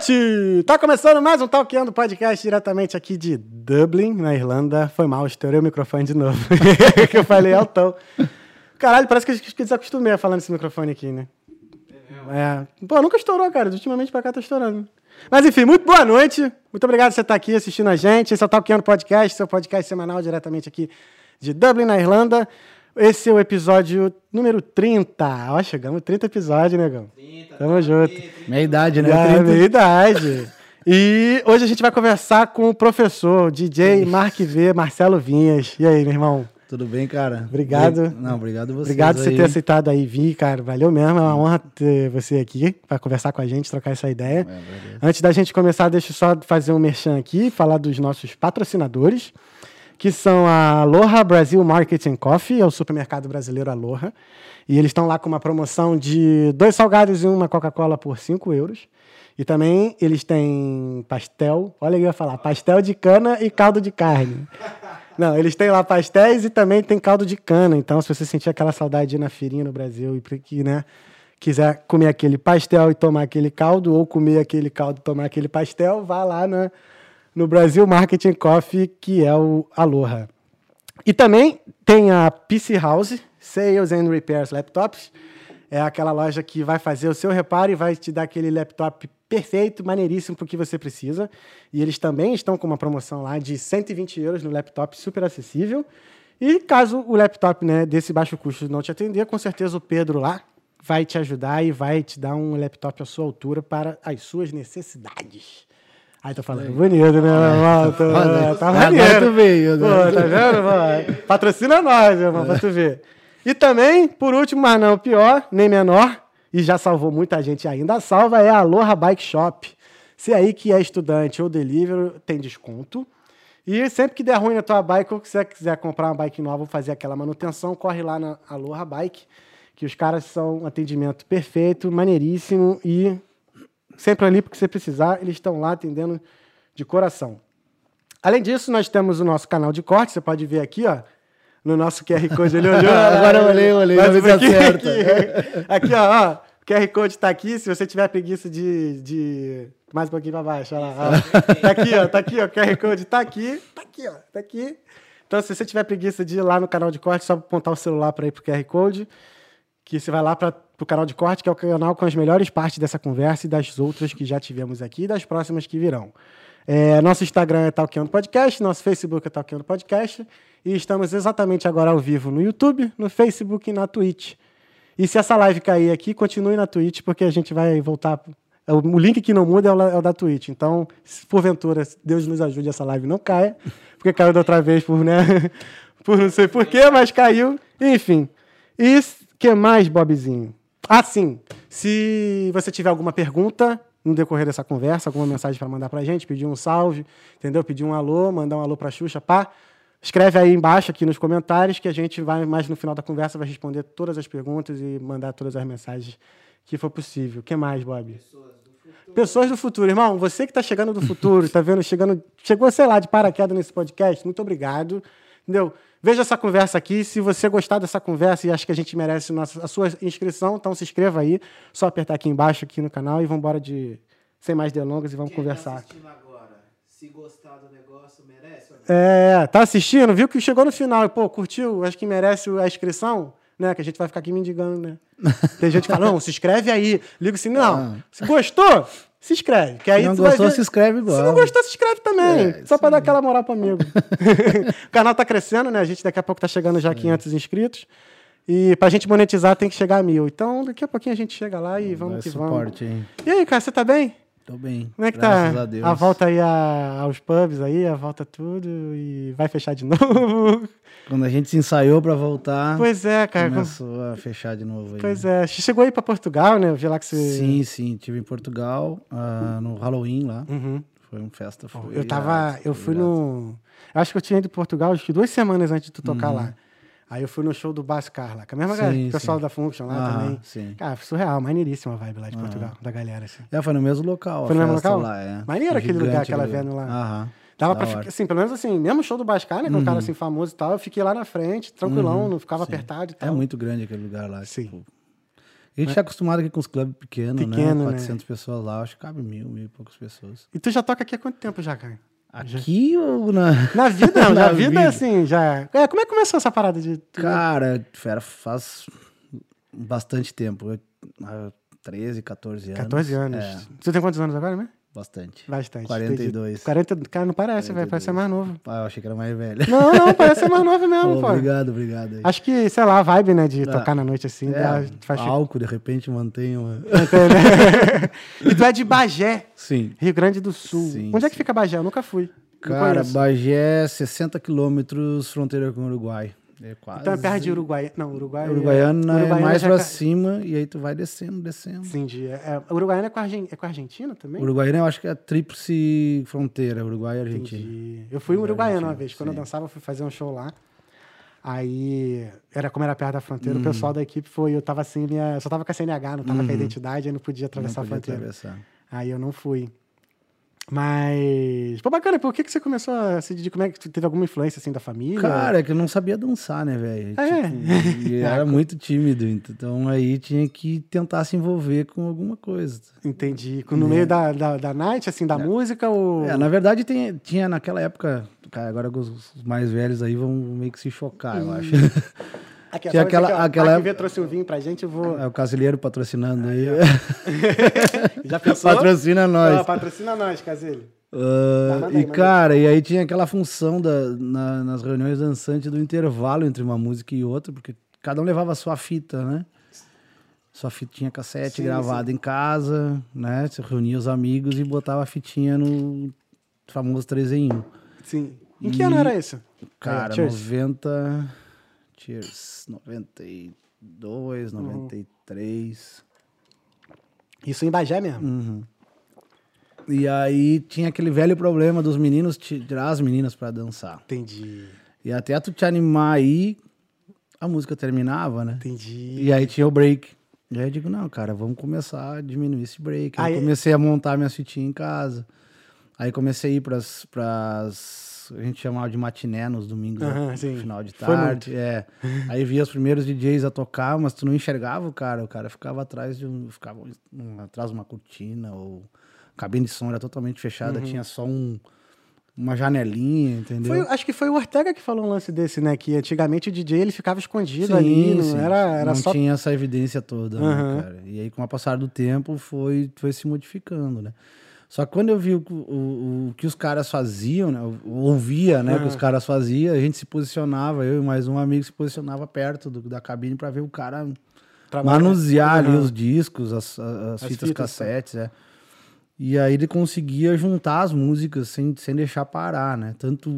noite! Tá começando mais um Talkando Podcast diretamente aqui de Dublin, na Irlanda. Foi mal, estourei o microfone de novo. que eu falei altão. Caralho, parece que eu desacostumei a falar nesse microfone aqui, né? É. Pô, nunca estourou, cara. Ultimamente pra cá tá estourando. Mas enfim, muito boa noite. Muito obrigado por você estar aqui assistindo a gente. Esse é o Talkando Podcast, seu podcast semanal diretamente aqui de Dublin, na Irlanda. Esse é o episódio número 30. Ó, chegamos a 30 episódios, negão. 30. Tamo junto. Meia idade, né? É, meia idade. E hoje a gente vai conversar com o professor, DJ Mark V, Marcelo Vinhas. E aí, meu irmão? Tudo bem, cara? Obrigado. Não, obrigado você. Obrigado por você ter aceitado aí vir, cara. Valeu mesmo. É uma honra ter você aqui para conversar com a gente, trocar essa ideia. É, Antes da gente começar, deixa eu só fazer um merchan aqui, falar dos nossos patrocinadores que são a Aloha Brasil Marketing Coffee, é o supermercado brasileiro Aloha. E eles estão lá com uma promoção de dois salgados e uma Coca-Cola por 5 euros. E também eles têm pastel, olha eu ia falar, pastel de cana e caldo de carne. Não, eles têm lá pastéis e também tem caldo de cana. Então, se você sentir aquela saudade na feirinha no Brasil e que, né, quiser comer aquele pastel e tomar aquele caldo, ou comer aquele caldo e tomar aquele pastel, vá lá na no Brasil Marketing Coffee, que é o Aloha. E também tem a PC House, Sales and Repairs Laptops. É aquela loja que vai fazer o seu reparo e vai te dar aquele laptop perfeito, maneiríssimo para o que você precisa. E eles também estão com uma promoção lá de 120 euros no laptop super acessível. E caso o laptop né, desse baixo custo não te atender, com certeza o Pedro lá vai te ajudar e vai te dar um laptop à sua altura para as suas necessidades. Aí tô falando bonito, né? É. Tô, tá, tá maneiro. Tu veio, né? Pô, tá vendo? Mano? Patrocina nós, meu irmão, pra tu ver. E também, por último, mas não pior, nem menor, e já salvou muita gente ainda, salva é a Aloha Bike Shop. Se aí que é estudante ou delivery, tem desconto. E sempre que der ruim na tua bike, ou se você quiser comprar uma bike nova ou fazer aquela manutenção, corre lá na Aloha Bike, que os caras são um atendimento perfeito, maneiríssimo e sempre ali porque você precisar, eles estão lá atendendo de coração. Além disso, nós temos o nosso canal de corte, você pode ver aqui, ó, no nosso QR Code, ele olhou. Agora eu olhei, eu olhei, mas aqui, aqui, aqui, ó, ó, o QR Code está aqui, se você tiver preguiça de, de... mais um pouquinho para baixo, olha lá, ó. tá aqui, ó, tá aqui, ó, o QR Code está aqui, tá aqui, ó, tá aqui. Então, se você tiver preguiça de ir lá no canal de corte, só apontar o celular para ir pro QR Code, que você vai lá para o canal de corte, que é o canal com as melhores partes dessa conversa e das outras que já tivemos aqui e das próximas que virão. É, nosso Instagram é Talkando Podcast, nosso Facebook é Talkando Podcast e estamos exatamente agora ao vivo no YouTube, no Facebook e na Twitch. E se essa live cair aqui, continue na Twitch, porque a gente vai voltar. O link que não muda é o, é o da Twitch. Então, se porventura, Deus nos ajude, essa live não caia, porque caiu da outra vez por, né? por não sei porquê, mas caiu. Enfim. E que mais, Bobzinho? Ah, sim. Se você tiver alguma pergunta no decorrer dessa conversa, alguma mensagem para mandar para a gente, pedir um salve, entendeu? Pedir um alô, mandar um alô para a Xuxa, pá. Escreve aí embaixo, aqui nos comentários, que a gente vai, mais no final da conversa, vai responder todas as perguntas e mandar todas as mensagens que for possível. O que mais, Bob? Pessoas do futuro. Pessoas do futuro. Irmão, você que está chegando do futuro, está vendo, chegando, chegou, sei lá, de paraquedas nesse podcast, muito obrigado. Entendeu? Veja essa conversa aqui. Se você gostar dessa conversa e acha que a gente merece a sua inscrição, então se inscreva aí. Só apertar aqui embaixo aqui no canal e vamos embora de sem mais delongas e vamos Quem tá conversar. Tá agora, se gostar do negócio, merece? É, tá assistindo? Viu que chegou no final e pô, curtiu? Acho que merece a inscrição, né? Que a gente vai ficar aqui mendigando, né? Tem gente que fala, não, se inscreve aí. Ligo assim, não. Ah. Se gostou? Se inscreve. Que aí se não gostou, ver... se inscreve igual. Se não gostou, se inscreve também. É, só para dar aquela moral para amigo. o canal tá crescendo, né? A gente daqui a pouco tá chegando já a 500 inscritos. E pra gente monetizar tem que chegar a mil. Então, daqui a pouquinho a gente chega lá e vamos que suporte, vamos. Hein? E aí, cara, você tá bem? Tô bem. Como é que tá? A, Deus. a volta aí a, aos pubs aí, a volta tudo e vai fechar de novo. Quando a gente se ensaiou para voltar. Pois é, cara. Começou a fechar de novo aí. Pois é. Você chegou aí para Portugal, né? Eu vi lá que você. Sim, sim. Tive em Portugal, uh, no Halloween lá. Uhum. Foi uma festa. Foi eu tava. eu fui no. Eu acho que eu tinha ido em Portugal acho que duas semanas antes de tu tocar uhum. lá. Aí eu fui no show do Bascar lá, com a mesma sim, galera, o pessoal sim. da Function lá ah, também. Sim. Cara, surreal, maneiríssima a vibe lá de ah. Portugal, da galera, assim. É, foi no mesmo local. Foi no mesmo local? Lá, é. Maneiro aquele lugar, aquela vendo lá. Aham. Dava pra ficar, assim, pelo menos assim, mesmo show do Bascar, né? Com uhum. um cara assim famoso e tal, eu fiquei lá na frente, tranquilão, uhum. não ficava Sim. apertado e é tal. É muito grande aquele lugar lá. Sim. Tipo... A gente é acostumado aqui com os clubes pequenos, Pequeno, né? né? 400 pessoas lá, acho que cabe mil, mil e poucas pessoas. E tu já toca aqui há quanto tempo já, cara? Aqui ou na... Na vida, na, Na vida, vida. assim, já. É, como é que começou essa parada de. Cara, fera, faz bastante tempo. Eu- há 13, 14 anos. 14 anos. É, Você tem quantos anos agora, né? Bastante. Bastante. 42. entendi. 40, cara, não parece, velho. Parece ser mais novo. Ah, eu achei que era mais velho. Não, não, parece ser mais novo mesmo, Pô, pô. obrigado, obrigado. aí. Acho que, sei lá, a vibe, né, de Ah, tocar na noite assim, dá- É, faz álcool, de repente, mantém uma... E tu é de Bagé, Sim. Rio Grande do Sul. Sim, Onde é que fica Bagé? Eu nunca fui. Cara. Bagé, 60 quilômetros, fronteira com o Uruguai. É quase... Então é perto de Uruguai. Não, Uruguai. Uruguaiana é Uruguaiana mais já pra cima e aí tu vai descendo, descendo. Entendi. É, é, Uruguaiana é com, a Argen- é com a Argentina também? Uruguaiana eu acho que é a tríplice fronteira, Uruguai e Argentina. Entendi. Eu fui em Uruguaiana uma vez. Quando eu sim. dançava, eu fui fazer um show lá. Aí, era como era perto da fronteira, Uhum. o pessoal da equipe foi, eu tava sem minha, eu só tava com a CNH, não tava com a identidade, aí não podia atravessar. Não a podia fronteira. atravessar. Aí eu não fui. Mas, pô, bacana, por que que você começou a se dedicar, como é que teve alguma influência, assim, da família? Cara, é que eu não sabia dançar, né, velho? É. Tipo, e era muito tímido, então aí tinha que tentar se envolver com alguma coisa. Entendi. No meio da, da, da night, assim, da música, ou... É, na verdade tem, tinha naquela época, cara, agora os os mais velhos aí vão meio que se chocar, eu acho. Aqui, tinha aquela- aquela, aquela A QV trouxe um vinho pra gente, eu vou... É o Casilheiro patrocinando aí. Já pensou? Patrocina nós. Patrocina nós, Casilho. Ah, Tá, aí, e cara, e aí tinha aquela função da, na- nas reuniões dançantes do intervalo entre uma música e outra, porque cada um levava a sua fita, né? Sua fita tinha cassete Sim, gravada em casa, né? Você reunia os amigos e botava a fitinha no famoso 3 em 1. Sim. Em que E- ano era isso? Cara, Aí, cheers. 90. Cheers. 92, 93. Isso em Bagé mesmo. Uhum. E aí tinha aquele velho problema dos meninos tirar as meninas pra dançar. Entendi. E até tu te animar aí, a música terminava, né? Entendi. E aí tinha o break. E aí eu digo, não, cara, vamos começar a diminuir esse break. Aí Aí- comecei a montar minhas fitinhas em casa. Aí comecei a ir pras, pras a gente chamava de matiné nos domingos, no sim. final de tarde. É. Aí via os primeiros DJs a tocar, mas tu não enxergava o cara. O cara ficava atrás de um. Ficava um- atrás de uma cortina, ou a cabine de som era totalmente fechada, Uhum. tinha só um, uma janelinha, entendeu? Foi- acho que foi o Ortega que falou um lance desse, né? Que antigamente o DJ ele ficava escondido Sim, ali, não sim. era, era não só. tinha essa evidência toda, né, Aham. cara? E aí, com o passar do tempo, foi, foi se modificando, né? Só que quando eu vi o, o, o que os caras faziam, né? ouvia, né, o que os caras faziam, a gente se posicionava, eu e mais um amigo se posicionava perto do- da cabine para ver o cara Trabalha- manusear ali os discos, as, as, as As fitas, fitas, cassetes, é. E aí ele conseguia juntar as músicas sem, sem deixar parar, né? Tanto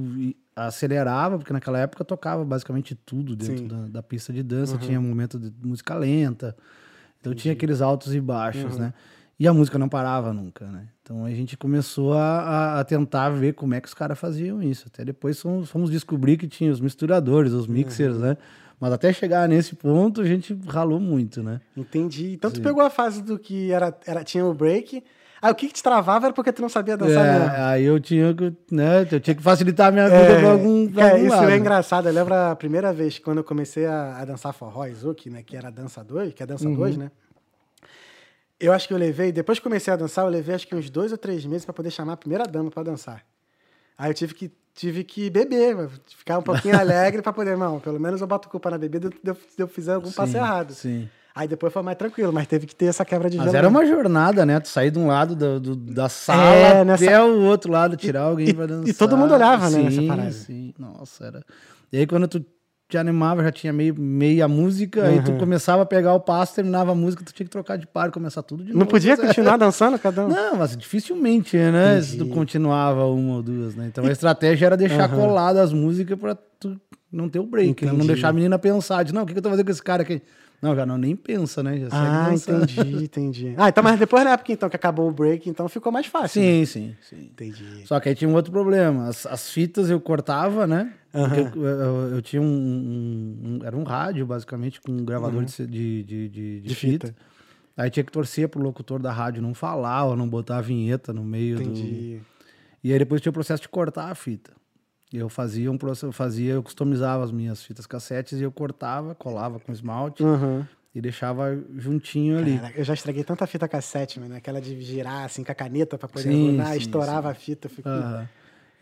acelerava, porque naquela época tocava basicamente tudo dentro da, da pista de dança, tinha um momento de música lenta, então tinha aqueles altos e baixos, né? E a música não parava nunca, né? Então a gente começou a, a- tentar ver como é que os caras faziam isso. Até depois fomos, fomos descobrir que tinha os misturadores, os mixers, né? Mas até chegar nesse ponto a gente ralou muito, né? Entendi. Então tu pegou a fase do que era, era, tinha o break. Ah, o que, que te travava era porque tu não sabia dançar É, mesmo. aí eu tinha que, né? Eu tinha que facilitar a minha vida É, pra algum, pra cara, algum isso lado. é engraçado. Eu lembro a primeira vez quando eu comecei a, a dançar forró Izuki, né? Que era dança 2, que é dança Uhum. 2, né? Eu acho que eu levei, depois que comecei a dançar, eu levei acho que uns dois ou três meses pra poder chamar a primeira dama pra dançar. Aí eu tive que, tive que beber, ficar um pouquinho alegre pra poder, não, pelo menos eu boto culpa na bebida se eu, eu fizer algum passo Sim, errado. Sim. Aí depois foi mais tranquilo, mas teve que ter essa quebra de Mas gelo. era mesmo. uma jornada, né? Tu sair de um lado do, do- da sala É, nessa- até o outro lado, tirar E- alguém e- pra dançar. e todo mundo olhava, né, nessa Sim, parada. Sim, nossa, era... E aí quando tu te animava, já tinha meio, meia música, aí tu começava a pegar o passo, terminava a música, tu tinha que trocar de par, começar tudo de novo. Não podia continuar dançando cada um? Não, mas dificilmente, né? Se tu continuava uma ou duas, né? Então a estratégia era deixar colado as músicas pra tu não ter o break, né? Não Entendi. deixar a menina pensar, de não, o que, que eu tô fazendo com esse cara aqui? Não, já não nem pensa, né? Já Ah, dançando. entendi, entendi. Ah, então, mas depois na época então que acabou o break, então ficou mais fácil. né? Sim, sim, sim. Entendi. Só que aí tinha um outro problema. As, as fitas eu cortava, né? Porque eu, eu- eu tinha um, um- um- Era um rádio, basicamente, com um gravador de, C- de, de, de, de fita. fita. Aí tinha que torcer pro locutor da rádio não falar ou não botar a vinheta no meio do. Entendi. E aí depois tinha o processo de cortar a fita. E eu fazia um processo, eu fazia, eu customizava as minhas fitas cassetes e eu cortava, colava com esmalte. Uhum. E deixava juntinho ali. Cara, eu já estraguei tanta fita cassete, mano. Aquela de girar assim com a caneta pra poder Sim, sim, estourava a fita. Fico... Aham.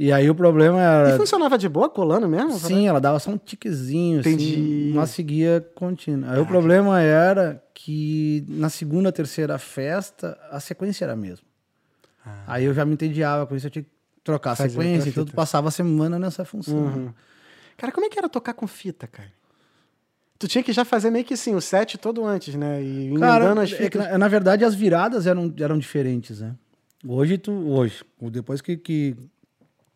E aí o problema era. E funcionava de boa, colando mesmo? Sim, ela dava só um tiquezinho, Entendi. assim, uma seguia contínua. Aí o problema era que na segunda, terceira festa, a sequência era a mesma. Aí eu já me entediava com isso, eu tinha que trocar a Ah. Outra sequência, então tu fita. passava a semana nessa função. Uhum. Cara, como é que era tocar com fita, cara? Tu tinha que já fazer meio que assim, o set todo antes, né? E emendando Cara, as é fitas. na, na verdade as viradas eram, eram diferentes, né? Hoje tu, hoje, depois que, que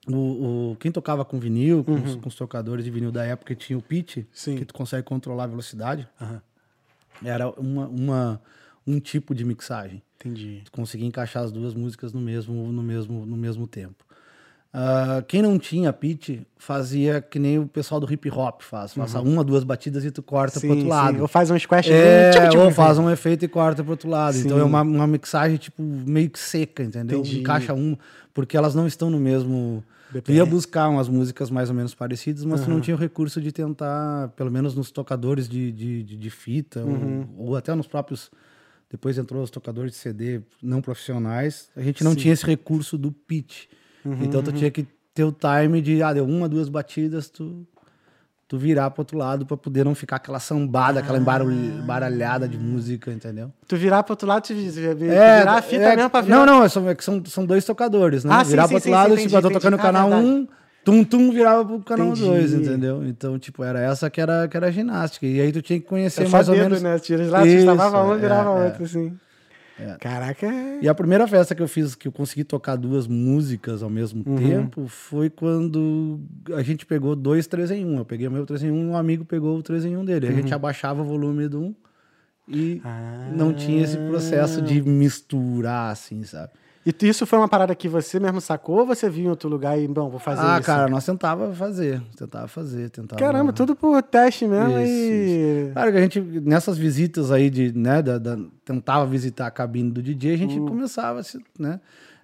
o, o- quem tocava com vinil, com, os, com os tocadores de vinil da época tinha o pitch, Uhum. Sim. que tu consegue controlar a velocidade, Aham, era uma, uma, um tipo de mixagem. entendi. Tu conseguia encaixar as duas músicas no mesmo, no mesmo, no mesmo tempo. Ah, quem não tinha pitch fazia que nem o pessoal do hip hop faz. Faça uma, duas batidas e tu corta pro outro lado. Ou faz um squash É, tchic, tchic, ou faz um efeito e corta pro outro lado. Então Sim. é uma, uma mixagem, tipo, meio que seca, entendeu? Entendi. Encaixa um, porque elas não estão no mesmo. Tu ia buscar umas músicas mais ou menos parecidas, mas tu não tinha o recurso de tentar, pelo menos nos tocadores de, de, de, de fita, Uhum. ou, ou até nos próprios. Depois entrou os tocadores de CD não profissionais. A gente não tinha esse recurso do pitch. Uhum, então tu tinha que ter o time de, ah, deu uma, duas batidas, tu tu virar pro outro lado pra poder não ficar aquela sambada, aquela embarulh- embaralhada de música, entendeu? Tu virar pro outro lado, tu vi- vi- É, virar a fita é- mesmo pra virar. Não, não, é só- é que são, são dois tocadores, né? Ah, virar sim, pro outro sim, lado, sim, tipo, eu tô entendi, tocando o entendi. Ah, canal verdade. 1, tum, tum, virava pro canal Entendi. 2, entendeu? Então, tipo, era essa que era, que era a ginástica. E aí tu tinha que conhecer É mais ou dedo, menos. né? Tira lá, tu Isso, estavava um, é, virava é. outro, assim. Caraca, é- E a primeira festa que eu fiz, que eu consegui tocar duas músicas ao mesmo Uhum. tempo, foi quando a gente pegou dois 3 em 1. Eu peguei o meu 3 em 1 e um amigo pegou o 3 em 1 dele. A Uhum. gente abaixava o volume do 1 e Ah. não tinha esse processo de misturar, assim, sabe? E isso foi uma parada que você mesmo sacou ou você viu em outro lugar e, bom, vou fazer ah, isso? cara, nós tentava fazer, tentava fazer, tentava... Caramba, tudo por teste mesmo Isso, e... Claro que a gente, nessas visitas aí de, né, da, da- tentava visitar a cabine do DJ, a gente Hum. começava, assim, né,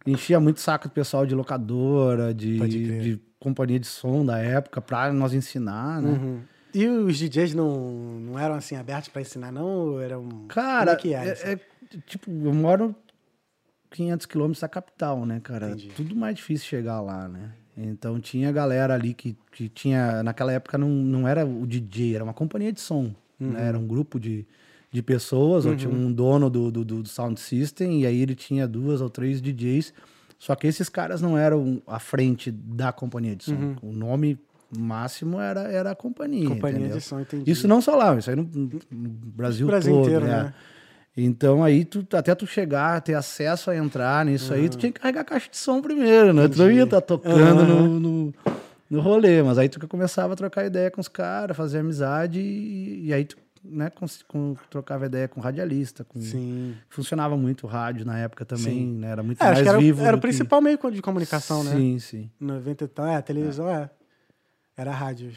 enchia muito saco do pessoal de locadora, de, de companhia de som da época pra nós ensinar, né. Uhum. E os DJs não, não eram assim abertos pra ensinar, não? Eram... Cara, Como é que era? é, é, tipo, eu moro 500 quilômetros da capital, né, cara? Entendi. Tudo mais difícil chegar lá, né? Então tinha galera ali que, que tinha. Naquela época não, não era o DJ, era uma companhia de som. Uhum. Né? Era um grupo de, de pessoas, ou tinha um dono do, do, do sound system, e aí ele tinha duas ou três DJs. Só que esses caras não eram à frente da companhia de som. Uhum. O nome máximo era, era a companhia. Companhia entendeu? de som, entendi. Isso não só lá, isso aí no, no Brasil, Brasil todo, inteiro, né? né? Então aí tu, até tu chegar, ter acesso a entrar nisso aí, tu Uhum. tinha que carregar a caixa de som primeiro, né? Tu não ia estar tocando no, no, no rolê, mas aí tu que começava a trocar ideia com os caras, fazer amizade e, e aí tu, né, cons- com, trocava ideia com radialista, com... Sim. Funcionava muito o rádio na época também, né? Era muito É, mais era, vivo. era o que- principal meio de comunicação, né? Sim, sim. 90 e tal, é, a televisão é. Era rádio.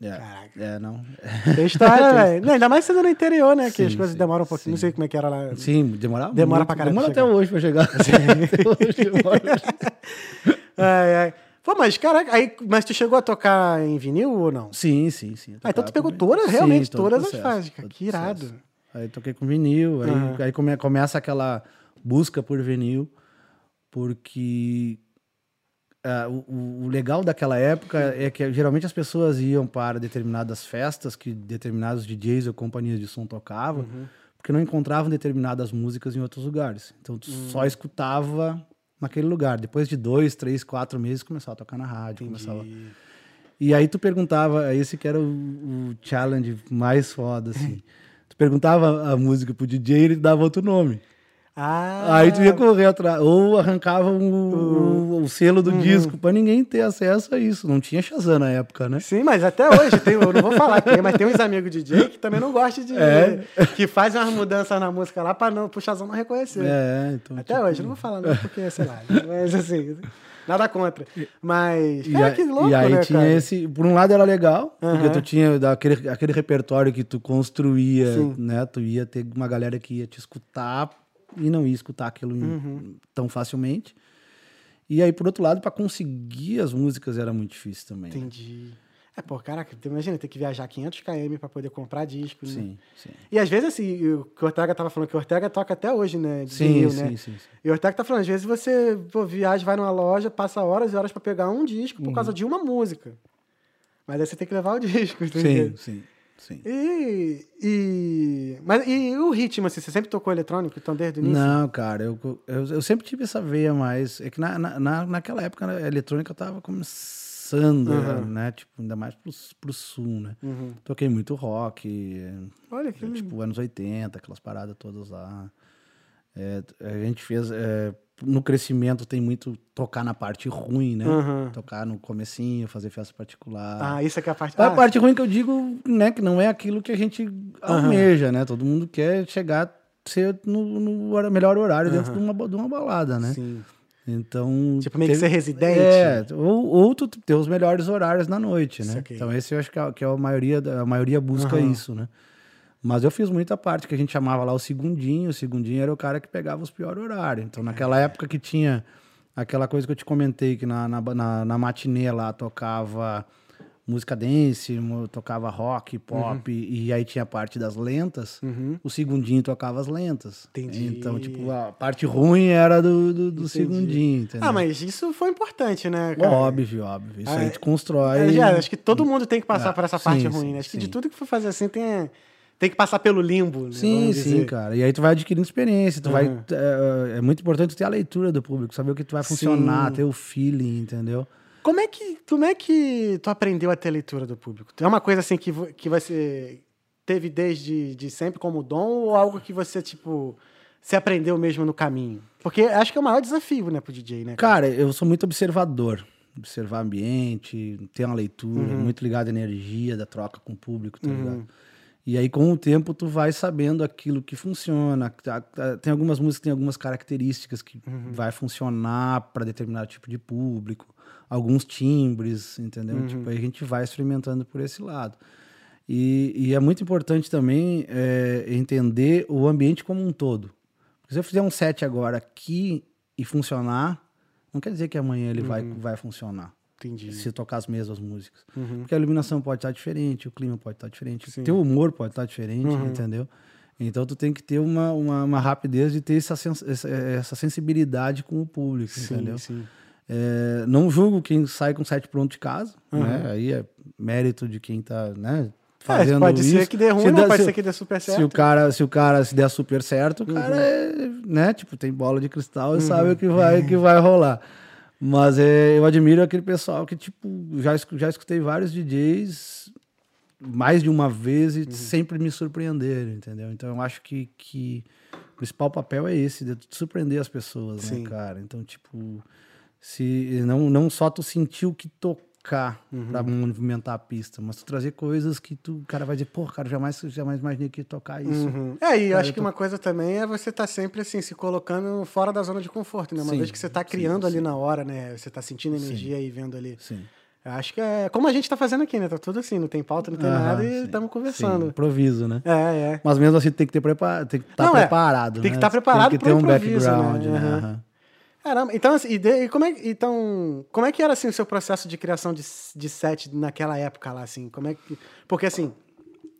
É, Caraca. é não. Tem história, velho. Não, Ainda mais sendo no interior, né? Que Sim, as coisas sim, demoram um pouquinho. Não sim. sei como é que era lá. Sim, demorava Demora muito. pra caralho Demora até hoje pra chegar. hoje demora. Ai, ai. Pô, mas caraca, aí, mas tu chegou a tocar em vinil ou não? Sim, sim, sim. Ah, então tu pegou também. todas, realmente, todas as processo, fases, cara. Que irado. processo. Aí toquei com vinil, aí, Aham. aí come- começa aquela busca por vinil, porque ah, o, o- legal daquela época é que geralmente as pessoas iam para determinadas festas que determinados DJs ou companhias de som tocavam, Uhum. porque não encontravam determinadas músicas em outros lugares. Então tu Hum. só escutava naquele lugar. Depois de dois, três, quatro meses começava a tocar na rádio, começava e aí tu perguntava, esse que era o, o challenge mais foda, assim. tu perguntava a música pro DJ e ele dava outro nome. Ah, Aí tu ia correr atrás, ou arrancava o, o- o selo Uhum. do disco pra ninguém ter acesso a isso. Não tinha Shazam na época, né? Sim, mas até hoje, tem, eu não vou falar quem, mas tem uns amigos DJ que também não gostam de. É. Que fazem umas mudanças na música lá pra não, pro Chazão não reconhecer. É, então. Até tipo, hoje, eu não vou falar não, porque, sei lá. Mas assim, nada contra. Mas. E, Cara, a- que louco, e aí né, tinha cara? esse. Por um lado era legal, porque tu tinha aquele, aquele repertório que tu construía, Sim. né? Tu ia ter uma galera que ia te escutar e não ia escutar aquilo Uhum. tão facilmente. E aí, por outro lado, para conseguir as músicas era muito difícil também. né? Entendi. É, pô, caraca, tu imagina, ter que viajar 500 km pra poder comprar disco. né? Sim, sim. E às vezes, assim, o que o Ortega tava falando, que o Ortega toca até hoje, né? De Sim, vinil, sim, né? sim, sim. E o Ortega tá falando, às vezes você pô, viaja, vai numa loja, passa horas e horas pra pegar um disco por causa de uma música. Mas aí você tem que levar o disco, entendeu? Sim, sim, sim. E, e, mas, e o ritmo, assim, você sempre tocou eletrônico, então desde o início? Não, cara, eu, eu, eu sempre tive essa veia mais. É que na, na, na- naquela época né, a eletrônica tava começando, Uhum. né? Tipo, ainda mais pro, pro sul, né? Uhum. Toquei muito rock, Olha que tipo, anos 80, aquelas paradas todas lá. É, a gente fez. é, no crescimento tem muito tocar na parte ruim, né? Uhum. Tocar no comecinho, fazer festa particular. Ah, isso aqui é a parte... A ah, parte ruim que eu digo, né, que não é aquilo que a gente almeja, né? Todo mundo quer chegar ser no, no melhor horário dentro de, uma, de uma balada, né? Sim. Então. Tipo, meio que ser residente. É, ou, ou tu ter os melhores horários na noite, né? Então, esse eu acho que, é, que é a maioria, a maioria busca Aham. isso, né? Mas eu fiz muita parte que a gente chamava lá o segundinho. O segundinho era o cara que pegava os piores horários. Então, naquela época que tinha aquela coisa que eu te comentei, que na, na, na, na matinê lá tocava música dance, tocava rock, pop, e aí tinha a parte das lentas, Uhum. o segundinho tocava as lentas. Entendi. Então, tipo, a parte ruim era do, do, do segundinho, entendeu? Ah, mas isso foi importante, né, cara? Óbvio, óbvio. Isso Ah, aí constrói. É, já, acho que todo mundo tem que passar Ah, por essa parte sim, ruim, sim, né? Acho que sim. de tudo que for fazer assim tem, tem que passar pelo limbo, né? Sim, sim, cara. E aí tu vai adquirindo experiência, tu vai. Uhum. É, é muito importante ter a leitura do público, saber o que tu vai funcionar, Sim. ter o feeling, entendeu? Como é que como é que tu aprendeu a ter leitura do público? É uma coisa assim que, que você teve desde de sempre como dom ou algo que você tipo se aprendeu mesmo no caminho? Porque acho que é o maior desafio, né, pro DJ, né? Cara, eu sou muito observador. Observar ambiente, ter uma leitura, muito ligado à energia da troca com o público, tá ligado? E aí, com o tempo, tu vai sabendo aquilo que funciona. Tem algumas músicas que tem algumas características que vai funcionar para determinado tipo de público, alguns timbres, entendeu? Tipo, aí a gente vai experimentando por esse lado. E, e é muito importante também é, entender o ambiente como um todo. Porque se eu fizer um set agora aqui e funcionar, não quer dizer que amanhã ele vai, vai funcionar. Entendi. Se tocar as mesmas músicas. Uhum. Porque a iluminação pode estar diferente, o clima pode estar diferente, Sim. o teu humor pode estar diferente, Uhum. entendeu? Então tu tem que ter uma, uma, uma rapidez de ter essa, sens- essa, essa sensibilidade com o público, entendeu? Sim, sim. É, não julgo quem sai com set pronto de casa, Uhum. né? Aí é mérito de quem tá, né? É, Fazendo pode isso. ser que dê ruim, Se dá- pode se- ser que dê super certo. se o cara, se o cara se der super certo, o cara Uhum. é, né, tipo, tem bola de cristal e sabe o que vai, que vai rolar. Mas é, eu admiro aquele pessoal que, tipo, já, já escutei vários DJs mais de uma vez Uhum. e sempre me surpreenderam, entendeu? Então eu acho que, que o principal papel é esse, de surpreender as pessoas, Sim. né, cara? Então, tipo, se não, não só tu sentir o que tocar Uhum. pra movimentar a pista, mas tu trazer coisas que tu, o cara vai dizer, pô, cara, jamais, jamais imaginei que ia tocar isso. Uhum. É, e eu acho que tô- uma coisa também é você estar sempre assim, se colocando fora da zona de conforto, né? Uma Sim, vez que você está sim, criando ali sim. na hora, né? Você está sentindo energia e vendo ali. Sim. Eu acho que é como a gente está fazendo aqui, né? Tá tudo assim, não tem pauta, não tem Aham, nada e sim. estamos Sim, conversando. improviso, né? É, é. Mas mesmo assim tem que ter prepara, tem que estar Não, é, preparado, tem que né? tá preparado tem que ter um improviso, background, né? né? Aham. Aham. Caramba, então, assim, e, de- e como é, então, como é que era assim, o seu processo de criação de, de set naquela época lá, assim? Como é que. Porque assim,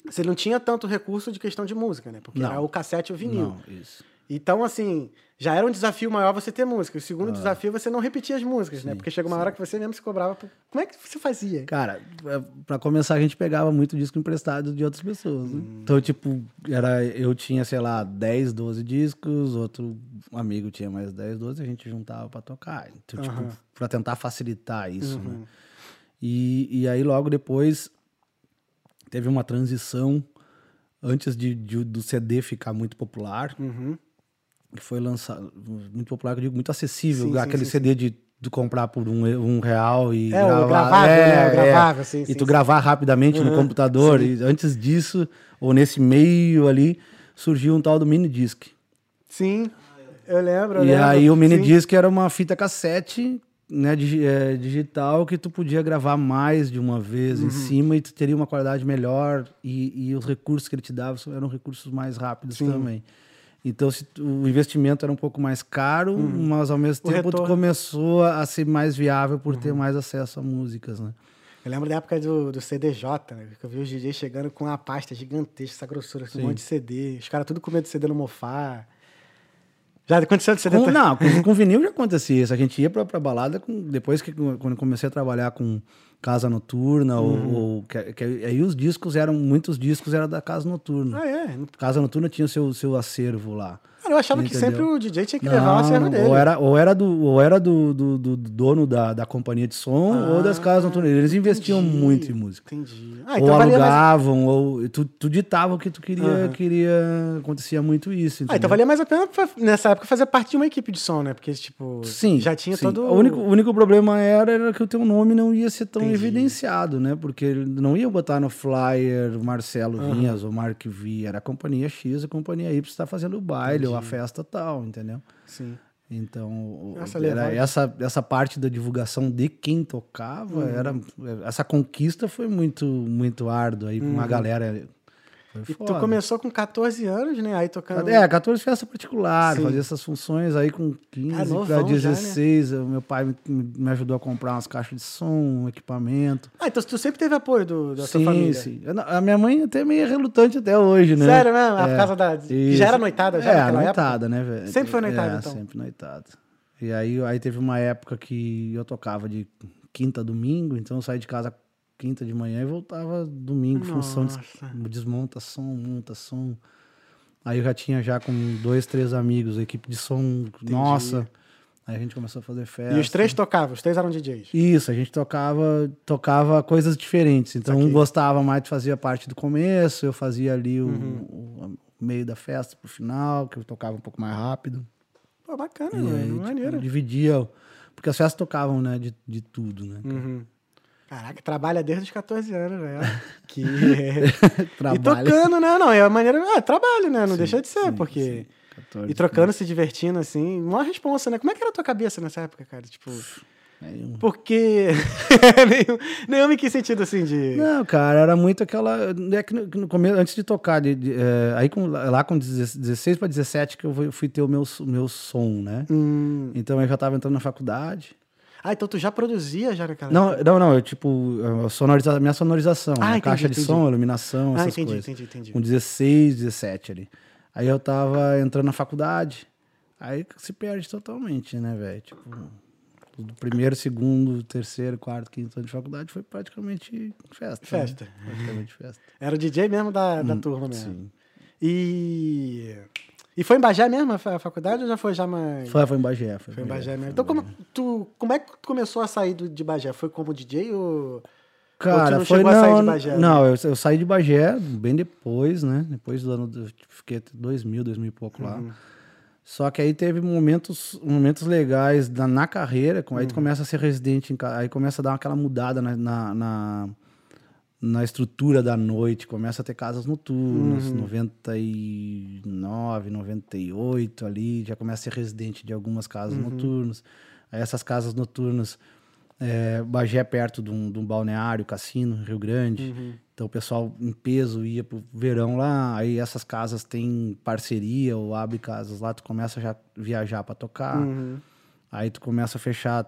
você não tinha tanto recurso de questão de música, né? Porque Não. era o cassete e o vinil. Não, isso. Então, assim, já era um desafio maior você ter música. O segundo desafio é você não repetir as músicas, né? Ah. Sim, Porque chega uma hora que você mesmo se cobrava. por- Como é que você fazia? Cara, é, pra começar, a gente pegava muito disco emprestado de outras pessoas. né? Hum. Então, tipo, era, eu tinha, sei lá, 10, 12 discos, outro amigo tinha mais 10, 12, a gente juntava pra tocar. Então, tipo, Aham. pra tentar facilitar isso, Uhum. né? E, e aí, logo depois, teve uma transição antes de, de- do CD ficar muito popular, Uhum. Que foi lançado, muito popular, que eu digo, muito acessível, Sim, sim, aquele sim, CD de tu comprar por um, um real e É, gravar. gravável, É, né? O é. gravável, sim, E sim, tu sim. gravar rapidamente no Uhum, computador. sim. E antes disso, ou nesse meio ali, surgiu um tal do mini disc. Sim, eu lembro. eu E lembro. aí o mini Sim. disc era uma fita cassete né, é, digital que tu podia gravar mais de uma vez Uhum. em cima e tu teria uma qualidade melhor e, e os recursos que ele te dava eram recursos mais rápidos Sim. também. Então se o investimento era um pouco mais caro, mas ao mesmo Uhum. O tempo tu retorno. Uhum. começou a ser mais viável por ter mais acesso a músicas, né? Eu lembro da época do, do CDJ, né? Que eu vi os DJs chegando com uma pasta gigantesca, essa grossura, com um monte de CD. Os caras tudo com medo de CD no mofar. Já aconteceu de CD? Com, não, com, com vinil já acontecia isso. A gente ia pra, pra balada com, depois que quando comecei a trabalhar com casa noturna Uhum. ou, ou que, que- aí os discos eram muitos discos era da casa noturna. Ah, é? Casa noturna tinha o seu seu acervo lá. Cara, eu achava que Entendeu? sempre o DJ tinha que levar o acervo dele. ou era, ou era do, ou era do, do, do dono da, da companhia de som ou das casas noturnas. Eles investiam Ah, entendi. muito em música. Entendi. Ah, ou então mais... alugavam, ou tu, tu ditava o que tu queria, Aham. queria. Acontecia muito isso. Ah, então valia mais a pena nessa época fazer parte de uma equipe de som, né? Porque, tipo, Sim. já tinha sim. todo. O único, o único problema era, era que o teu nome não ia ser tão Entendi. evidenciado, né? Porque não ia botar no flyer Marcelo Vinhas ou Mark V. Era a companhia X, a companhia Y está fazendo o baile ou a festa tal, entendeu? Sim. Então, Nossa, era essa, essa parte da divulgação de quem tocava, Uhum. era essa conquista foi muito muito árdua aí pra uma galera. E tu começou com 14 anos, né? Aí tocando. É, 14 festa particular, Sim. fazia essas funções aí com 15 Ah, para já, né? 16. Meu pai me, ajudou a comprar umas caixas de som, um equipamento. Ah, então tu sempre teve apoio do, da sim, tua família. sim. Não- A minha mãe até é meio relutante até hoje, né? Sério mesmo? A É. casa da. Que já era noitada já É, naquela noitada, né, velho? Sempre foi noitada, é, então? sempre noitada. E aí, aí teve uma época que eu tocava de quinta a domingo, então eu saía de casa quinta de manhã e voltava domingo, função de desmonta som, monta som. Aí eu já tinha já com dois, três amigos, equipe de som, nossa. Aí a gente começou a fazer festa. E os três tocavam, os três eram DJs. Isso, a gente tocava, tocava coisas diferentes. Então, um gostava mais de fazer a parte do começo, eu fazia ali o, Uhum. o meio da festa pro final, que eu tocava um pouco mais rápido. Pô, bacana, E aí, tipo, Maneiro. dividia, porque as festas tocavam, né, de, de tudo, né? Uhum. Caraca, trabalha desde os 14 anos, velho. Que. e tocando, né? Não, é a maneira. É, trabalho, né? Não Sim, deixa de ser, sim, porque. sim. 14, E trocando, se divertindo, assim. Uma responsa, né? Como é que era a tua cabeça nessa época, cara? Tipo. Aí um- Porque. nenhum, nenhum em que sentido, assim, de. Não, cara, era muito aquela. É que no, começo, antes de tocar, de, de, é, aí com, lá com 16 para 17 que eu fui, ter o meu, meu som, né? Hum. Então eu já tava entrando na faculdade. Ah, então tu já produzia já naquela Não, não, não, eu tipo, eu sonoriza, minha sonorização, Ah, né? entendi, caixa de entendi. som, iluminação, Ah, essas entendi, coisas. entendi, entendi. Com 16, 17 ali. Aí eu tava entrando na faculdade, aí se perde totalmente, né, velho? Tipo, do primeiro, segundo, terceiro, quarto, quinto ano de faculdade foi praticamente festa. né? Festa. Praticamente festa. Era o DJ mesmo da, da Hum, turma mesmo. Sim. E. E foi em Bagé mesmo a fa- a faculdade ou já foi já mais. Foi, foi em Bagé. Foi, Foi em Bagé foi mesmo. Então, como, Bagé. tu, como é que tu começou a sair do, de Bagé? Foi como DJ ou. Cara, não foi a não, sair de Bagé, né? Não, eu, eu saí de Bagé bem depois, né? Depois do ano. do- Fiquei até 2000, 2000 e pouco lá. Uhum. Só que aí teve momentos, momentos legais na, na carreira, Uhum. aí tu começa a ser residente, aí começa a dar aquela mudada na, na, na, na estrutura da noite, começa a ter casas noturnas, Uhum. 99, 98 ali, já começa a ser residente de algumas casas Uhum. noturnas. Aí essas casas noturnas, é, Bagé é perto de um, de um balneário, cassino, Rio Grande. Uhum. Então o pessoal em peso ia pro verão lá, aí essas casas têm parceria ou abre casas lá, tu começa já a viajar para tocar. Uhum. Aí tu começa a fechar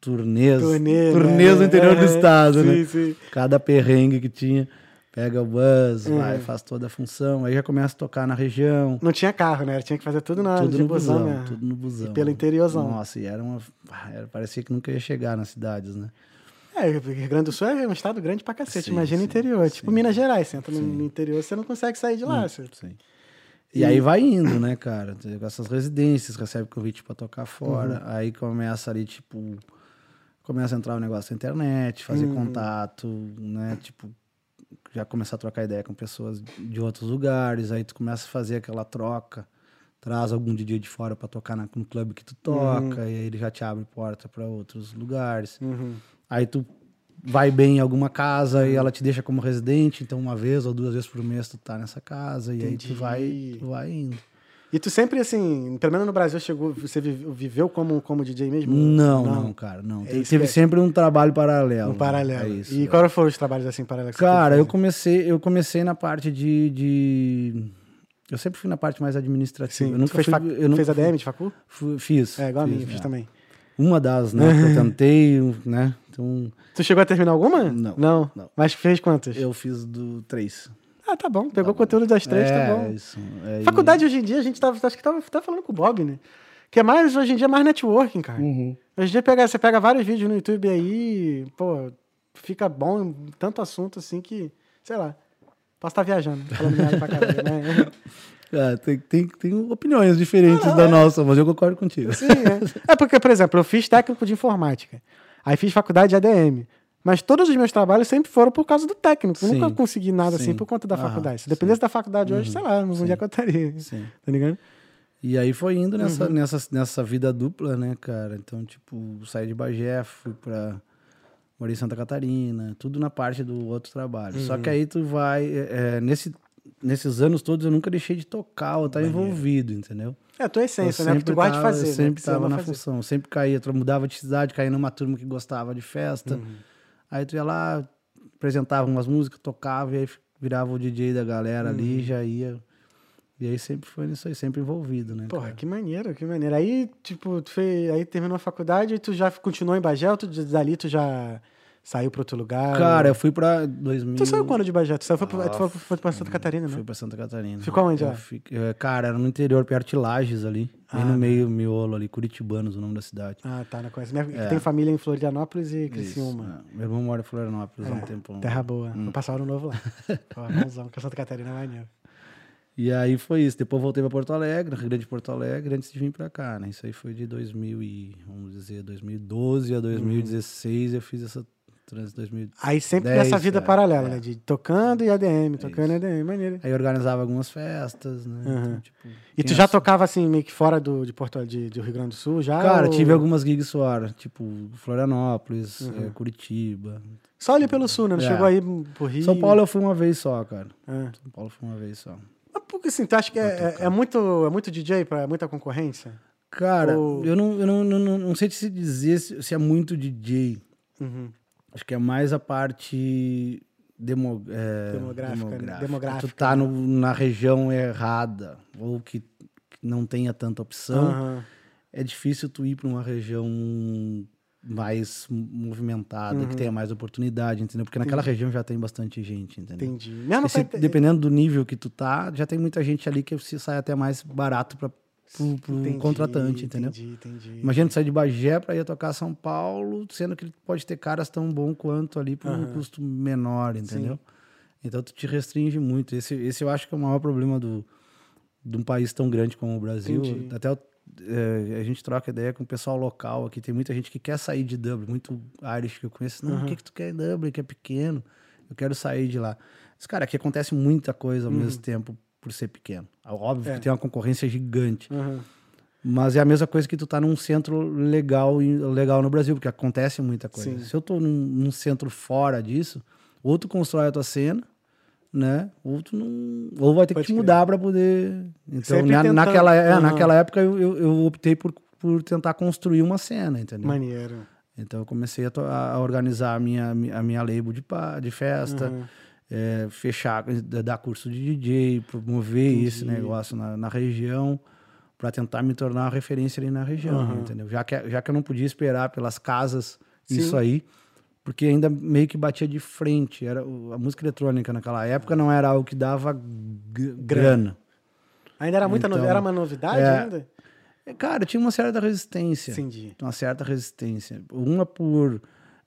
turnês, Turnê, turnês né? no interior do É, estado, sim, né? sim. Cada perrengue que tinha, pega o bus, Uhum. vai, faz toda a função, aí já começa a tocar na região. Não tinha carro, né? Tinha que fazer tudo na Tudo no busão, busão, né? tudo no busão. E pelo interiorzão. Nossa, e era uma. ah, era- parecia que nunca ia chegar nas cidades, né? É, o Rio Grande do Sul é um estado grande pra cacete. Sim, Imagina o sim, interior. Tipo sim. Minas Gerais. Você entra no- interior, você não consegue sair de lá. você- Sim. E, aí vai indo, né, cara? Essas residências, recebe convite pra tocar fora. Uhum. Aí começa ali, tipo. Começa a entrar o negócio da internet, fazer Uhum. contato, né? Tipo, já começar a trocar ideia com pessoas de outros lugares. Aí tu começa a fazer aquela troca. Traz algum DJ de fora pra tocar na, no clube que tu toca. E aí ele já te abre porta pra outros lugares. Uhum. Aí tu vai bem em alguma casa e ela te deixa como residente, então uma vez ou duas vezes por mês tu tá nessa casa e aí Entendi. tu vai, tu vai indo. E tu sempre, assim, pelo menos no Brasil, chegou, você vi- viveu como, como DJ mesmo? Não, não, cara, não. É Teve é- sempre um trabalho paralelo. Um paralelo. É isso. e é. quais foram os trabalhos assim paralelos? Cara, eu comecei, eu comecei na parte de, de- eu sempre fui na parte mais administrativa. Sim. Eu nunca fez, fui, fac- eu nunca fez ADM de facu? fui- fiz. É, igual a mim, fiz é. também. Uma das, né? que eu tentei, né? Então, Tu chegou a terminar alguma? Não, Não. não. Mas fez quantas? eu fiz do três. Ah, tá bom. Pegou o conteúdo das três, é, tá bom. Isso, é, Faculdade hoje em dia, a gente tava, acho que tava, tava falando com o Bob, né? Que é mais, hoje em dia, é mais networking, cara. Uhum. Hoje em dia pega, você pega vários vídeos no YouTube aí, pô, fica bom, tanto assunto assim que, sei lá. Posso estar viajando, falando pra caralho, né? Ah, tem, tem, tem opiniões diferentes da nossa, mas eu concordo contigo. Sim, é. É porque, por exemplo, eu fiz técnico de informática. Aí fiz faculdade de ADM. Mas todos os meus trabalhos sempre foram por causa do técnico. Sim, nunca consegui nada assim sim. por conta da faculdade. Se dependesse da faculdade hoje, sei lá, onde é que eu estaria. Sim. Tá ligado? E aí foi indo nessa, Uhum. nessa, nessa vida dupla, né, cara? Então, tipo, saí de Bagé, fui pra. Morei em Santa Catarina, tudo na parte do outro trabalho. Só Uhum. que aí tu vai. é, é, nesse, nesses anos todos eu nunca deixei de tocar ou estar envolvido, entendeu? É a tua essência, né? Porque tu gosta de fazer. Eu né? sempre você tava na fazer. função. Sempre caía, mudava de cidade, caía numa turma que gostava de festa. Uhum. Aí tu ia lá, apresentava umas músicas, tocava e aí virava o DJ da galera Uhum. ali, já ia. E aí sempre foi nisso aí, sempre envolvido, né? Porra, cara? que maneiro, que maneiro. Aí, tipo, tu aí terminou a faculdade e tu já continuou em Bagé ou tu, dali tu já saiu pra outro lugar? Cara, eu fui pra 2000. Tu saiu quando de Bagé? Tu saiu, foi, pra- Ah, tu foi, foi pra Santa Catarina, né? Fui pra Santa Catarina. Ficou onde lá? é, cara, era no interior, perto de Lages ali. bem Ah, no meio, miolo ali, Curitibanos, o nome da cidade. Ah, tá, não conheço. Minha, Tem família em Florianópolis e Criciúma. É. Isso, é. Meu irmão mora em Florianópolis há um tempão. Terra boa. Hum. Vou passar ano novo lá. Pô, bonzão, que Santa Catarina é maneiro. E aí foi isso. Depois voltei pra Porto Alegre, Rio Grande de Porto Alegre, antes de vir pra cá, né? Isso aí foi de 2000 e, vamos dizer, 2012 a 2016 eu fiz essa trans 2000. Aí sempre 10, nessa vida é, paralela, é. né? De tocando e ADM, tocando e ADM, maneiro. Aí organizava algumas festas, né? Então, tipo, E tu já essa- tocava assim, meio que fora do, de Porto de, do Rio Grande do Sul já? Cara, ou- tive algumas gigs fora, tipo Florianópolis, Uhum. Curitiba. Só ali pelo sul, né? Não É. chegou aí pro Rio. São Paulo eu fui uma vez só, cara. É. São Paulo foi uma vez só. Mas porque assim, tu acha que é, é, é muito, é muito DJ pra muita concorrência? Cara, Ou- eu, não, eu não, não, não, sei te se dizer se, se é muito DJ. Uhum. Acho que é mais a parte demo, é, Demográfica, né? Demográfica, Tu tá no- na região errada, ou que, que não tenha tanta opção. Aham. É difícil tu ir para uma região mais movimentada, Uhum. que tenha mais oportunidade, entendeu? Porque naquela região já tem bastante gente, entendeu? Entendi. Mesmo pra- dependendo do nível que tu tá, já tem muita gente ali que se sai até mais barato para pro, pro Entendi, contratante, entendeu? Entendi, entendi. Imagina tu sair de Bagé para ir tocar São Paulo, sendo que ele pode ter caras tão bom quanto ali por um Aham. custo menor, entendeu? Então tu te restringe muito. Esse, esse eu acho que é o maior problema do, de um país tão grande como o Brasil. Entendi. Até o- é, a gente troca ideia com o pessoal local aqui. Tem muita gente que quer sair de Dublin, muito Irish que eu conheço. Não, o que, que tu quer em Dublin, que é pequeno? Eu quero sair de lá. Mas, cara, aqui acontece muita coisa ao mesmo tempo por ser pequeno. Óbvio Uhum. É. que tem uma concorrência gigante. Aham. Mas é a mesma coisa que tu tá num centro legal, legal no Brasil, porque acontece muita coisa. Sim. Se eu tô num, num centro fora disso, ou tu constrói a tua cena, né? Ou tu não. Ou vai ter Pode que te crer. mudar para poder. Então, na- naquela, é, Aham. naquela época eu, eu, eu optei por, por tentar construir uma cena, entendeu? Maneiro. Então eu comecei a, a organizar a minha, a minha label de, pa- de festa, Uhum. É, fechar, dar curso de DJ, promover Entendi. esse negócio na, na região, para tentar me tornar uma referência ali na região, Uhum. entendeu? Já que, já que eu não podia esperar pelas casas isso Sim. aí, porque ainda meio que batia de frente. Era, a música eletrônica naquela época não era algo que dava grana. Ainda era muita Então, era uma novidade é, ainda? É, Cara, tinha uma certa resistência Entendi. uma certa resistência. Uma por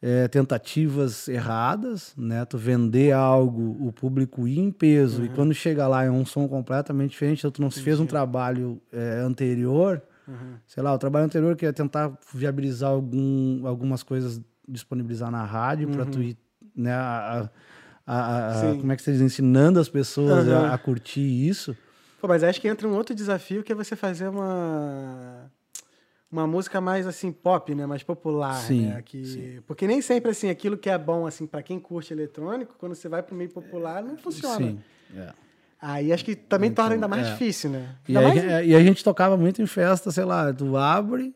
é, tentativas erradas, né? Tu vender algo, o público ir em peso, Uhum. e quando chega lá é um som completamente diferente, então tu não se fez um trabalho é, anterior, Uhum. sei lá, o trabalho anterior que é tentar viabilizar algum, algumas coisas, disponibilizar na rádio para tu ir, né, a, a- a- Uhum. Como é que você diz, ensinando as pessoas Uhum. a, a curtir isso. Pô, mas acho que entra um outro desafio que é você fazer uma uma música mais assim pop, né, mais popular, Sim, né, que porque nem sempre assim aquilo que é bom assim para quem curte eletrônico, quando você vai pro meio popular não funciona. Sim. é. Aí acho que também torna ainda mais é. difícil, né? E, aí, mais- é, e a gente tocava muito em festa, sei lá, tu abre,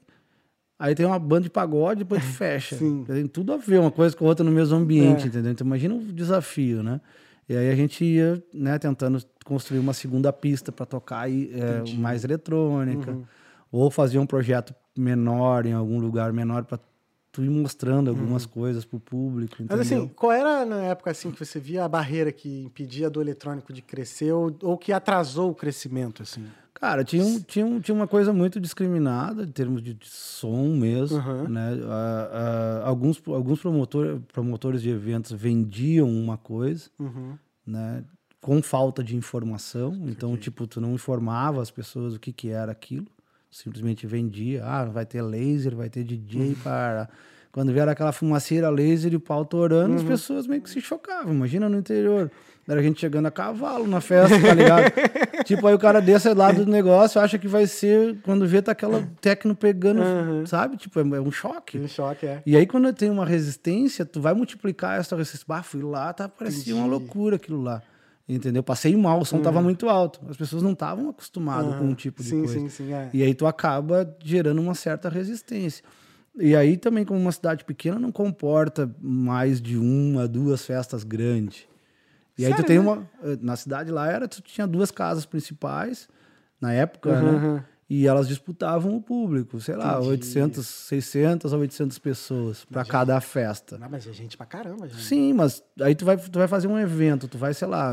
aí tem uma banda de pagode, depois tu fecha. Sim. Tem tudo a ver uma coisa com a outra no mesmo ambiente, É. entendeu? Então imagina o desafio, né? E aí a gente ia, né, tentando construir uma segunda pista para tocar aí, é, mais eletrônica, Uhum. ou fazia um projeto menor, em algum lugar menor, para tu ir mostrando algumas uhum. coisas pro público. Entendeu? Mas assim, qual era na época assim que você via a barreira que impedia do eletrônico de crescer ou, ou que atrasou o crescimento, assim? Cara, tinha, um, tinha, um, tinha uma coisa muito discriminada em termos de, de som mesmo, uhum. né? Uh, uh, alguns alguns promotor, promotores de eventos vendiam uma coisa, uhum. né? Com falta de informação. Então, tipo, tu não informava as pessoas o que, que era aquilo. Simplesmente vendia. Ah, vai ter laser, vai ter DJ uhum. para... Quando vier aquela fumaceira laser e o pau torando, as uhum. pessoas meio que se chocavam. Imagina no interior. Era a gente chegando a cavalo na festa, tá ligado? tipo, aí o cara desce lá do negócio, acha que vai ser quando vê tá aquela tecno pegando, uhum. sabe? Tipo, é, é, um choque. Um choque, é. E aí quando tem uma resistência, tu vai multiplicar essa resistência. Fui lá, tá, parecia Entendi. uma loucura aquilo lá. Entendeu? Passei mal, o som uhum. tava muito alto. As pessoas não estavam acostumadas uhum. com um tipo de sim, coisa. Sim, sim, é. E aí tu acaba gerando uma certa resistência. E aí também, como uma cidade pequena, não comporta mais de uma, duas festas grandes. E Sério, aí tu tem né? uma. Eh, na cidade lá era, tu tinha duas casas principais, na época, uhum. né? E elas disputavam o público, sei lá, Entendi. 800, 600 a 800 pessoas para cada festa. Não, mas é gente pra caramba, gente. Sim, mas aí tu vai, tu vai fazer um evento, tu vai, sei lá,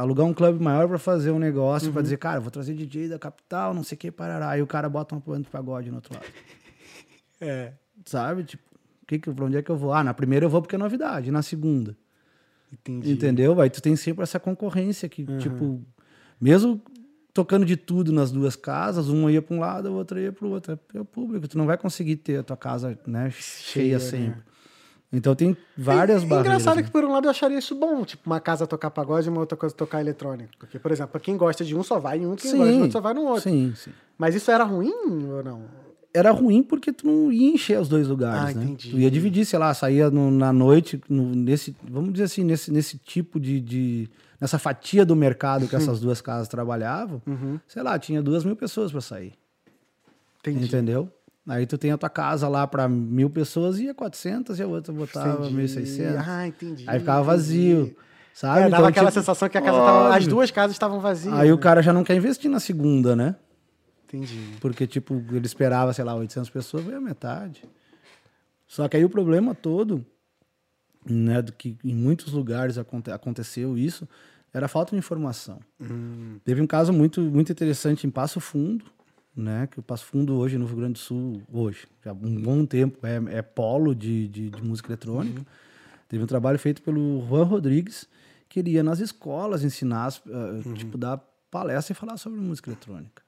alugar um clube maior para fazer um negócio, uhum. para dizer, cara, vou trazer DJ da capital, não sei o que, parará. Aí o cara bota uma planta de pagode no outro lado. É. Sabe? Tipo, que, pra onde é que eu vou? Ah, na primeira eu vou porque é novidade, na segunda. Entendi. Entendeu? Aí tu tem sempre essa concorrência que, uhum. tipo, mesmo tocando de tudo nas duas casas, uma ia para um lado, a outra ia para o outro. É o público, tu não vai conseguir ter a tua casa né, cheia, cheia sempre. Né? Então tem várias é, barreiras. É engraçado né? que, por um lado, eu acharia isso bom, tipo, uma casa tocar pagode e uma outra coisa tocar eletrônico. Porque, por exemplo, quem gosta de um só vai em um, quem sim, gosta de outro só vai no outro. Sim, sim. Mas isso era ruim ou não? Era ruim porque tu não ia encher os dois lugares, ah, né? Entendi. Tu ia dividir, sei lá, saía no, na noite, no, nesse, vamos dizer assim, nesse, nesse tipo de, de nessa fatia do mercado que essas duas casas trabalhavam, uhum. sei lá, tinha duas mil pessoas para sair. Entendi. Entendeu? Aí tu tem a tua casa lá para mil pessoas, ia 400 e a outra botava 1.600. Ah, entendi. Aí ficava vazio. Sabe? É, dava então, aquela tipo, sensação que a casa tava, as duas casas estavam vazias. Aí né? o cara já não quer investir na segunda, né? Entendi. Porque, tipo, ele esperava, sei lá, 800 pessoas, veio a metade. Só que aí o problema todo, né, do que em muitos lugares aconte aconteceu isso, era a falta de informação. Hum. Teve um caso muito, muito interessante em Passo Fundo, né, que o Passo Fundo hoje no Rio Grande do Sul, hoje, já há um bom tempo, é, é polo de, de, de, música eletrônica. Uhum. Teve um trabalho feito pelo Juan Rodrigues, que ele ia nas escolas ensinar, uh, uhum. tipo, dar palestra e falar sobre música eletrônica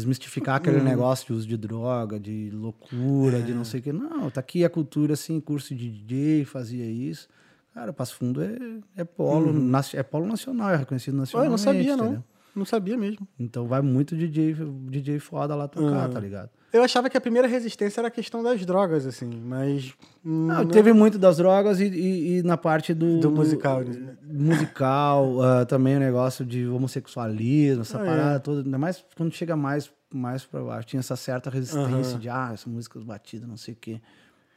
desmistificar aquele uhum. negócio de uso de droga, de loucura, é. de não é. sei o que. Não, tá aqui a cultura, assim, curso de DJ, fazia isso. Cara, Passo Fundo é, é polo, uhum. é polo nacional, é reconhecido nacionalmente. Eu não sabia, não. Não sabia mesmo. Então vai muito DJ, DJ foda lá tocar, uhum. tá ligado? Eu achava que a primeira resistência era a questão das drogas, assim, mas. Não, teve muito das drogas e, e, e, na parte do. Do musical. Né? Musical, uh, também o negócio de homossexualismo, essa ah, parada é. toda. Ainda mais quando chega mais, mais pra baixo. Tinha essa certa resistência de, ah, essa música batida, não sei o quê.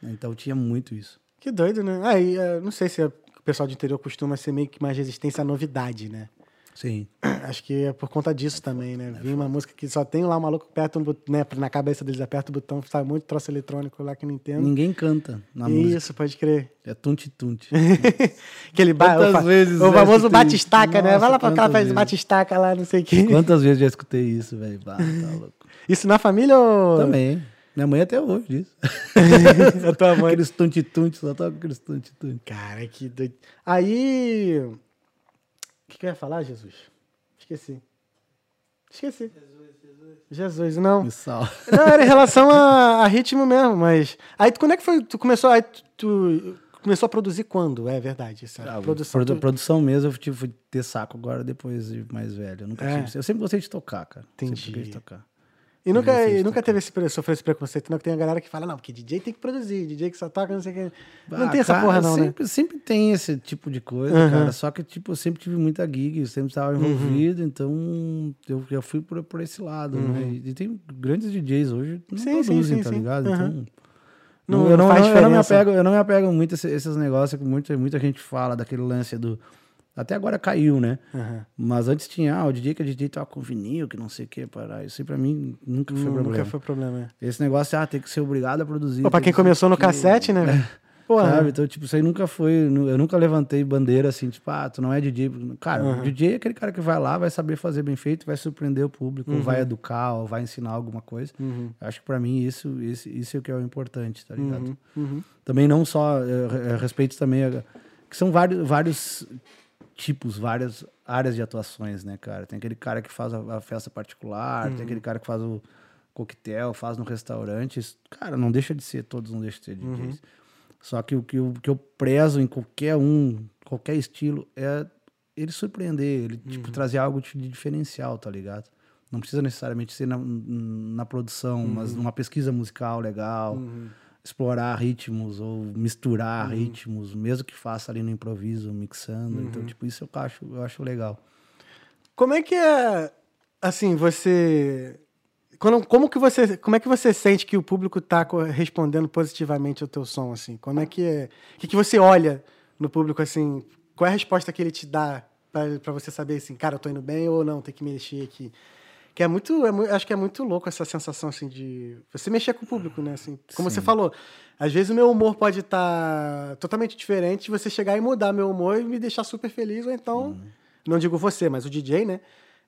Então tinha muito isso. Que doido, né? Aí, ah, não sei se o pessoal de interior costuma ser meio que mais resistência à novidade, né? Sim. Acho que é por conta disso é também, né? É Vi uma música que só tem lá um maluco perto, né? Na cabeça deles, aperta o botão, sai muito troço eletrônico lá que não entendo. Ninguém canta na isso, música. Isso, pode crer. É tunti-tunti. Aquele ba Quantas o, vezes o famoso batistaca, né? Vai lá pra cá, faz batistaca lá, não sei o quê. Quantas vezes já escutei isso, velho? Tá louco. Isso na família ou... Também. Minha mãe até hoje diz. a tua mãe. Aqueles tunti-tunti, só toca aqueles tunti-tunti. Cara, que doido. Aí... O que, que eu ia falar, Jesus? Esqueci. Esqueci. Jesus, Jesus. Jesus, não. Não, era em relação a, a, ritmo mesmo, mas. Aí quando é que foi? Tu começou. Aí tu, tu começou a produzir quando? É verdade. Essa ah, produção. Produ, tu... Produção mesmo, eu tive, ter saco agora depois de mais velho. Eu, nunca é. tive, eu sempre gostei de tocar, cara. Entendi. Sempre gostei de tocar. E nunca, e nunca teve esse, sofreu esse preconceito, não? Que tem a galera que fala, não, porque DJ tem que produzir, DJ que só toca, não sei o que. Não ah, tem essa porra, não, né? sempre, né? Sempre tem esse tipo de coisa, uhum. cara. Só que, tipo, eu sempre tive muita gig, eu sempre estava uhum. envolvido, uhum. então eu já fui por, por esse lado, né? uhum. né? E tem grandes DJs hoje que não sim, produzem, sim, sim, tá ligado? Então. Uhum. Não, eu, não, não eu, não me apego, eu não me apego muito a esses negócios que muita, muita gente fala daquele lance do Até agora caiu, né? Uhum. Mas antes tinha, ah, o DJ que é DJ toca com vinil, que não sei o que, para Isso aí pra mim nunca foi Nunca problema. foi problema. é. Esse negócio, ah, tem que ser obrigado a produzir. Pô, pra quem que começou no aquilo. cassete, né? velho? Porra. Sabe? Então, tipo, isso aí nunca foi. Eu nunca levantei bandeira assim, tipo, ah, tu não é DJ. Cara, o DJ é aquele cara que vai lá, vai saber fazer bem feito, vai surpreender o público, Uhum. vai educar, ou vai ensinar alguma coisa. Eu acho que pra mim isso, isso, isso é o que é o importante, tá ligado? Uhum. Também não só, eu, eu respeito também, a- que são vários, vários tipos, várias áreas de atuações, né, cara? Tem aquele cara que faz a, a festa particular, tem aquele cara que faz o coquetel, faz no restaurante. Isso, Cara, não deixa de ser, todos não deixam de ser DJs. Só que o que eu, que eu prezo em qualquer um, qualquer estilo, é ele surpreender, ele tipo, trazer algo de diferencial, tá ligado? Não precisa necessariamente ser na, na produção, mas numa pesquisa musical legal, explorar ritmos ou misturar ritmos, mesmo que faça ali no improviso, mixando. Então, tipo, isso eu acho, eu acho legal. Como é que é, assim, você... Quando, como, que você, como é que você sente que o público tá co- respondendo positivamente ao teu som, assim? Como é que é... O que, que você olha no público, assim? Qual é a resposta que ele te dá pra você saber, assim, cara, eu tô indo bem ou não, tem que mexer aqui? Que é muito, é acho que é muito louco essa sensação, assim, de você mexer com o público, né? Assim, como você falou, às vezes o meu humor pode estar totalmente diferente, você chegar e mudar meu humor e me deixar super feliz, ou então, não digo você, mas o DJ, né?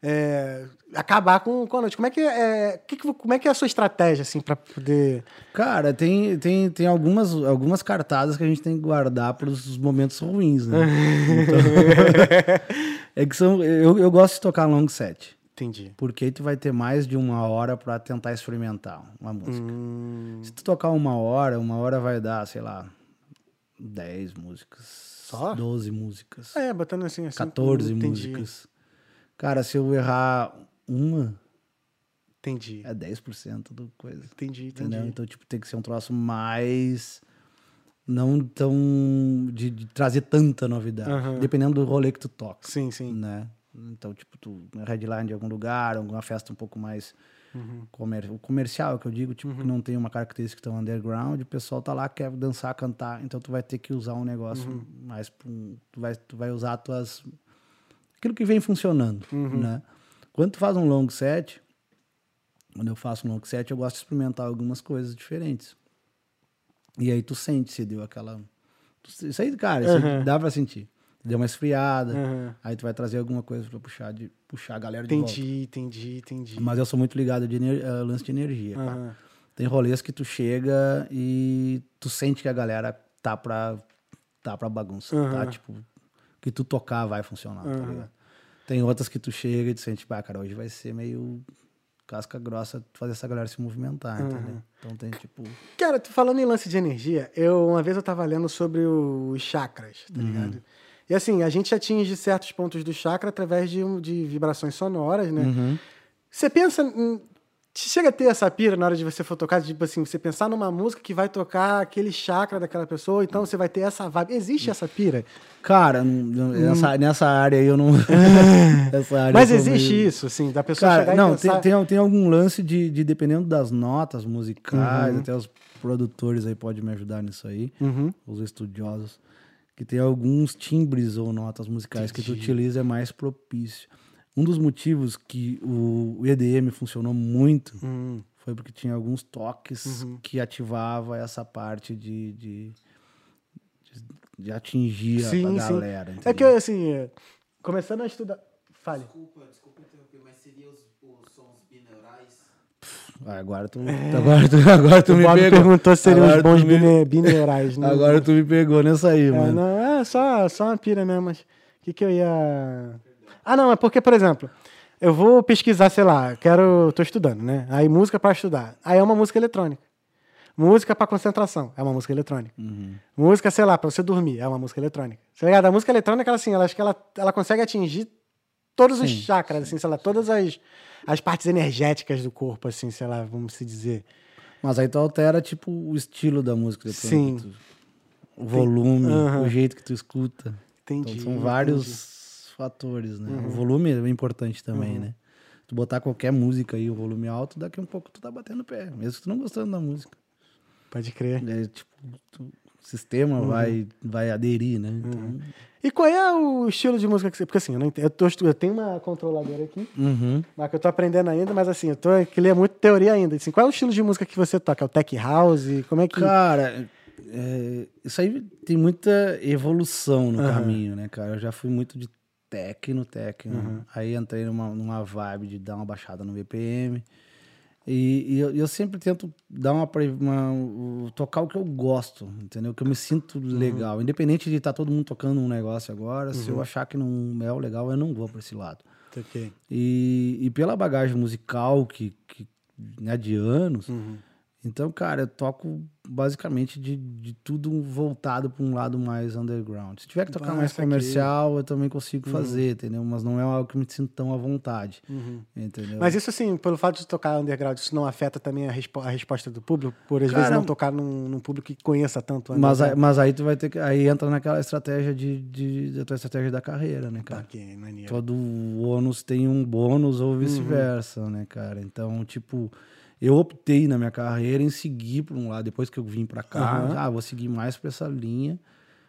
É, acabar com, com a noite. Como é que é, que que- como é que é a sua estratégia, assim, pra poder... Cara, tem, tem, tem algumas, algumas cartadas que a gente tem que guardar para os momentos ruins, né? Então, é que são. Eu, eu gosto de tocar long set. Entendi. Porque tu vai ter mais de uma hora para tentar experimentar uma música. Hum, Se tu tocar uma hora, uma hora vai dar, sei lá, 10 músicas. Só? 12 músicas. é, botando assim... assim 14 entendi, músicas. Cara, se eu errar uma, Entendi, é 10% do coisa. entendi, entendi. Entendeu? Então, tipo, tem que ser um troço mais. Não tão. de, de trazer tanta novidade. Aham. Dependendo do rolê que tu toca. Sim, sim. Né? Então, tipo, tu headline de algum lugar, alguma festa um pouco mais Uhum. comer, o comercial, que eu digo, tipo, que não tem uma característica tão underground, o pessoal tá lá, quer dançar, cantar, então tu vai ter que usar um negócio Uhum. mais. Tu vai, tu vai usar tuas. aquilo que vem funcionando, Uhum. né? Quando tu faz um long set, quando eu faço um long set, eu gosto de experimentar algumas coisas diferentes. E aí tu sente se deu aquela. Isso aí, cara, isso aí Uhum. dá pra sentir. Deu uma esfriada, Uhum. aí tu vai trazer alguma coisa pra puxar, de, puxar a galera de volta. Entendi, entendi, entendi. Mas eu sou muito ligado de eh, lance de energia. cara. Aham. Tem rolês que tu chega e tu sente que a galera tá pra, tá pra bagunça. Tá? Aham. Tipo, que tu tocar vai funcionar, tá ligado? Tem outras que tu chega e tu sente, pá, cara, hoje vai ser meio casca grossa fazer essa galera se movimentar, entendeu? Então tem tipo. Cara, tu falando em lance de energia, eu uma vez eu tava lendo sobre os chakras, tá ligado? E assim, a gente atinge certos pontos do chakra através de, de vibrações sonoras, né? Uhum. Você pensa. em- Chega a ter essa pira na hora de você for tocar, tipo assim, você pensar numa música que vai tocar aquele chakra daquela pessoa, então você vai ter essa vibe. Existe essa pira? Cara, não- nessa, nessa área aí eu não. Área Hum. Mas eu existe meio- isso, assim, da pessoa Cara, chegar não, e pensar... tem, tem, tem algum lance de, de dependendo das notas musicais, Uhum. até os produtores aí podem me ajudar nisso aí, Uhum. os estudiosos, que tem alguns timbres ou notas musicais que tu utiliza é mais propício. Um dos motivos que o EDM funcionou muito Hum, foi porque tinha alguns toques Uhum. que ativava essa parte de, de, de, de atingir a- Sim, a sim. galera. É que, assim, é, começando a estudar... Fale. Desculpa, desculpa interromper, mas seria os, os sons binaurais? Ah, Agora tu, agora tu, agora tu O me Bob pegou. perguntou se seriam os bons me- né? Agora tu me pegou nessa aí, É, mano. não, é só, só uma pira mesmo, mas o que, que eu ia. Ah, não, é porque, por exemplo, eu vou pesquisar, sei lá, quero. tô estudando, né? Aí música para estudar. Aí é uma música eletrônica. Música para concentração, é uma música eletrônica. Uhum. Música, sei lá, para você dormir, é uma música eletrônica. Tá ligado? A música eletrônica, ela, assim, ela, acho que ela, ela consegue atingir todos os Sim, chakras, assim, sei lá, todas as, as partes energéticas do corpo, assim, sei lá, vamos se dizer. Mas aí tu altera, tipo, o estilo da música. depois Sim. que tu- o volume, Aham. o jeito que tu escuta. Entendi. Então, são entendi. vários fatores, né? Uhum. O volume é importante também, né? Tu botar qualquer música aí, o volume alto, daqui a um pouco tu tá batendo pé, mesmo que tu não gostando da música. Pode crer. É, tipo, tu- sistema Uhum. vai, vai aderir, né? Então, E qual é o estilo de música que você. Porque assim, eu, não entendo, eu, tô eu tenho uma controladora aqui, uhum. mas que eu tô aprendendo ainda, mas assim, eu tô que lê muito teoria ainda. Assim, qual é o estilo de música que você toca? É o tech house? Como é que. Cara, é, isso aí tem muita evolução no caminho, né, cara? Eu já fui muito de techno, techno. Uhum. Aí entrei numa, numa vibe de dar uma baixada no BPM. E, e eu, eu sempre tento dar uma, uma- tocar o que eu gosto, entendeu? Que eu me sinto Uhum. legal. Independente de estar todo mundo tocando um negócio agora, se Uhum. eu achar que não é o legal, eu não vou para esse lado. Ok. E, e pela bagagem musical que, que né, de anos, Uhum. Então, cara, eu toco basicamente de, de tudo voltado para um lado mais underground. Se tiver que tocar mais comercial, eu também consigo fazer, entendeu? Mas não é algo que me sinto tão à vontade, Uhum. entendeu? Mas isso assim, pelo fato de tocar underground, isso não afeta também a, respo- a resposta do público? Por às vezes não tocar num, num público que conheça tanto Mas, aí- mas aí tu vai ter que. Aí entra naquela estratégia de, de, da tua estratégia da carreira, né, cara? Ok, maneiro. Todo ônus tem um bônus ou vice-versa, né, cara? Então, tipo, eu optei na minha carreira em seguir por um lado, depois que eu vim pra cá, Aham. ah, vou seguir mais pra essa linha.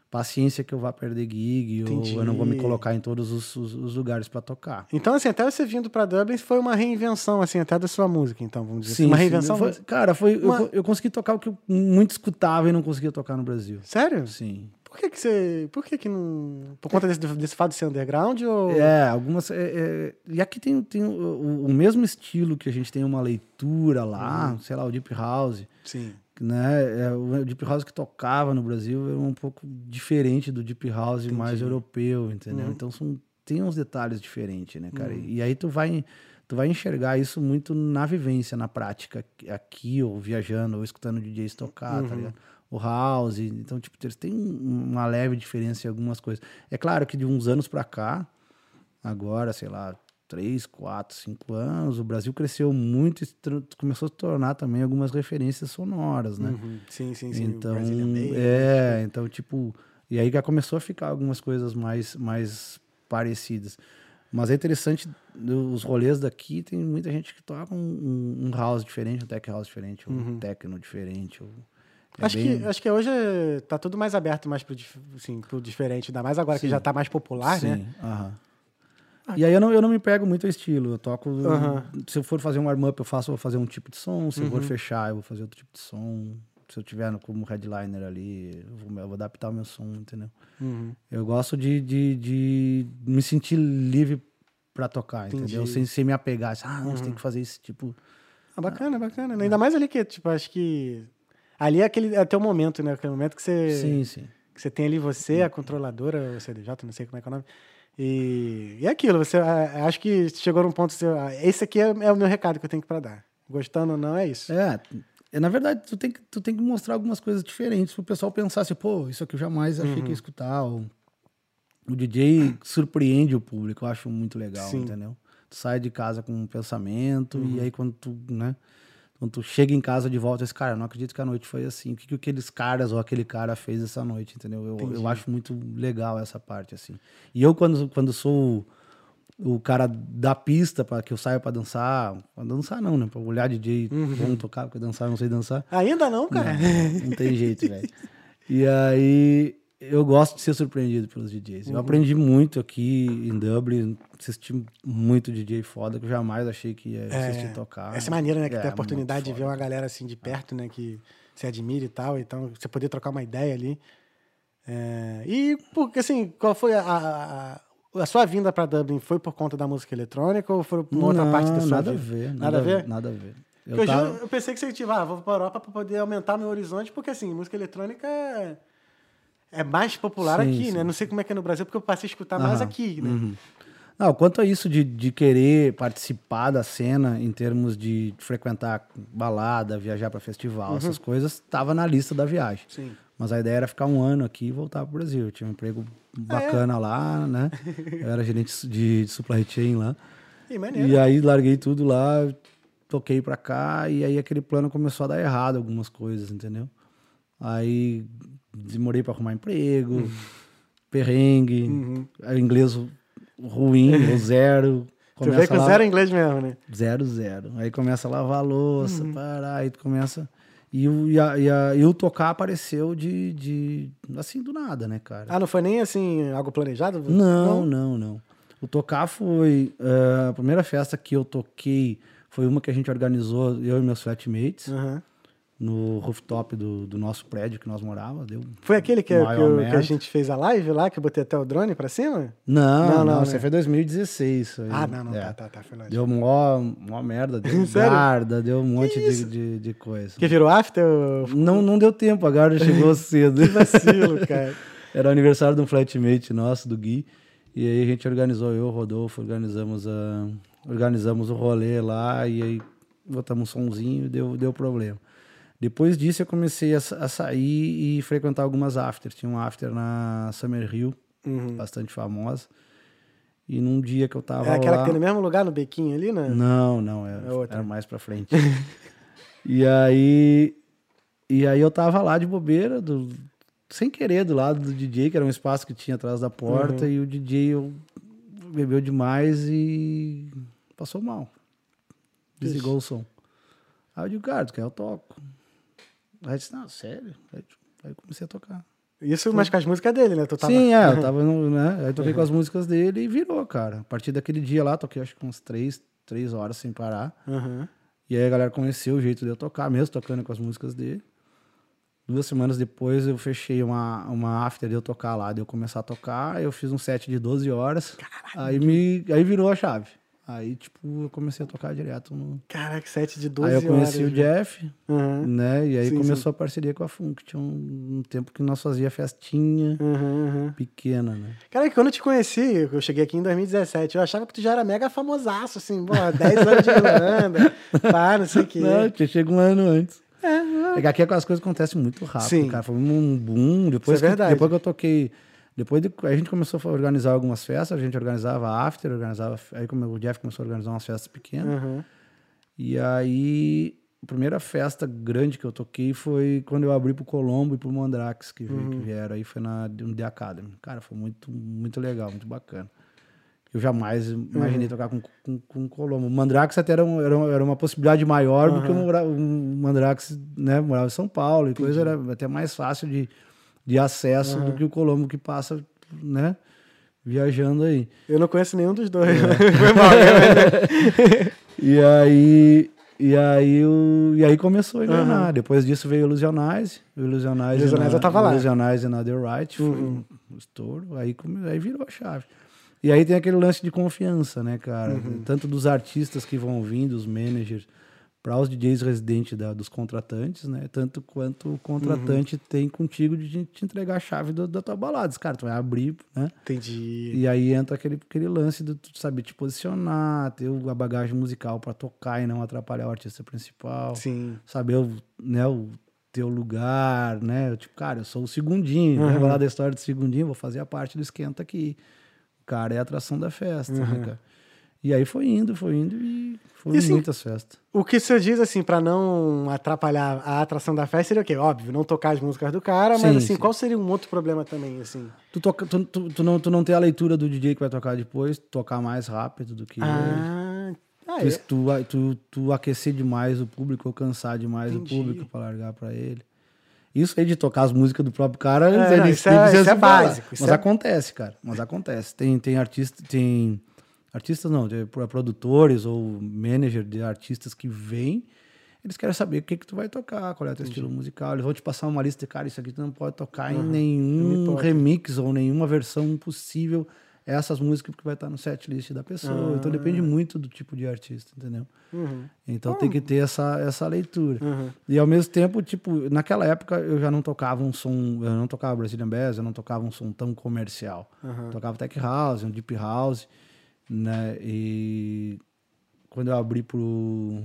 Paciência que eu vá perder gig, Entendi. ou eu não vou me colocar em todos os, os- os lugares pra tocar. Então, assim, até você vindo pra Dublin foi uma reinvenção, assim, até da sua música, então, vamos dizer assim. Sim, Uma sim, reinvenção? foi- cara, foi, Uma- eu, eu consegui tocar o que eu muito escutava e não conseguia tocar no Brasil. Sério? Sim. Por que que você... Por que que não... Por conta desse, desse fato de ser underground ou... É, algumas. é, é, e aqui tem, tem o, o- mesmo estilo que a gente tem uma leitura lá, Uhum. sei lá, o Deep House. Sim. Né? É, o Deep House que tocava no Brasil é um pouco diferente do Deep House mais europeu, entendeu? Uhum. Então são, tem uns detalhes diferentes, né, cara? E aí tu vai, tu vai enxergar isso muito na vivência, na prática, aqui, ou viajando, ou escutando DJs tocar, Uhum. tá ligado? O house, então, tipo, eles têm um- uma leve diferença em algumas coisas. É claro que de uns anos pra cá, agora, sei lá, três, quatro, cinco anos, o Brasil cresceu muito e começou a se tornar também algumas referências sonoras, né? Uhum. Sim, sim, sim. Então, Bass. é, então, tipo, e aí já começou a ficar algumas coisas mais, mais parecidas. Mas é interessante, os rolês daqui, tem muita gente que toca um, um- house diferente, um tech house diferente, um techno diferente. ou- é Acho, bem- que, acho que hoje é- tá tudo mais aberto mais pro, assim, pro diferente, ainda mais agora que Sim. já tá mais popular, Sim, né? aham. E aí eu não, eu não me pego muito ao estilo. Eu toco. Aham. Se eu for fazer um warm-up, eu faço, eu vou fazer um tipo de som. Se eu Uhum. for fechar, eu vou fazer outro tipo de som. Se eu tiver no- como headliner ali, eu vou, eu vou adaptar o meu som, entendeu? Uhum. Eu gosto de, de, de me sentir livre pra tocar, entendeu? Entendi. Uhum. Sem, sem me apegar. assim, Ah, não, você tem que fazer esse tipo. Ah, bacana, bacana. Ainda mais ali que, tipo, acho que. Ali é aquele é teu momento, né? Aquele momento que você, Sim, sim. que você tem ali você, a controladora, o CDJ, não sei como é que é o nome. E, e é aquilo, você acho que chegou num ponto você, esse aqui é, é o meu recado que eu tenho que pra dar. Gostando ou não, é isso. É, é, na verdade, tu tem, que, tu tem que mostrar algumas coisas diferentes pro pessoal pensar assim, pô, isso aqui eu jamais achei Uhum. que ia escutar. Ou, o DJ surpreende o público, eu acho muito legal, Sim. entendeu? Tu sai de casa com um pensamento Uhum. e aí quando tu, né? Quando tu chega em casa de volta, esse cara, eu não acredito que a noite foi assim. O que, que aqueles caras ou aquele cara fez essa noite, entendeu? Eu, Entendi. eu acho muito legal essa parte, assim. E eu, quando, quando sou o, o cara da pista, para que eu saia pra dançar, pra dançar não, né? Pra olhar DJ, Uhum. tocar, porque dançar eu não sei dançar. Ainda não, cara? Não, não tem jeito, velho. E aí eu gosto de ser surpreendido pelos DJs. Uhum. Eu aprendi muito aqui em Dublin, assisti muito DJ foda que eu jamais achei que ia assistir tocar. Essa é maneira, né? Que É, tem a oportunidade de ver uma galera assim de perto, né? Que você admira e tal. Então, você poder trocar uma ideia ali. É, e, porque assim, qual foi a, a, a sua vinda pra Dublin? Foi por conta da música eletrônica ou foi por uma outra Não, parte da sua nada vida? a ver. Nada a ver? Nada a ver. Eu eu, tava- eu pensei que você tipo, ah, vou pra Europa pra poder aumentar meu horizonte, porque assim, música eletrônica é, é mais popular Sim, aqui, sim. né? Não sei como é que é no Brasil, porque eu passei a escutar mais Aham, aqui, né? uhum. Não, quanto a isso de, de querer participar da cena em termos de frequentar balada, viajar para festival, Uhum. essas coisas, estava na lista da viagem. Sim. Mas a ideia era ficar um ano aqui e voltar pro Brasil. Eu tinha um emprego bacana lá, né? Eu era gerente de supply chain lá. E maneiro. E aí larguei tudo lá, toquei pra cá, e aí aquele plano começou a dar errado algumas coisas, entendeu? Aí demorei pra arrumar emprego, perrengue, Uhum. inglês ruim, ou zero. Tu vê a zero inglês mesmo, né? Zero, zero. Aí começa a lavar a louça, Uhum. parar, aí tu começa. E, o, e, a, e, a, e o tocar apareceu de, de. assim, do nada, né, cara? Ah, não foi nem assim, algo planejado? Não, não, não. O tocar foi. eh, a primeira festa que eu toquei foi uma que a gente organizou, eu e meus flatmates, Aham. No rooftop do, do nosso prédio que nós morávamos. Deu Foi aquele que, que, maior eu- que a gente fez a live lá, que eu botei até o drone pra cima? Não, Não, não, não, isso né? foi 2016. isso aí. Ah, não, não, É. tá, tá, tá. Foi longe. Deu mó, mó merda, deu guarda, deu um monte de, de, de coisa. Que virou after? Não, não deu tempo, a guarda chegou cedo. Que vacilo, cara. Era o aniversário de um flatmate nosso, do Gui. E aí a gente organizou, eu, o Rodolfo, organizamos, a, organizamos o rolê lá e aí botamos um sonzinho e deu, deu problema. Depois disso eu comecei a, a sair e frequentar algumas afters. Tinha um after na Summer Hill, Uhum. bastante famosa. E num dia que eu tava É aquela lá... que tem no mesmo lugar, no bequinho ali, né? Não, não, era, É outra. era mais pra frente. e aí e aí eu tava lá de bobeira, do, sem querer, do lado do DJ, que era um espaço que tinha atrás da porta, Uhum. e o DJ eu- bebeu demais e passou mal. Desligou o som. Aí eu digo, cara, tu quer? Eu toco. Aí eu disse, não, sério? Aí, comecei a tocar. Isso, mas com as músicas dele, né? Tu tava... Sim, é, eu tava no, né? Aí toquei com as músicas dele e virou, cara. A partir daquele dia lá, toquei acho que uns três, três horas sem parar. Aham. E aí a galera conheceu o jeito de eu tocar, mesmo tocando com as músicas dele. Duas semanas depois eu fechei uma, uma after de eu tocar lá, de eu começar a tocar, eu fiz um set de 12 horas. Aí, me, aí virou a chave. Aí, tipo, eu comecei a tocar direto. No... Caraca, set de 12 Aí eu conheci horas. o Jeff, Aham. né? E aí Sim, começou a parceria com a Funk. Tinha um, um tempo que nós fazia festinha Aham, aham. pequena, né? Cara, quando eu te conheci, eu cheguei aqui em 2017, eu achava que tu já era mega famosaço, assim, pô, 10 anos de Irlanda, pá, não sei o quê. Não, tinha chego um ano antes. É, É que aqui as coisas acontecem muito rápido, Sim. cara. Foi um boom. Depois, Isso é que, verdade. depois que eu toquei. Depois de, a gente começou a organizar algumas festas, a gente organizava after, organizava. Aí como o Jeff começou a organizar umas festas pequenas. Aham. E aí, a primeira festa grande que eu toquei foi quando eu abri pro Colombo e pro Mandrax, que, Uhum. que vieram. Aí foi na no The Academy. Cara, foi muito, muito legal, muito bacana. Eu jamais Uhum. imaginei tocar com, com, com o Colombo. O Mandrax até era, um- era, uma- era uma possibilidade maior, porque eu mora- o Mandrax né, morava em São Paulo e coisa era até mais fácil de, de acesso do que o Colombo que passa, né? Viajando aí. Eu não conheço nenhum dos dois. É. Foi mal, né? E aí, e aí, o, e aí começou a engrenar. Depois disso veio Illusionize. O Illusionize, Illusionize na, tava lá. Illusionize na The Right. Foi um estouro. Aí, aí virou a chave. E aí tem aquele lance de confiança, né, cara? Tanto dos artistas que vão vir, dos managers, para os DJs residentes da- dos contratantes, né? Tanto quanto o contratante tem contigo de te entregar a chave do- da tua balada. Diz, Cara, tu vai abrir, né? Entendi. E aí entra aquele, aquele lance de tu saber te posicionar, ter a bagagem musical pra tocar e não atrapalhar o artista principal. Sim. Saber o, né, o teu lugar, né? Eu, Tipo, cara, eu sou o segundinho, né? Vou lá da história do segundinho, vou fazer a parte do esquenta aqui. O cara é a atração da festa, né, cara? E aí foi indo, foi indo e foram assim, muitas festas. O que você diz, assim, pra não atrapalhar a atração da festa seria o quê? Óbvio, não tocar as músicas do cara, mas, Sim, assim, sim. qual seria um outro problema também, assim? Tu, toca, tu, tu, tu não, tu não tem a leitura do DJ que vai tocar depois, tocar mais rápido do que ele. Ah, ah Tu, é. tu, tu, tu aquecer demais o público ou cansar demais Entendi. o público pra largar pra ele. Isso aí de tocar as músicas do próprio cara, É, não, isso é- isso é falar. básico, Mas é- acontece, cara. Mas acontece. Tem, tem artista, tem artistas não, pro- produtores ou manager de artistas que vêm, eles querem saber o que que tu vai tocar, qual é o teu estilo musical. Eles vão te passar uma lista de, cara, isso aqui tu não pode tocar em nenhum remix ou nenhuma versão possível essas músicas porque vai estar no set list da pessoa. Então depende muito do tipo de artista, entendeu? Uhum. Então tem que ter essa, essa leitura. Uhum. E ao mesmo tempo, tipo, naquela época eu já não tocava um som, eu não tocava Brazilian Bass, eu não tocava um som tão comercial. Uhum. Tocava Tech House, um Deep House, né? E quando eu abri pro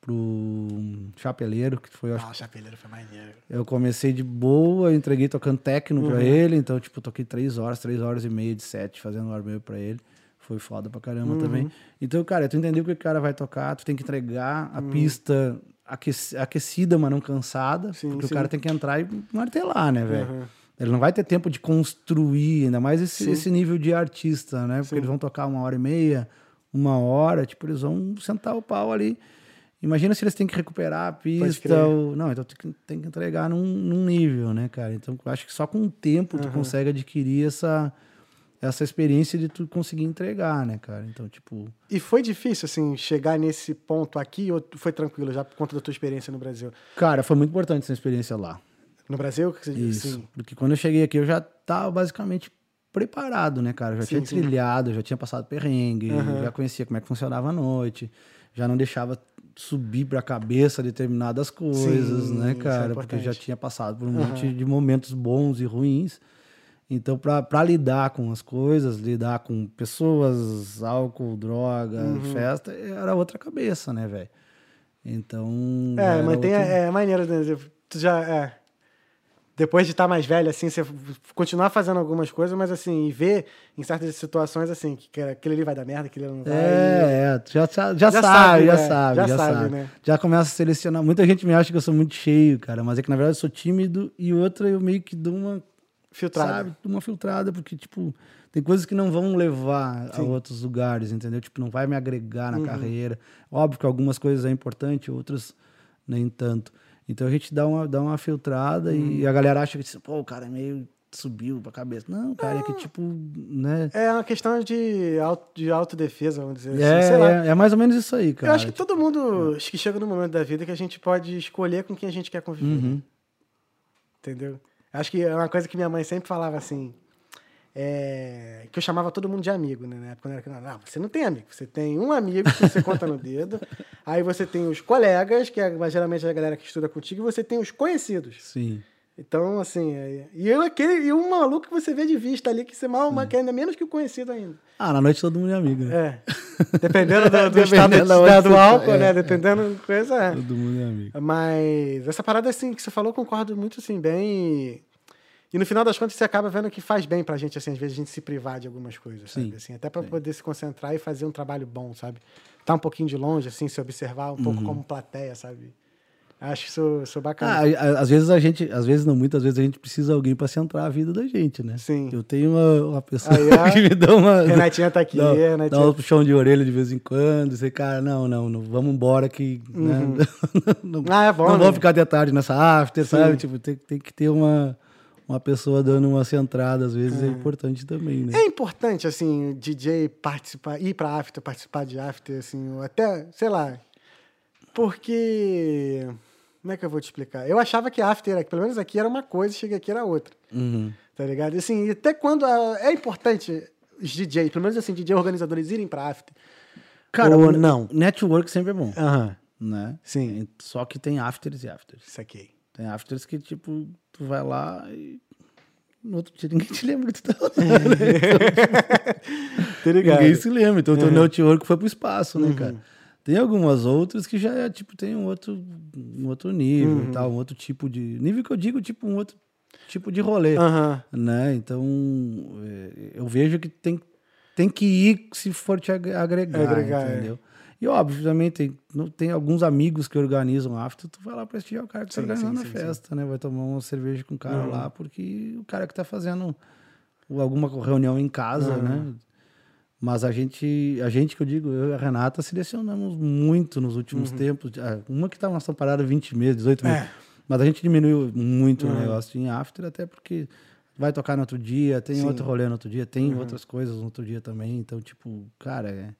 pro Chapeleiro, que foi, Ah, o Chapeleiro foi maneiro. eu comecei de boa, entreguei tocando techno pra ele, então, tipo, toquei três horas, três horas e meia de set fazendo armeio pra ele. Foi foda pra caramba também. Então, cara, tu entendeu o que o cara vai tocar, tu tem que entregar a pista aqueci- aquecida, mas não cansada, Sim, porque sim. o cara tem que entrar e martelar, né, velho? Uhum. Ele não vai ter tempo de construir, ainda mais esse, esse nível de artista, né? Porque Sim. eles vão tocar uma hora e meia, uma hora, tipo, eles vão sentar o pau ali. Imagina se eles têm que recuperar a pista. Ou... Não, então tem que, tem que entregar num, num nível, né, cara? Então eu acho que só com o tempo tu consegue adquirir essa, essa experiência de tu conseguir entregar, né, cara? Então, tipo. E foi difícil, assim, chegar nesse ponto aqui ou foi tranquilo já por conta da tua experiência no Brasil? Cara, foi muito importante essa experiência lá. No Brasil? que você Isso. Sim. Porque quando eu cheguei aqui, eu já tava basicamente preparado, né, cara? Eu já Sim, tinha sim. trilhado, já tinha passado perrengue, Aham. já conhecia como é que funcionava a noite, já não deixava subir pra cabeça determinadas coisas, Sim, né, é cara? Porque eu já tinha passado por um monte de momentos bons e ruins. Então, pra lidar com as coisas, lidar com pessoas, álcool, droga, Uhum. festa, era outra cabeça, né, velho? Então. É, mantém outro- a é, maneira, né? Tu já, é, depois de estar mais velho, assim, você continuar fazendo algumas coisas, mas assim, e ver em certas situações, assim, que que aquele ali vai dar merda, aquele ali não vai. É, é, já, já, Já sabe, sabe, já né? sabe, Já já, sabe, sabe. né? Já começa a selecionar. Muita gente me acha que eu sou muito cheio, cara, mas é que na verdade eu sou tímido e outra eu meio que dou uma, filtrado. sabe, dou uma filtrada, porque, tipo, tem coisas que não vão levar a Sim. Uhum. outros lugares, entendeu? Tipo, não vai me agregar na carreira. Óbvio que algumas coisas é importante, outras nem tanto. Então a gente dá uma, dá uma filtrada e Uhum. a galera acha que, pô, o cara é meio subiu pra cabeça. Não, cara, é que, tipo, né... É uma questão de, auto, de autodefesa, vamos dizer É, assim. Sei lá. é, é mais ou menos isso aí, cara. Eu acho que todo mundo é. acho que chega no momento da vida que a gente pode escolher com quem a gente quer conviver. Uhum. Entendeu? Acho que é uma coisa que minha mãe sempre falava assim. É, que eu chamava todo mundo de amigo, né? Na época quando eu era criança. Não, você não tem amigo. Você tem um amigo que você conta no dedo. Aí você tem os colegas, que é geralmente a galera que estuda contigo, e você tem os conhecidos. Sim. Então, assim, é- e eu aquele, e um maluco que você vê de vista ali, que você mal, que é ainda menos que o conhecido ainda. Ah, na noite todo mundo é amigo, né? É. Dependendo do, do Dependendo estado da do álcool, é. né? Dependendo da coisa, é. Todo mundo é amigo. Mas essa parada, assim, que você falou, concordo muito, assim, bem. E, no final das contas, você acaba vendo que faz bem pra gente, assim, às vezes a gente se privar de algumas coisas, sabe? Sim. Assim, até pra poder se concentrar e fazer um trabalho bom, sabe? Tá um pouquinho de longe, assim, se observar um Uhum. pouco como plateia, sabe? Acho que sou, sou Ah, bacana. a- a- às vezes a gente, às vezes não, muitas vezes a gente precisa de alguém pra centrar a vida da gente, né? Sim. Eu tenho uma, uma pessoa Aí, ó. que me dá uma. Renatinha tá aqui, dá, Renatinha. dá um puxão de orelha de vez em quando. Você, cara, não, não, não vamos embora que. né? não, Ah, é bom, não né? vamos ficar até tarde nessa after, Sim. sabe? Tipo, tem, tem que ter uma, uma pessoa dando uma centrada, às vezes é, importante também, né? É importante, assim, o DJ participar, ir pra after, participar de after, assim, ou até, sei lá. Porque. Como é que eu vou te explicar? Eu achava que after, pelo menos aqui, era uma coisa e cheguei aqui era outra. Uhum. Tá ligado? E, assim, e até quando. a- é importante os DJs, pelo menos assim, DJ organizadores irem pra after. Cara, Ou não. Network sempre é bom, Aham. né? Sim. Só que tem afters e afters. Saquei. Tem afters que, tipo, tu vai lá e no outro dia ninguém te lembra que tu tá lá. Tá ligado? Ninguém se lembra. Então, o teu Uhum. network foi pro espaço, né, cara? Tem algumas outras que já é, tipo, tem um outro, um outro nível Uhum. e tal, um outro tipo de... Nível que eu digo, tipo, um outro tipo de rolê, né? Então, é, eu vejo que tem, tem que ir se for te ag- agregar, Agregar, é. E óbvio, também tem, tem alguns amigos que organizam after, tu vai lá prestigiar o cara que tá Sim, organizando sim, a sim, festa, né? Vai tomar uma cerveja com o cara Uhum. lá, porque o cara que tá fazendo alguma reunião em casa, Uhum. né? Mas a gente, a gente que eu digo, eu e a Renata selecionamos muito nos últimos tempos. Ah, Uma que tá numa parada 20 meses, 18 meses. Uhum. É. Mas a gente diminuiu muito Uhum. o negócio em after, até porque vai tocar no outro dia, tem outro rolê no outro dia, tem Uhum. outras coisas no outro dia também. Então, tipo, cara, é...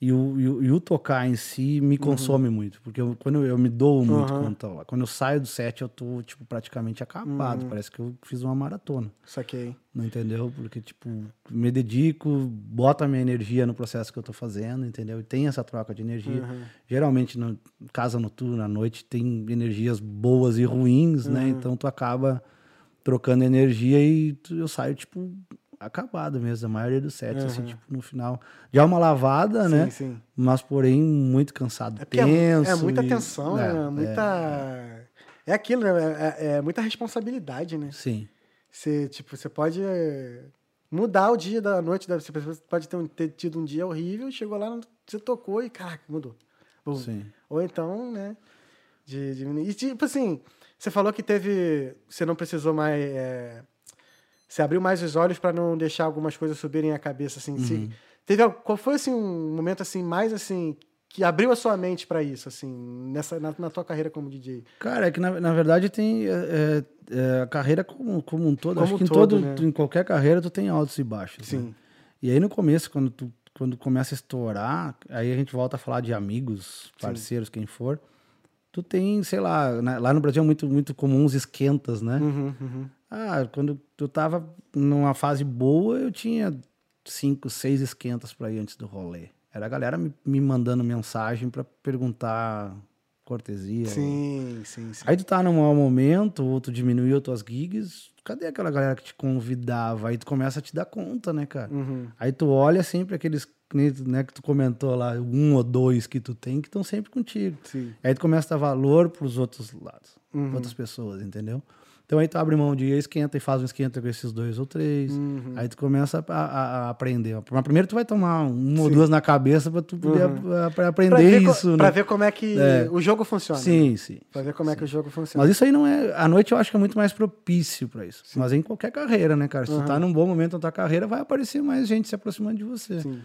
E o, e, o, e o tocar em si me consome muito, porque eu- quando eu, eu me dou muito Uhum. quando, tô lá. quando eu saio do set, eu tô, tipo, praticamente acabado. Uhum. Parece que eu fiz uma maratona. Saquei. Não entendeu? Porque, tipo, me dedico, boto a minha energia no processo que eu tô fazendo, entendeu? E tem essa troca de energia. Uhum. Geralmente, na casa noturna, à noite, tem energias boas e ruins, né? Uhum. Então, tu acaba trocando energia e tu- eu saio, tipo, acabado mesmo. A maioria dos sets, assim, tipo, no final. Já é uma lavada, Sim, né? sim. Mas, porém, muito cansado, É é, tenso. é muita e- tensão, é, né? Muita. É, aquilo, né? É, é muita responsabilidade, né? Sim. Você, tipo, você pode é, mudar o dia da noite. da- Você pode ter, um- ter tido um dia horrível, chegou lá, você tocou e, caraca, mudou. Bum. Sim. Ou então, né? De diminuir. E, tipo assim, você falou que teve. Você não precisou mais. Você abriu mais os olhos para não deixar algumas coisas subirem a cabeça, assim. se- Uhum. teve, al- qual foi, assim, um momento, assim, mais, assim, que abriu a sua mente pra isso, assim, nessa, na, na tua carreira como DJ? Cara, é que na, na verdade tem é, é, é, a carreira como, como um todo. Como acho que um em, todo, todo, né? em qualquer carreira tu tem altos e baixos. né? Sim. E aí no começo, quando tu quando começa a estourar, aí a gente volta a falar de amigos, parceiros, quem for. Tu tem, sei lá, né, lá no Brasil é muito, muito comum os esquentas, né? Uhum, uhum. Ah, quando tu tava numa fase boa, eu tinha cinco, seis esquentas pra ir antes do rolê. Era a galera me, me mandando mensagem pra perguntar cortesia. Sim, sim, sim. Aí tu tá num mau momento, ou tu diminuiu tuas gigs, cadê aquela galera que te convidava? Aí tu começa a te dar conta, né, cara? Uhum. Aí tu olha sempre aqueles né, que tu comentou lá, um ou dois que tu tem, que estão sempre contigo. Sim. Aí tu começa a dar valor pros outros lados, Uhum. outras pessoas, entendeu? Então aí tu abre mão de esquenta e faz um esquenta com esses dois ou três. Uhum. Aí tu começa a, a- a aprender. Mas primeiro tu vai tomar uma ou duas na cabeça pra tu poder a- a- pra Pra aprender ver, co- isso, pra né? ver como é que É. o jogo funciona. né? Sim, sim. Pra ver como é que o jogo funciona. Mas isso aí não é. A noite eu acho que é muito mais propício pra isso. Mas em qualquer carreira, né, cara? Se tu tá num bom momento na tua carreira, vai aparecer mais gente se aproximando de você. Sim.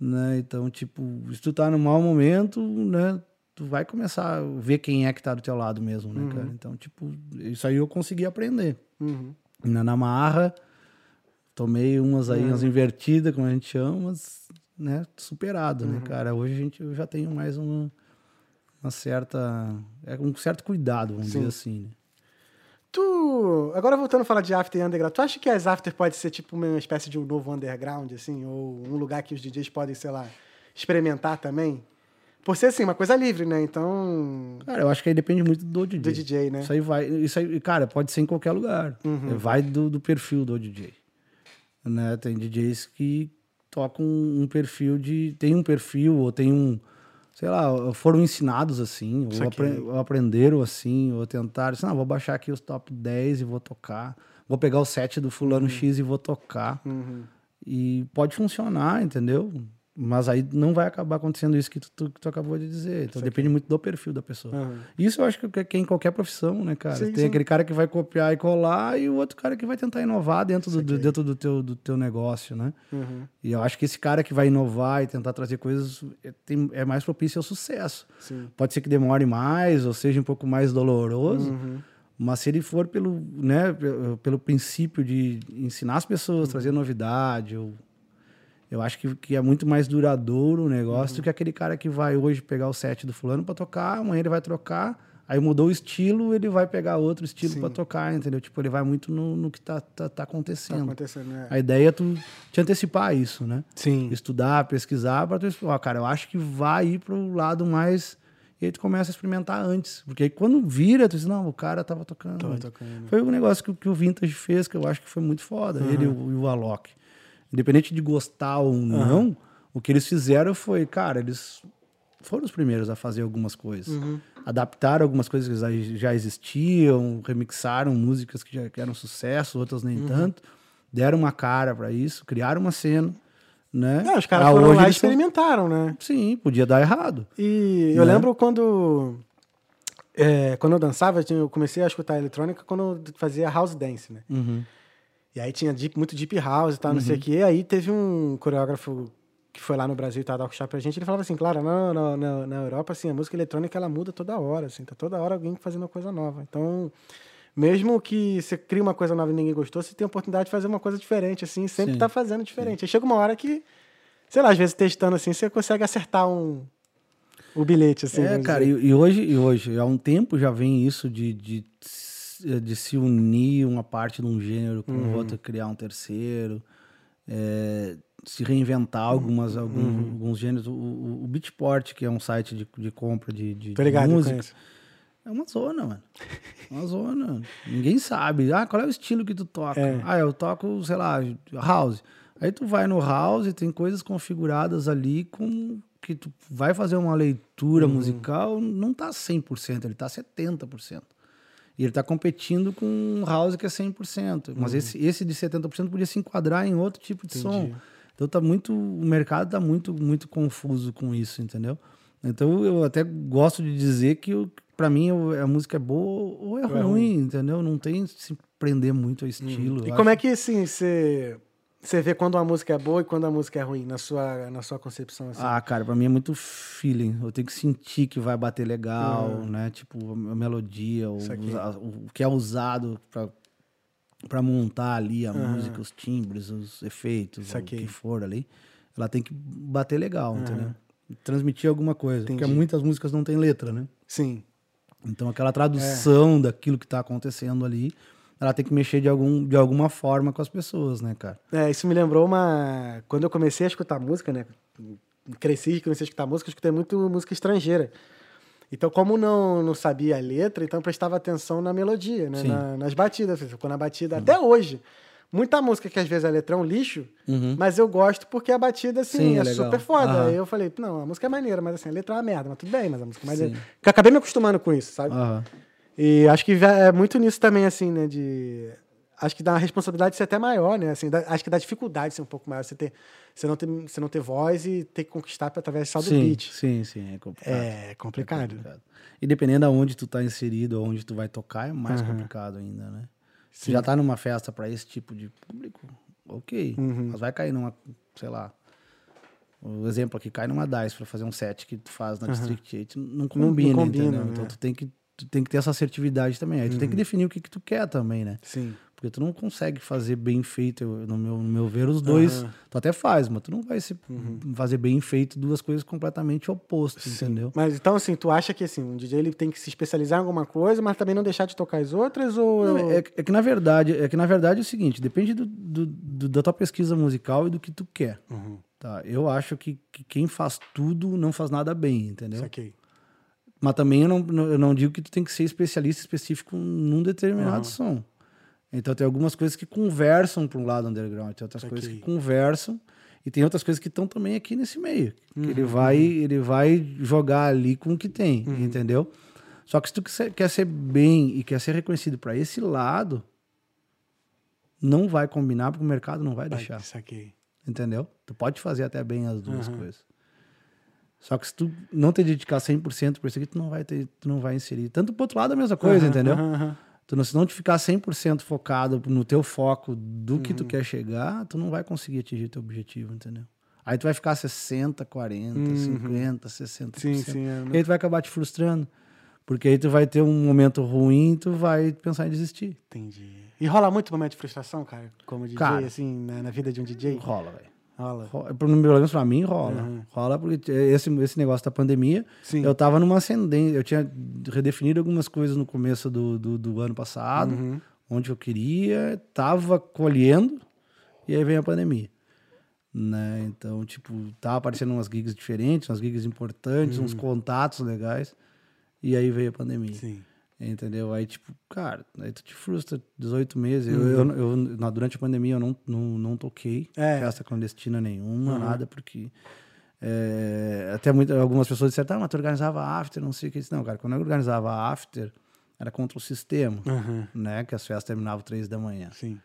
Né? Então, tipo, se tu tá num mau momento, né? Tu vai começar a ver quem é que tá do teu lado mesmo, né, cara? Então, tipo, isso aí eu consegui aprender. Uhum. Na, na marra, tomei umas aí, umas invertidas, como a gente chama, mas, né, superado, né, cara? Hoje a gente, eu já tenho mais uma, uma certa. É um certo cuidado, vamos Sim. dizer assim, né? Tu. Agora voltando a falar de after e underground, tu acha que as after pode ser tipo uma espécie de um novo underground, assim? Ou um lugar que os DJs podem, sei lá, experimentar também? Por ser assim, uma coisa livre, né? Então. Cara, eu acho que aí depende muito do DJ. Do DJ, né? Isso aí vai. Isso aí, cara, pode ser em qualquer lugar. Uhum. É, Vai do, do perfil do DJ. Né? Tem DJs que tocam um perfil de. Tem um perfil, ou tem um. Sei lá, foram ensinados assim, ou, apre- ou aprenderam assim, ou tentaram. Assim, não, vou baixar aqui os top 10 e vou tocar. Vou pegar o set do fulano X e vou tocar. Uhum. E pode funcionar, entendeu? Mas aí não vai acabar acontecendo isso que tu, tu- que tu acabou de dizer. Então depende muito do perfil da pessoa. Aham. Isso eu acho que que é em qualquer profissão, né, cara? Sim, Tem sim. aquele cara que vai copiar e colar e o outro cara que vai tentar inovar dentro do, do- dentro do teu, do teu negócio, né? Uhum. E eu acho que esse cara que vai inovar e tentar trazer coisas é, tem- é mais propício ao sucesso. Sim. Pode ser que demore mais ou seja um pouco mais doloroso, Uhum. mas se ele for pelo, né, pelo, pelo princípio de ensinar as pessoas, Uhum. trazer novidade, eu, eu acho que, que é muito mais duradouro o negócio Uhum. do que aquele cara que vai hoje pegar o set do fulano para tocar, amanhã ele vai trocar, aí mudou o estilo, ele vai pegar outro estilo para tocar, entendeu? Tipo, ele vai muito no, no que tá, tá, tá Tá acontecendo. acontecendo, né? A ideia é tu te antecipar isso, né? Sim. Estudar, pesquisar, para tu ó, cara, eu acho que vai ir pro lado mais. E aí tu começa a experimentar antes. Porque aí quando vira, tu diz, não, o cara tava tocando. Tava antes." tocando. Foi um negócio que, que o Vintage fez, que eu acho que foi muito foda. Ele e o, e o Alok. Independente de gostar ou não, o que eles fizeram foi, cara, eles foram os primeiros a fazer algumas coisas. Uhum. Adaptaram algumas coisas que já- existiam, remixaram músicas que já eram sucesso, outras Uhum. nem tanto. Deram uma cara pra isso, criaram uma cena, né? Não, os caras Ah, foram lá e são- experimentaram, né? Sim, podia dar errado. E eu Né? lembro quando. é, quando eu dançava, eu eu comecei a escutar eletrônica quando eu fazia house dance, né? Uhum. E aí tinha deep, muito deep house e tal, não sei o quê. Aí teve um coreógrafo que foi lá no Brasil e tava dar workshop pra gente, ele falava assim, claro, na, na, na, na Europa, assim, a música eletrônica, ela muda toda hora, assim, tá toda hora alguém fazendo uma coisa nova. Então, mesmo que você cria uma coisa nova e ninguém gostou, você tem a oportunidade de fazer uma coisa diferente, assim, sempre Sim. tá fazendo diferente. Aí chega uma hora que, sei lá, às vezes testando assim, você consegue acertar um, o bilhete, assim. É, cara, e, e hoje, e hoje, há um tempo já vem isso de, de, de se unir uma parte de um gênero com Uhum. outra, criar um terceiro, é, se reinventar Uhum. algumas, alguns, alguns gêneros. O, o, o Beatport, que é um site de, de compra de, de, Tô ligado, música, é uma zona, mano. É Uma zona. Ninguém sabe. Ah, qual é o estilo que tu toca? É. Ah, eu toco, sei lá, house. Aí tu vai no house e tem coisas configuradas ali com que tu vai fazer uma leitura Uhum. musical, não tá 100%, ele tá 70%. E ele tá competindo com um house que é 100%. Mas esse, esse de 70% podia se enquadrar em outro tipo de som. Uhum. Entendi. Então tá muito, o mercado tá muito, muito confuso com isso, entendeu? Então eu até gosto de dizer que para mim a música é boa ou é Ou é ruim, entendeu? Não tem se prender muito ao estilo. E como é que, assim, você... você vê quando uma música é boa e quando a música é ruim, na sua, na sua concepção? Assim? Ah, cara, pra mim é muito feeling. Eu tenho que sentir que vai bater legal, né? Tipo, a melodia, o, o que é usado pra, pra montar ali a música, os timbres, os efeitos, o que for ali. Ela tem que bater legal, entendeu? Transmitir alguma coisa. Porque Entendi. muitas músicas não tem letra, né? Sim. Então aquela tradução daquilo que tá acontecendo ali, ela tem que mexer de, algum, de alguma forma com as pessoas, né, cara? É, isso me lembrou uma. Quando eu comecei a escutar música, né? Cresci, comecei a escutar música, eu escutei muito música estrangeira. Então, como não, não sabia a letra, então eu prestava atenção na melodia, né? Na- nas batidas. Quando a batida, até hoje. Muita música que às vezes a letra é um lixo, mas eu gosto porque a batida, assim, Sim, é, é super foda. Aham. Aí eu falei, não, a música é maneira, mas assim, a letra é uma merda, mas tudo bem, mas a música é maneira. Sim. Porque eu acabei me acostumando com isso, sabe? Aham. E acho que é muito nisso também, assim, né? De. Acho que dá uma responsabilidade de ser até maior, né? Assim, dá- acho que dá dificuldade de ser um pouco maior. Você, ter, você, não, ter, você não ter voz e ter que conquistar através só do sim, beat. sim, sim, é complicado. É complicado. complicado. E dependendo aonde tu tá inserido, aonde tu vai tocar, é mais complicado ainda, né? Se já tá numa festa pra esse tipo de público, ok. Uhum. Mas vai cair numa, sei lá. O exemplo aqui, cai numa DICE pra fazer um set que tu faz na District 8, não combina, combina, entendeu? né? Então tu tem que tu tem que ter essa assertividade também. Aí tu tem que definir o que que tu quer também, né? Sim. Porque tu não consegue fazer bem feito, no meu, no meu ver, os dois. Tu até faz, mas tu não vai se fazer bem feito duas coisas completamente opostas, entendeu? Mas então, assim, tu acha que assim, um DJ ele tem que se especializar em alguma coisa, mas também não deixar de tocar as outras? Ou. Não, é, é que na verdade, é que na verdade é o seguinte, depende do, do- do- da tua pesquisa musical e do que tu quer. Uhum. Tá? Eu acho que, que quem faz tudo não faz nada bem, entendeu? Saquei. Mas também eu não, eu não digo que tu tem que ser especialista específico num determinado som. Então tem algumas coisas que conversam para um lado underground, tem outras coisas que conversam e tem outras coisas que estão também aqui nesse meio. Que ele vai ele vai jogar ali com o que tem, entendeu? Só que se tu quer- ser bem e quer ser reconhecido para esse lado, não vai combinar porque o mercado não vai deixar. Saquei. Entendeu? Tu pode fazer até bem as duas coisas. Só que se tu não te dedicar 100% por isso aqui, tu não vai ter, tu não vai inserir. Tanto pro outro lado é a mesma coisa, entendeu? Aham, aham. Tu não, se não te ficar 100% focado no teu foco do que tu quer chegar, tu não vai conseguir atingir teu objetivo, entendeu? Aí tu vai ficar 60, 40, 50, 60%. Sim, sim, é, E aí tu vai acabar te frustrando. Porque aí tu vai ter um momento ruim, tu vai pensar em desistir. Entendi. E rola muito momento de frustração, cara? Como DJ, Cara. assim, na, na vida de um DJ? Rola, velho. Rola. Rola, Pelo menos pra mim rola. Rola porque esse, esse negócio da pandemia, Sim. eu tava numa ascendência. Eu tinha redefinido algumas coisas no começo do, do, do ano passado, Uhum. onde eu queria, tava colhendo, e aí veio a pandemia. Né? Então, tipo, tava aparecendo umas gigs diferentes, umas gigs importantes, uns contatos legais, e aí veio a pandemia. Uhum. Sim. Entendeu? Aí, tipo, cara, aí tu te frustra 18 meses. Eu, Uhum. eu, eu- na- durante a pandemia eu não, não, não toquei É. festa clandestina nenhuma, nada, porque é, até muita, algumas pessoas disseram, ah, mas tu organizava after, não sei o que. Eu disse, Não, cara, quando eu organizava after, era contra o sistema, Aham. né? Que as festas terminavam três da manhã. Sim.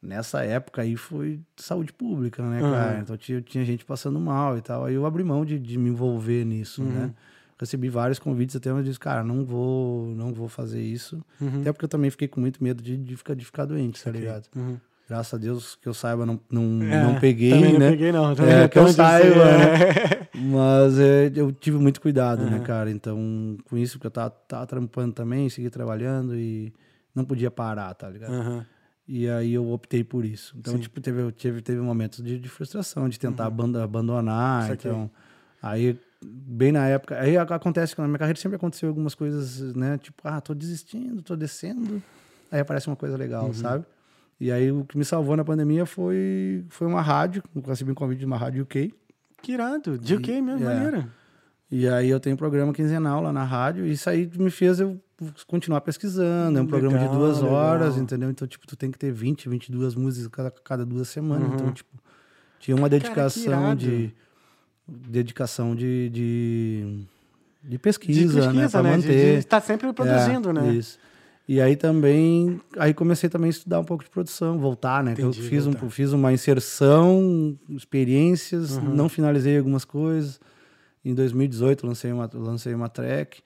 Nessa época aí foi saúde pública, né, Aham. cara? Então tinha, tinha gente passando mal e tal. Aí eu abri mão de, de me envolver nisso, Uhum. né? Recebi vários convites até, mas eu disse, cara, não vou, não vou fazer isso. Uhum. Até porque eu também fiquei com muito medo de, de, ficar, de ficar doente, tá ligado? Uhum. Graças a Deus que eu saiba, não, não, É, não peguei, também não né? peguei, não. Também É, não que eu onde saiba, né? Mas é, eu tive muito cuidado, né, cara? Então, com isso, porque eu tava, tava trampando também, segui trabalhando e não podia parar, tá ligado? Aham. E aí eu optei por isso. Então, tipo, teve, teve, teve momentos de, de frustração, de tentar aban- abandonar. Então, aí, bem na época. Aí ac- acontece que na minha carreira sempre aconteceu algumas coisas, né? Tipo, ah, tô desistindo, tô descendo. Aí aparece uma coisa legal, sabe? E aí o que me salvou na pandemia foi, foi uma rádio. Eu recebi um convite de uma rádio UK. Que irado. De o quê mesmo? É. Maneira. E aí eu tenho um programa quinzenal lá na rádio, e isso aí me fez eu continuar pesquisando. É um programa de Legal, duas legal. horas, entendeu? Então, tipo, tu tem que ter 20, 22 músicas cada, cada duas semanas. Uhum. Então, tipo, tinha uma dedicação irado. de. Dedicação de, de, de De pesquisa, né? pesquisa, Pra né? Manter. Estar sempre produzindo, É, né? Isso. E aí também, aí comecei também a estudar um pouco de produção, voltar, né? Entendi, eu fiz, um, voltar. fiz uma inserção, experiências, Uhum. não finalizei algumas coisas. Em 2018 lancei uma, lancei uma track.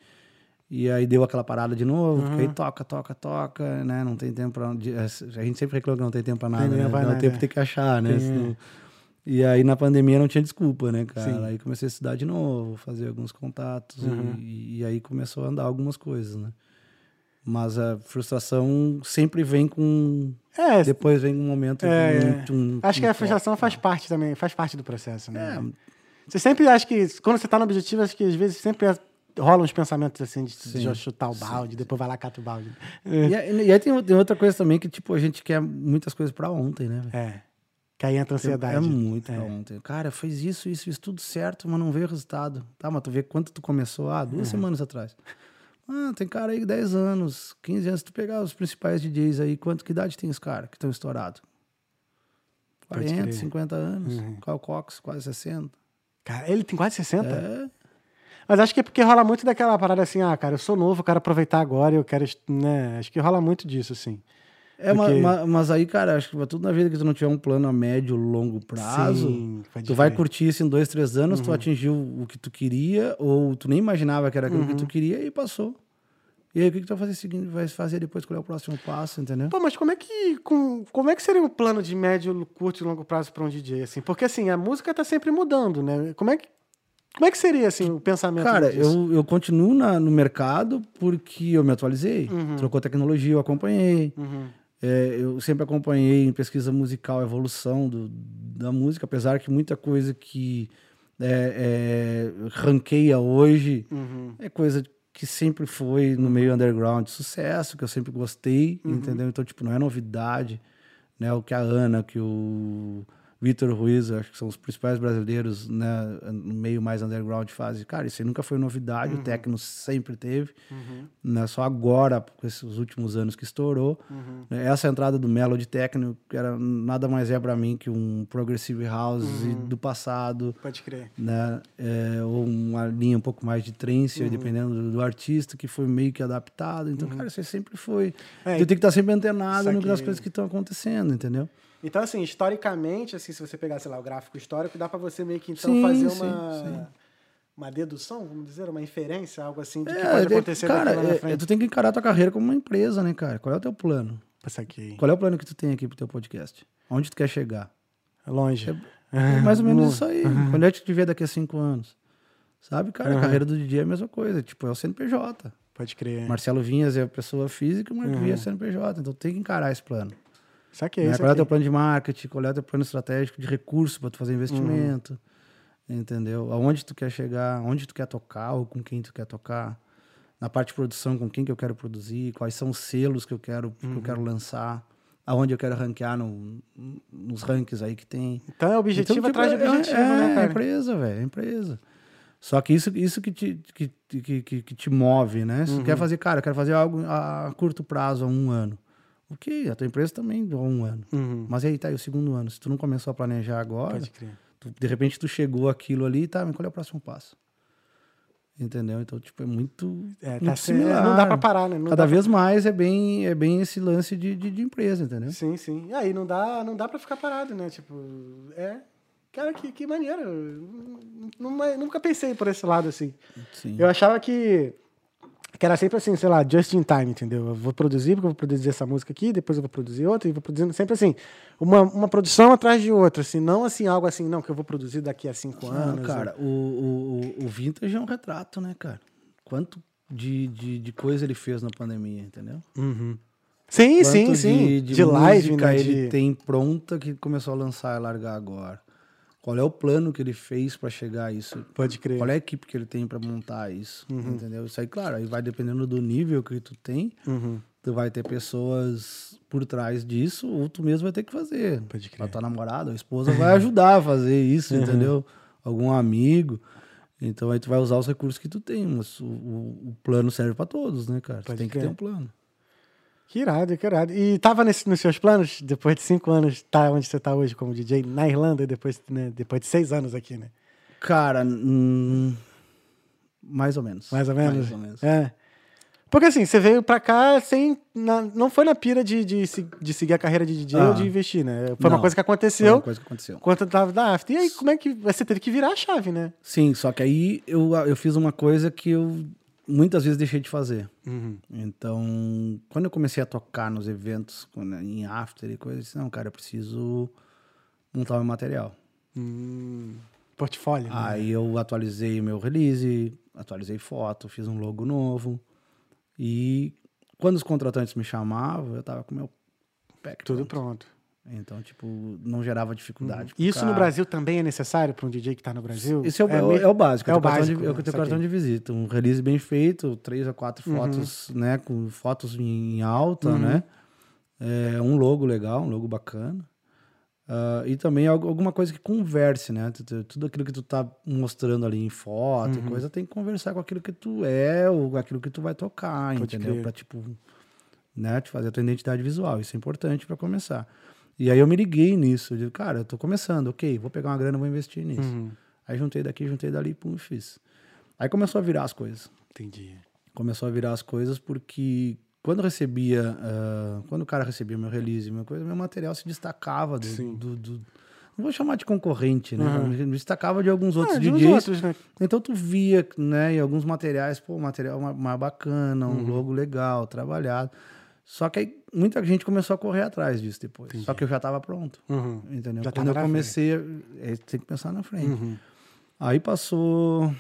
E aí deu aquela parada de novo, Uhum. porque aí toca, toca, toca, né? Não tem tempo pra. A gente sempre reclama que não tem tempo pra nada, Tem né? pra Não nada, tempo é. tem que achar, né? Tem, Senão- E aí na pandemia não tinha desculpa, né, cara? Sim. Aí comecei a estudar de novo, fazer alguns contatos Uhum. e, e aí começou a andar algumas coisas, né? Mas a frustração sempre vem com. É, Depois vem um momento. É, é. acho que a frustração toque. faz parte também, faz parte do processo, né? É, Você sempre acha que, quando você tá no objetivo, acho que às vezes sempre rolam uns pensamentos assim de, de Sim. chutar o balde, depois vai lá cata o balde. E, aí- e aí tem, tem outra coisa também que, tipo, a gente quer muitas coisas pra ontem, né? É. Que aí entra a ansiedade. É muito É. ontem. Cara, fez isso, isso, isso, tudo certo, mas não veio o resultado. Tá, mas tu vê quanto tu começou? Ah, duas semanas atrás. Ah, tem cara aí 10 anos, 15 anos. Se tu pegar os principais DJs aí, quanto que idade tem os caras que estão estourados? Pode 40, crer. 50 anos. Uhum. Cox, quase 60. Cara, ele tem quase 60? É, Mas acho que é porque rola muito daquela parada assim, ah, cara, eu sou novo, eu quero aproveitar agora, eu quero, né? Acho que rola muito disso, assim. É Porque- ma- mas aí, cara, acho que pra tudo na vida que tu não tiver um plano a médio, longo prazo, Sim, Tu vai curtir isso em dois, três anos, Uhum. tu atingiu o que tu queria, ou tu nem imaginava que era aquilo Uhum. que tu queria e passou. E aí, o que, que tu vai fazer? Vai fazer depois qual é o próximo passo, entendeu? Pô, mas como é que com, como é que seria um plano de médio, curto e longo prazo para um DJ assim? Porque assim, a música tá sempre mudando, né? Como é que como é que seria assim o pensamento Cara, disso? eu, eu continuo na- no mercado porque eu me atualizei. Trocou tecnologia, eu acompanhei. Uhum. É, eu sempre acompanhei em pesquisa musical a evolução do- da música, apesar que muita coisa que é, é, ranqueia hoje Uhum. é coisa que sempre foi no meio underground de sucesso, que eu sempre gostei, Uhum. entendeu? Então, tipo, não é novidade, né? O que a Ana, que o Vitor Ruiz, acho que são os principais brasileiros, né? No meio mais underground fazem. Cara, isso aí nunca foi novidade, Uhum. o techno sempre teve, né? Só agora, com esses últimos anos que estourou. Uhum. né? Essa entrada do Melody Techno, que era, nada mais é pra mim que um Progressive House Uhum. do passado, Pode crer. né? É, ou uma linha um pouco mais de trance, Uhum. dependendo do, do artista, que foi meio que adaptado. Então, cara, isso aí sempre foi. É, tu tem que estar sempre antenado no, das coisas que estão acontecendo, entendeu? Então, assim, historicamente, assim, se você pegar, sei lá, o gráfico histórico, dá pra você meio que então Sim, fazer sim, uma, sim. uma dedução, vamos dizer, uma inferência, algo assim, de que É, pode de- acontecer cara, daqui lá na é- frente. tu tem que encarar tua carreira como uma empresa, né, cara? Qual é o teu plano? Qual é o plano que tu tem aqui pro teu podcast? Onde tu quer chegar? É longe. É mais ou menos Mu- isso aí. Quando é que tu te vê daqui a cinco anos? Sabe, cara? A carreira do DJ é a mesma coisa. Tipo, é o CNPJ. Pode crer. Marcelo Vinhas é a pessoa física, o Marco Uhum. Vinhas é CNPJ. Então tem que encarar esse plano. Saquei, né? isso Qual é o teu plano de marketing, qual é o teu plano estratégico de recurso para tu fazer investimento, Uhum. entendeu? Aonde tu quer chegar, onde tu quer tocar ou com quem tu quer tocar. Na parte de produção, com quem que eu quero produzir, quais são os selos que eu quero, que eu quero Uhum. lançar, aonde eu quero ranquear no, nos rankings aí que tem. Então é objetivo Então, tipo, atrás de é- objetivo, é, né, É cara? empresa, velho, é empresa. Só que isso, isso que, te, que, que, que, te move, né? Se tu Uhum. quer fazer, cara, eu quero fazer algo a curto prazo, a um ano. Ok, a tua empresa também deu um ano. Uhum. Mas aí tá aí o segundo ano. Se tu não começou a planejar agora, tu- de repente tu chegou aquilo ali, tá, mas qual é o próximo passo? Entendeu? Então, tipo, é muito, É, muito tá se- similar. Não dá pra parar, né? Não Cada vez mais é bem, é bem esse lance de, de, de empresa, entendeu? pra... Sim, sim. E aí não dá, não dá pra ficar parado, né? Tipo, é... Cara, que, que maneiro. Nunca pensei por esse lado, assim. Sim. Eu achava que, que era sempre assim, sei lá, just in time, entendeu? Eu vou produzir, porque eu vou produzir essa música aqui, depois eu vou produzir outra, e vou produzindo sempre assim, uma, uma produção atrás de outra, assim, não assim, algo assim, não, que eu vou produzir daqui a cinco Não, anos. cara, o, o, o- o Vintage é um retrato, né, cara? Quanto de, de, de coisa ele fez na pandemia, entendeu? Uhum. Sim, sim, Quanto sim. De, De, live, né? ele de- tem pronta que começou a lançar e largar agora. Qual é o plano que ele fez pra chegar a isso? Pode crer. Qual é a equipe que ele tem pra montar isso? Uhum. Entendeu? Isso aí, claro, aí vai dependendo do nível que tu tem. Uhum. Tu vai ter pessoas por trás disso, ou tu mesmo vai ter que fazer. Pode crer. A tua namorada, a esposa vai ajudar a fazer isso, Uhum. entendeu? Algum amigo. Então aí tu vai usar os recursos que tu tem, mas o, o- plano serve pra todos, né, cara? Tu Pode tem que ter um plano. Que irado, que irado. E tava nesse, nos seus planos, depois de cinco anos, tá onde você tá hoje como DJ na Irlanda, e depois, né, depois de seis anos aqui, né? Cara, hum, mais ou menos. Mais ou menos? Mais ou menos. É. Porque assim, você veio pra cá sem. na- não foi na pira de, de, de seguir a carreira de DJ Ah. ou de investir, né? Foi uma Não. coisa que Foi aconteceu uma coisa que aconteceu. enquanto eu tava da After. E aí, como é que. Você teve que virar a chave, né? Sim, só que aí eu, eu fiz uma coisa que eu muitas vezes deixei de fazer. Uhum. Então, quando eu comecei a tocar nos eventos, em after e coisas, eu disse, não, cara, eu preciso montar o meu material. Hum, portfólio. né? Aí eu atualizei o meu release, atualizei foto, fiz um logo novo. E quando os contratantes me chamavam, eu tava com o meu pack Tudo pronto. pronto. Então, tipo, não gerava dificuldade. pro Isso no. Brasil também é necessável para um DJ que tá no Brasil? Isso é o, é o- me- é o básico. é eu o tenho básico, de, eu né? tenho Saquei. cartão de visita. Um release bem feito, três a quatro Uhum. fotos, né? Com fotos em alta, né? É, um logo legal, um logo bacana. Ah, e também algu- alguma coisa que converse, né? Tu- tu- Tudo aquilo que tu tá mostrando ali em foto, Uhum. coisa, tem que conversar com aquilo que tu é ou aquilo que tu vai tocar, Pode entendeu? Pra, tipo, né? Te fazer a tua identidade visual. Isso é importante pra começar. E aí eu me liguei nisso. Eu digo, cara, eu tô começando, ok, vou pegar uma grana, vou investir nisso. Uhum. Aí juntei daqui, juntei dali, pum, e fiz. Aí começou a virar as coisas. Entendi. Começou a virar as coisas porque quando recebia, ah, quando o cara recebia meu release, meu coisa, meu material se destacava do, Sim. do- do- não vou chamar de concorrente, né? Uhum. Destacava de alguns outros Ah, de DJs. outros, né? Então tu via, né, em alguns materiais, pô, material ma- mais bacana, Uhum. um logo legal, trabalhado. Só que aí muita gente começou a correr atrás disso depois. Só que eu já estava pronto. Uhum. Entendeu? Já Quando tava eu comecei, é, tem que pensar na frente. Uhum. Aí passou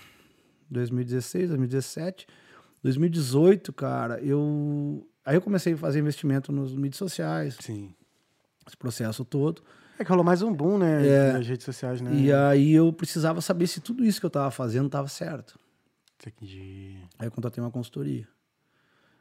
2016, 2017, 2018, cara, eu aí eu comecei a fazer investimento nos mídias sociais, Sim. esse processo todo. É que rolou mais um boom, né? É. Nas redes sociais, né? E aí eu precisava saber se tudo isso que eu estava fazendo estava certo. Entendi. Aí eu contratei uma consultoria.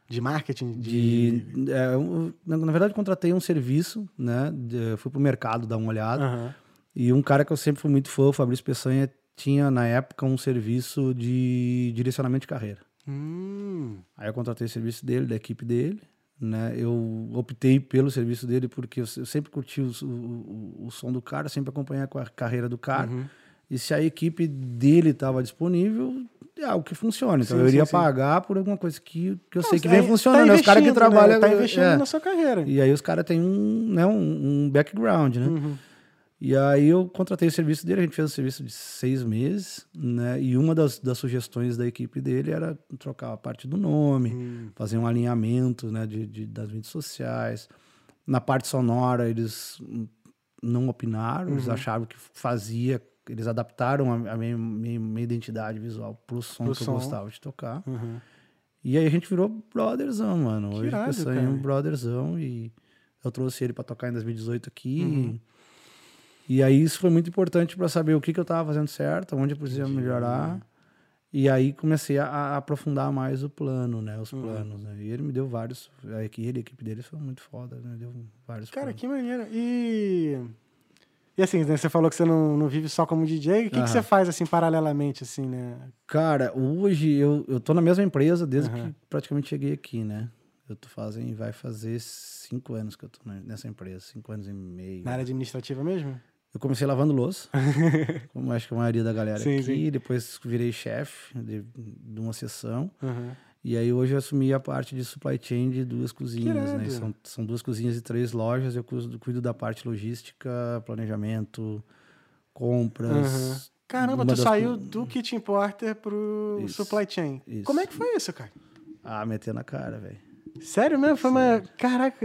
De marketing? De. De, é, eu- na, verdade, contratei um serviço, né? de- fui pro mercado dar uma olhada. Aham. E um cara que eu sempre fui muito fã, o Fabrício Peçanha, tinha na época um serviço de direcionamento de carreira. Hum. Aí eu contratei o serviço dele, da equipe dele, né? Eu optei pelo serviço dele porque eu, sempre curti o, o, o som do cara, sempre acompanhei a car- carreira do cara. Uhum. E se a equipe dele estava disponível, é algo que funciona. Então Sim, eu iria sim, sim. pagar por alguma coisa que, que eu sei que Não, vem tá- funcionando. tá os caras que né? trabalham. Tá investindo é. na sua carreira. E aí os caras têm um, né, um, um background, né? Uhum. E aí eu contratei o serviço dele, a gente fez um serviço de seis meses, né? E uma das, das sugestões da equipe dele era trocar a parte do nome, Hum. fazer um alinhamento né, de, de- das mídias sociais. Na parte sonora, eles não opinaram, eles achavam que fazia, eles adaptaram a, a minha, minha- minha identidade visual pro som Pro que som. eu gostava de tocar. Uhum. E aí a gente virou brotherzão, mano. Que Hoje irado, é cara. um brotherzão e eu trouxe ele pra tocar em 2018 aqui. Uhum. E aí isso foi muito importante pra saber o que, que eu tava fazendo certo, onde eu precisava melhorar. E aí comecei a, a aprofundar mais o plano, né? Uhum. Os planos, né? E ele me deu vários. A equipe, a equipe dele foi muito foda, né? Deu vários Cara, planos. que maneiro. E. E assim, né, você falou que você não, não vive só como DJ. O que, que você faz, assim, paralelamente, assim, né? Cara, hoje eu, eu tô na mesma empresa desde que praticamente cheguei aqui, né? Eu tô fazendo, vai fazer cinco anos que eu tô nessa empresa, cinco anos e meio. Na área administrativa mesmo? Eu comecei lavando louça, como acho que a maioria da galera Sim, aqui. sim. Depois virei chefe de, de uma. Uhum. E aí hoje eu assumi a parte de supply chain de duas cozinhas, né? São, são duas cozinhas e três lojas. Eu cuido, cuido da parte logística, planejamento, compras. Uhum. Caramba, tu das saiu do Kitchen Porter pro Isso, Supply Chain. isso. Como é que foi isso, cara? Ah, meter na cara, velho. Sério mesmo? Foi uma. Caraca.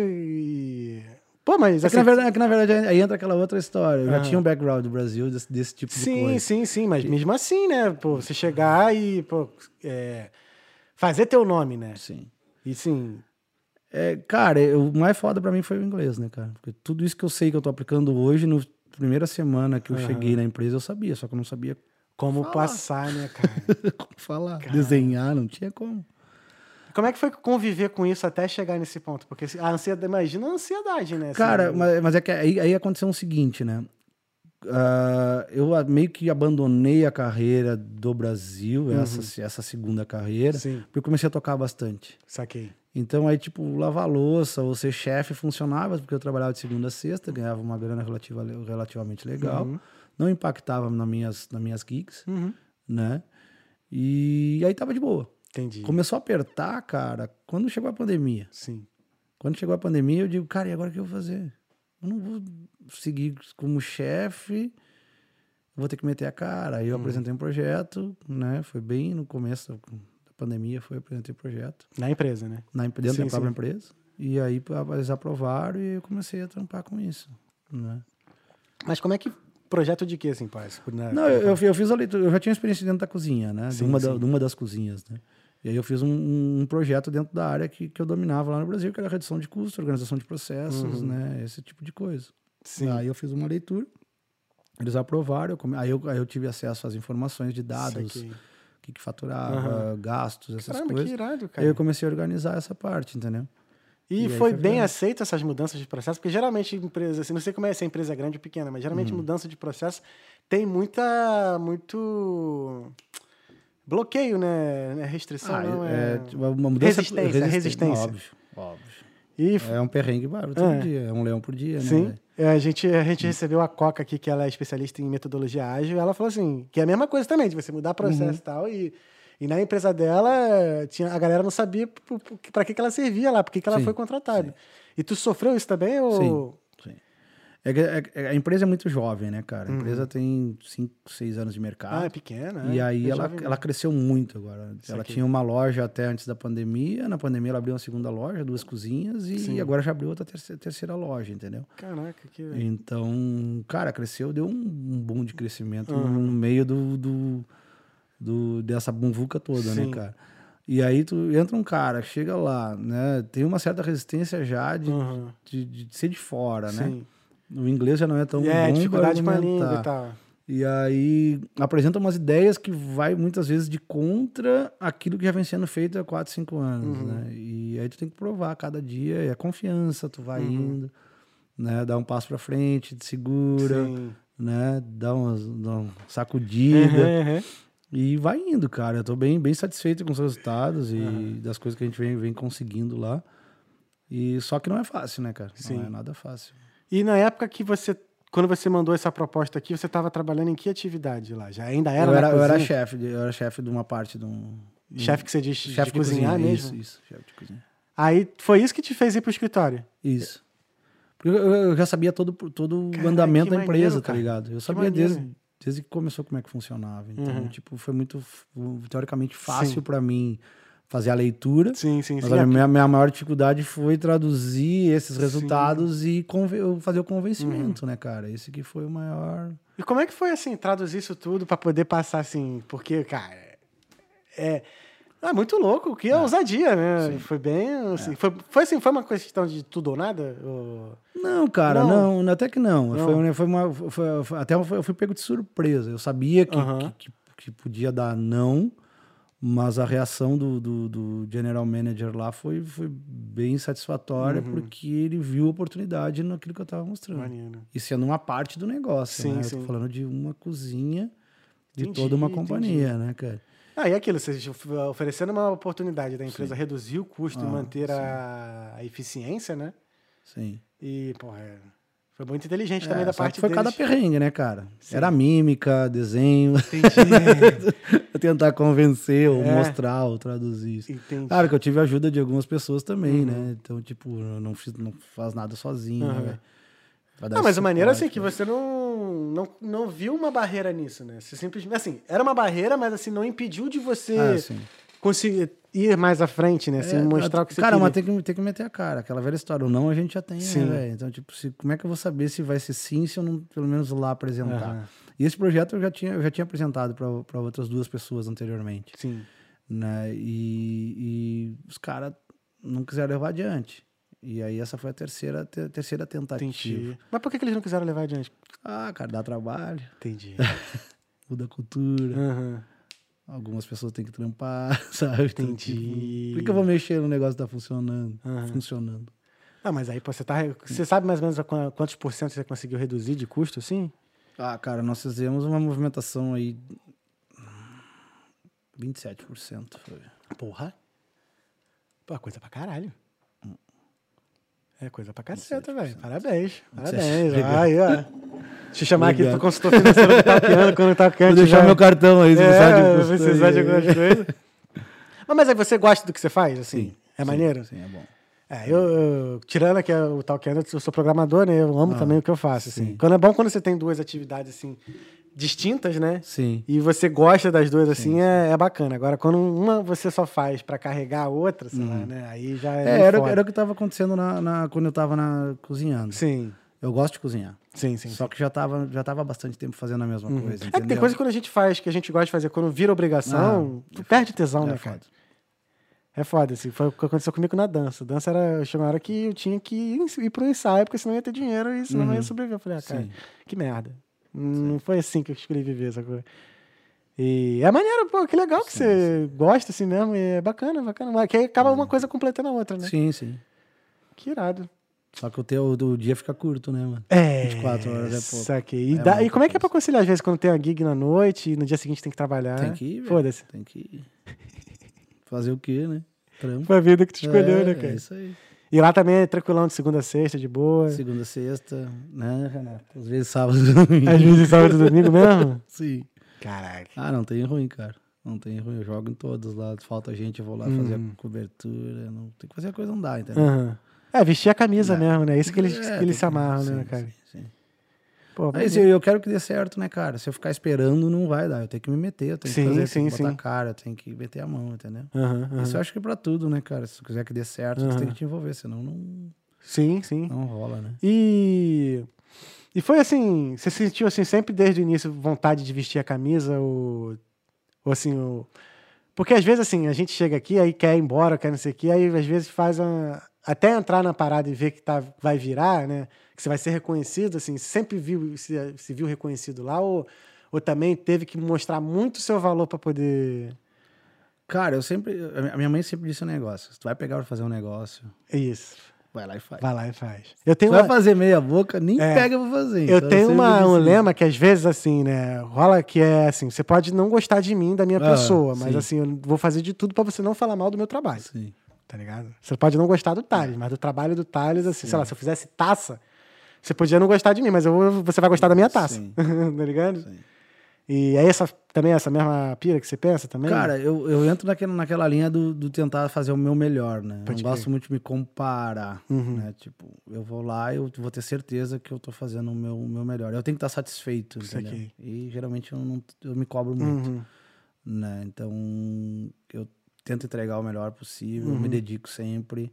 Pô, mas. É que, assim, na verdade, é que na verdade aí entra aquela outra história. Eu já Aham. tinha um background do Brasil desse, desse tipo de Sim, coisa. sim, sim, mas mesmo assim, né? Pô, você chegar e, pô, é, fazer teu nome, né? Sim. E sim, É, cara, o mais foda pra mim foi o inglês, né, cara? Porque tudo isso que eu sei que eu tô aplicando hoje, na primeira semana que eu Aham. cheguei na empresa, eu sabia, só que eu não sabia como Fala. passar, né, cara? como falar. Desenhar, não tinha como. como é que foi conviver com isso até chegar nesse ponto? Porque a ansiedade, imagina a ansiedade, né? assim, Cara, mas, mas é que aí, aí aconteceu o seguinte, né? Ah, eu meio que abandonei a carreira do Brasil, essa, essa segunda carreira, Sim. porque eu comecei a tocar bastante. Saquei. Então aí, tipo, lavar louça ou ser chefe funcionava, porque eu trabalhava de segunda a sexta, ganhava uma grana relativa, relativamente legal. Uhum. Não impactava nas minhas, nas minhas gigs, Uhum. né? E aí tava de boa. Entendi. Começou a apertar, cara, quando chegou a pandemia. Sim. Quando chegou a pandemia, eu digo, cara, e agora o que eu vou fazer? Eu não vou seguir como chefe, vou ter que meter a cara. Aí eu apresentei um projeto, né? Foi bem no começo da pandemia, foi apresentei o projeto Na empresa, né? na, dentro Sim, da própria sim. empresa. E aí eles aprovaram e eu comecei a trampar com isso. Né? Mas como é que. Projeto de quê, assim, pai? Puder- Não, eu, eu fi- eu fiz a leitura, eu já tinha experiência dentro da cozinha, né? Sim, de, uma da- de uma das cozinhas, né? E aí eu fiz um, um projeto dentro da área que, que eu dominava lá no Brasil, que era redução de custo, organização de processos, né? Esse tipo de coisa. Uhum. Sim. Aí eu fiz uma leitura, eles aprovaram, eu come- aí, eu, aí eu tive acesso às informações de dados, o que, que faturava, gastos, essas Caramba, que coisas. irado, Aí cara. eu comecei a organizar essa parte, entendeu? E, E aí foi bem vendo. aceito essas mudanças de processo, porque geralmente empresa, assim, não sei como é se a empresa é grande ou pequena, mas geralmente Uhum. mudança de processo tem muita, muito bloqueio, né? É Restrição, Ah, não é, é... tipo, uma mudança Resistência, resistência. Óbvio, óbvio. E É um perrengue bárbaro todo É. dia, é um leão por dia, né? Sim. É, A gente, a gente recebeu a Coca aqui, que ela é especialista em metodologia ágil, e ela falou assim, que é a mesma coisa também, de você mudar processo Uhum. e tal, e, e na empresa dela, tinha, a galera não sabia para que, que ela servia lá, por que que ela Sim, foi contratada. E tu sofreu isso também? Ou... Sim. É é que a empresa é muito jovem, né, cara? Uhum. A empresa tem 5, 6 anos de mercado. Ah, é pequena. E é. aí É ela, ela cresceu muito agora. Ela Saquei. tinha uma loja até antes da pandemia. Na pandemia ela abriu uma segunda loja, duas cozinhas. E Sim. agora já abriu outra terceira, terceira loja, entendeu? Caraca, que... Então, cara, cresceu, deu um, um boom de crescimento Uhum. no meio do, do, do- dessa bumvuca toda, Sim. né, cara? E aí tu entra um cara, chega lá, né? Tem uma certa resistência já de, Uhum. de, de ser de fora, né? O inglês já não é tão é, bom dificuldade com a língua e tal. E aí apresenta umas ideias que vai muitas vezes de contra aquilo que já vem sendo feito há 4, 5 anos, Uhum. né? E aí tu tem que provar cada dia, é confiança, tu vai Uhum. indo, né? Dá um passo pra frente, te segura, Sim. né? Dá, umas, dá uma sacudida Uhum, uhum. e vai indo, cara. Eu tô bem, bem satisfeito com os resultados e das coisas que a gente vem, vem conseguindo lá. E só que não é fácil, né, cara? Sim. Não é nada fácil. E na época que você... Quando você mandou essa proposta aqui, você estava trabalhando em que atividade lá? Já ainda era eu, era, eu era chefe, de- eu era chefe de uma parte de um. Chefe que você diz de, chefe cozinhar cozinha, mesmo? Isso, isso, chefe de cozinha. Aí foi isso que te fez ir pro escritório? Isso. Porque eu, eu já sabia todo, todo o andamento da empresa, tá ligado? Eu sabia desde, desde que começou como é que funcionava. Então, Uhum. tipo, foi muito, teoricamente, fácil pra mim fazer a leitura. Sim, sim, Mas sim. a É, minha, minha maior dificuldade foi traduzir esses resultados e conven- fazer o convencimento, né, cara? Esse que foi o maior. E como é que foi, assim, traduzir isso tudo pra poder passar, assim, porque, cara, é... É muito louco, que é ousadia, né? Foi bem, assim, foi, foi assim, foi uma questão de tudo ou nada? Ou... Não, cara, Não. não, até que não. Não. Foi, foi uma, foi- até eu fui, pego de surpresa. Eu sabia que, que, que- que podia dar não, mas a reação do, do, do general manager lá foi, foi bem satisfatória, Uhum. porque ele viu oportunidade naquilo que eu estava mostrando. Maneiro. E sendo uma parte do negócio, Sim, né? Eu sim. tô falando de uma cozinha de Entendi, toda uma companhia, né, cara? Ah, e aquilo, vocês of- oferecendo uma oportunidade da empresa reduzir o custo e Ah, manter a, a eficiência, né? Sim. E, porra, é, foi muito inteligente É, também da parte foi deles. cada perrengue, né, cara? Sim. Era mímica, desenho, Entendi. tentar convencer ou É. mostrar ou traduzir isso. Entendi. Claro que eu tive a ajuda de algumas pessoas também, Uhum. né? Então, tipo, eu não, fiz, não faz nada sozinho, Uhum. né, Não, mas a maneira assim que né? você não, não, não viu uma barreira nisso, né? Você simplesmente, assim, era uma barreira, mas assim, não impediu de você Ah. Conseguir ir mais à frente, né? Assim, É, mostrar o que você Cara, queria. mas tem que, tem que meter a cara. Aquela velha história. O não a gente já tem, Sim. né, velho? Então, tipo, se, como é que eu vou saber se vai ser sim se eu não, pelo menos, lá apresentar? Aham. E esse projeto eu já tinha, eu já tinha apresentado para outras duas pessoas anteriormente. Sim. né? E, e os caras não quiseram levar adiante. E aí essa foi a terceira, te- terceira tentativa. Entendi. Mas por que, que eles não quiseram levar adiante? Ah, cara, dá trabalho, Entendi. muda a cultura, Aham. Algumas pessoas têm que trampar, sabe? Então, Entendi. tipo, por que eu vou mexer no negócio que tá funcionando? Aham. Funcionando. Ah, mas aí, pô, você tá. Você sabe mais ou menos quantos por cento você conseguiu reduzir de custo, assim? Ah, cara, nós fizemos uma movimentação aí. 27% foi. Porra. Pô, coisa pra caralho. É coisa pra caceta, velho. Parabéns. Parabéns. Aí, ó. Deixa eu chamar aqui Obrigado. pro consultor financeiro do Tapiano quando o Tapiano Vou deixar meu cartão aí, se precisar de É, precisar aí. de algumas coisas. Mas, mas aí você gosta do que você faz, assim? Sim, é sim, maneiro? Sim, é bom. É, eu, eu- tirando aqui o Talkando, eu sou programador, né? Eu amo também o que eu faço, assim. Ah, sim. Quando é bom quando você tem duas atividades, assim, distintas, né? Sim. E você gosta das duas assim, é, é bacana. Agora, quando uma você só faz pra carregar a outra, sei lá, né? Aí já é. É, era, era o que tava acontecendo na, na- quando eu tava na, cozinhando. Sim, Eu gosto de cozinhar. sim, sim. Só que já tava, já tava bastante tempo fazendo a mesma coisa. É que tem entendeu? coisa que quando a gente faz, que a gente gosta de fazer, quando vira obrigação, tu perde tesão, É né, cara? foda. É foda, assim. Foi o que aconteceu comigo na dança. Dança era. Chegou uma hora que eu tinha que ir, ir pro ensaio, porque senão ia ter dinheiro e senão não ia sobreviver. Eu falei, ah, cara, Uhum. Sim. que merda. Não foi assim que eu escolhi viver, sacou? E é maneiro, pô, que legal que você gosta assim mesmo. E é bacana, bacana. Que aí acaba uma coisa completando a outra, né? Sim, sim. Que irado. Só que o teu do dia fica curto, né, mano? É. 24 horas é pouco. Saquei. E, É e como é que é pra conciliar, às vezes, quando tem uma gig na noite e no dia seguinte tem que trabalhar? Tem que ir. Foda-se. Tem que ir. Fazer o quê, né? Trampo. Foi a vida que tu escolheu, é, né, cara? É isso aí. E lá também é tranquilão de segunda a sexta, de boa. Segunda, sexta, né, Renato? Às vezes sábado e domingo. Às vezes sábado e domingo mesmo? Sim. Caraca. Ah, não tem ruim, cara. Não tem ruim. Eu jogo em todos lá. Falta gente, eu vou lá fazer Hum. a cobertura. Não, tem que fazer a coisa não dá, entendeu? Aham. É, vestir a camisa mesmo, né? Isso que eles, É, que eles se amarram, sim, né, cara? sim, sim. Pô, bonito. se eu quero que dê certo, né, cara? Se eu ficar esperando, não vai dar. Eu tenho que me meter, eu tenho Sim, que fazer, sim, tenho que botar a cara, eu tenho que meter a mão, entendeu? Isso eu acho que é pra tudo, né, cara? Se tu quiser que dê certo, Aham. tem que te envolver, senão não, Sim, sim. não rola, né? E... E foi assim, você sentiu assim sempre desde o início vontade de vestir a camisa ou, ou assim, o... porque às vezes assim, a gente chega aqui aí quer ir embora, quer não sei o que, aí às vezes faz uma... até entrar na parada e ver que tá, vai virar, né, que você vai ser reconhecido, assim, sempre viu, se, se viu reconhecido lá ou, ou também teve que mostrar muito o seu valor para poder... Cara, eu sempre. A minha mãe sempre disse um negócio: se tu vai pegar pra fazer um negócio, É isso, vai lá e faz. vai lá e faz. Eu Tu tenho vai uma... fazer meia boca, nem É. pega pra fazer. Eu Então, tenho sempre uma, um lema que às vezes, assim, né, rola que é assim, você pode não gostar de mim, da minha Ah, pessoa, mas sim. assim, eu vou fazer de tudo pra você não falar mal do meu trabalho, Sim. Tá ligado? Você pode não gostar do Thales, mas do trabalho do Thales, assim, sei lá, se eu fizesse taça, você podia não gostar de mim, mas eu você vai gostar da minha taça, Sim. tá ligado? Sim. E é essa, também essa mesma pira que você pensa também? Cara, eu, eu entro naquela, naquela linha do, do tentar fazer o meu melhor, né? Pode eu gosto muito de me comparar, Uhum. né? Tipo, eu vou lá e eu vou ter certeza que eu tô fazendo o meu, o meu melhor. Eu tenho que estar satisfeito, entendeu? Saquei. E geralmente eu, não, eu me cobro muito, Uhum. né? Então, eu tento entregar o melhor possível, Uhum. me dedico sempre.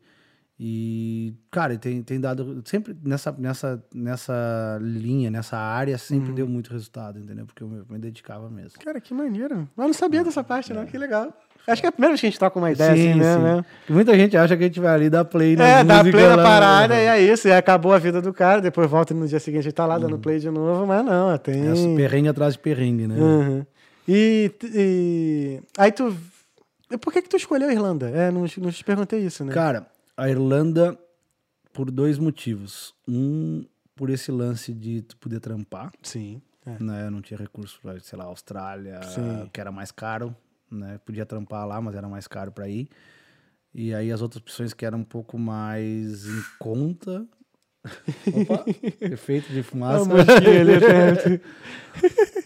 E, cara, tem, tem dado. Sempre nessa, nessa, nessa linha, nessa área, Uhum. sempre deu muito resultado, entendeu? Porque eu me, dedicava mesmo. Cara, que maneiro. Eu não sabia dessa parte, não, que legal. Acho que é a primeira vez que a gente troca uma ideia Sim, assim, né? né? Muita gente acha que a gente vai ali dar play na É, dá play na lá, parada né? e é isso. E acabou a vida do cara. Depois volta no dia seguinte e tá lá dando play de novo. Mas não, tem. É perrengue atrás de perrengue, né? Uhum. E, e- Aí tu. Por que, que tu escolheu a Irlanda? É, não, não te perguntei isso, né? Cara, a Irlanda, por dois motivos. Um, por esse lance de tu poder trampar, Sim. É. né? Eu não tinha recurso pra, sei lá, Austrália, Sim. que era mais caro, né? Podia trampar lá, mas era mais caro pra ir. E aí as outras opções que eram um pouco mais em conta. Opa, efeito de fumaça.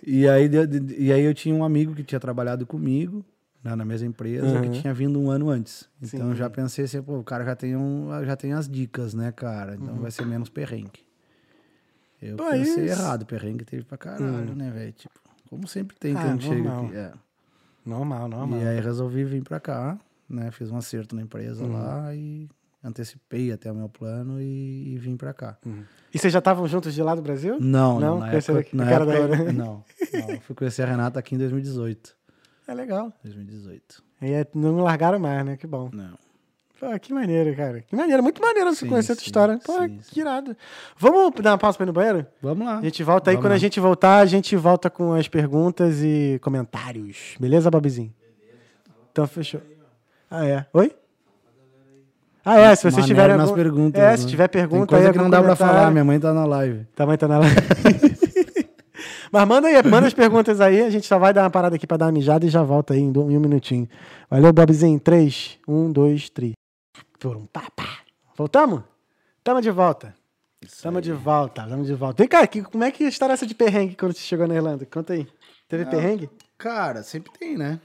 E aí, e aí eu tinha um amigo que tinha trabalhado comigo né, na mesma empresa, Uhum. que tinha vindo um ano antes. Então Sim. eu já pensei assim, pô, o cara já tem, um, já tem as dicas, né, cara? Então vai ser menos perrengue. Eu Pô, pensei isso. errado, perrengue teve pra caralho, né, velho? Tipo, como sempre tem Ah, quando chega normal. aqui. é. Normal, normal. E aí resolvi vir pra cá, né? Fiz um acerto na empresa Uhum. lá e antecipei até o meu plano e, e vim pra cá. E vocês já estavam juntos de lá do Brasil? Não, Não? não, na época, na época- não, não, fui conhecer a Renata aqui em 2018. É legal. 2018. E não largaram mais, né? Que bom. Não. Pô, que maneiro, cara. Que maneiro. Muito maneiro você Sim, conhecer sim, história. Pô, sim, que irado. Vamos dar uma pausa pra ir no banheiro? Vamos lá. A gente volta aí. Vamos Quando a gente voltar, a gente volta com as perguntas e comentários. Beleza, Bobizinho? Então, fechou. Ah, é. Oi? Ah, é. Se vocês tiverem. algum- perguntas, É, né? se tiver Tem pergunta coisa aí, que não dá pra falar, minha mãe tá na live. Também tá na live. Mas manda aí, manda as perguntas aí. A gente só vai dar uma parada aqui pra dar uma mijada e já volta aí em, um minutinho. Valeu, Bobzinho. 3, 1, 2, 3. Turum, pá, pá. Voltamos? Tamo de volta. Tamo de volta, tamo de volta. Vem cá, que, como é que história essa de perrengue quando você chegou na Irlanda? Conta aí. Teve perrengue? Cara, sempre tem, né?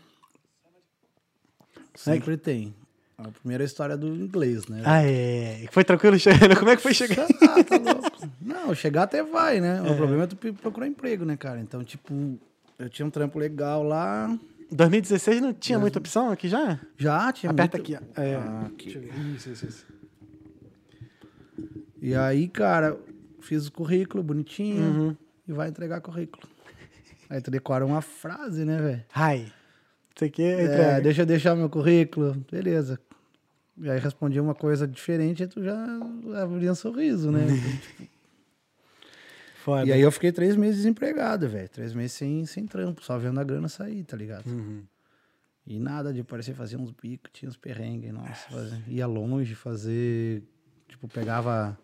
Sempre tem. A primeira história do inglês, né? Ah, é. Foi tranquilo chegando? Como é que foi chegar? Ah, tá louco. Não, chegar até vai, né? É. O problema é tu procurar emprego, né, cara? Então, tipo, eu tinha um trampo legal lá. 2016 não tinha muita opção aqui já? Já tinha Aperta muito- aqui. É. Ah, aqui. Deixa eu ver. Isso, isso, isso. E aí, cara, fiz o currículo bonitinho Uhum. e vai entregar currículo. Aí tu decora uma frase, né, velho? Hi. Isso aqui é É, deixa eu deixar meu currículo. Beleza. E aí respondi uma coisa diferente e tu já abria um sorriso, né? Foda. e aí eu fiquei três meses desempregado, velho. Três meses sem, sem trampo, só vendo a grana sair, tá ligado? Uhum. E nada de parecer fazer uns bicos, tinha uns perrengues, nossa, ia longe fazer, tipo, pegava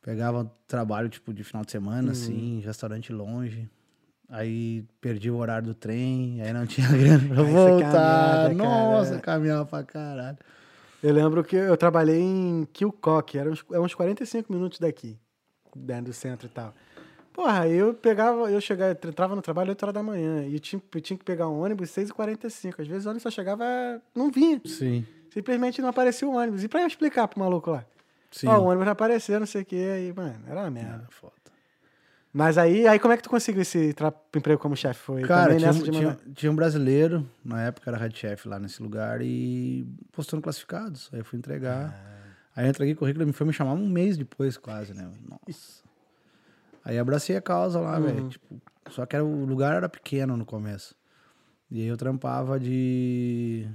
pegava trabalho tipo de final de semana assim, restaurante longe. Aí perdi o horário do trem, aí não tinha grana pra Aí voltar. caminhada, Nossa, cara. caminhava pra caralho. Eu lembro que eu trabalhei em Kilcock, era uns, é uns 45 minutos daqui, dentro do centro e tal. Porra, aí eu pegava, eu chegava, eu entrava no trabalho 8 horas da manhã e eu tinha, eu tinha que pegar um ônibus 6h45. Às vezes o ônibus só chegava, não vinha. Sim. Simplesmente não aparecia o ônibus. E pra eu explicar pro maluco lá? Sim. Ó, o ônibus não apareceu, não sei o quê. Aí, mano, era uma merda. Era foda. Mas aí, aí como é que tu conseguiu esse emprego como chefe? Foi Cara, também tinha, tinha, tinha um brasileiro, na época era head chef lá nesse lugar, e postando classificados. Aí eu fui entregar. Aí eu entreguei currículo, ele foi me chamar um mês depois, quase, né? Nossa. Aí abracei a causa lá, velho. Tipo, só que era, o lugar era pequeno no começo. E aí eu trampava de.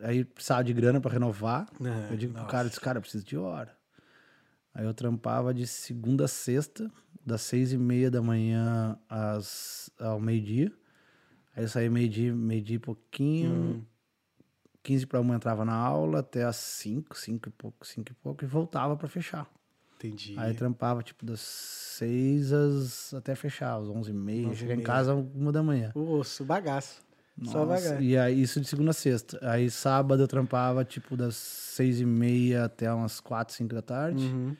Aí precisava de grana pra renovar. Ah, eu digo pro nossa. cara, disse, cara, eu preciso de hora. Aí eu trampava de segunda a sexta, das seis e meia da manhã às, ao meio-dia. Aí eu saía meio-dia, meio-dia e pouquinho. 15 para uma entrava na aula até às 5, 5 e pouco, 5 e pouco, e voltava para fechar. Entendi. Aí trampava tipo das 6 às, até fechar, às 11 e meia. 11 Cheguei em casa uma da manhã. O osso, bagaço. Só Nossa, bagaço. E aí, isso de segunda a sexta. Aí sábado eu trampava tipo das 6 e meia até umas 4, 5 da tarde. Uhum.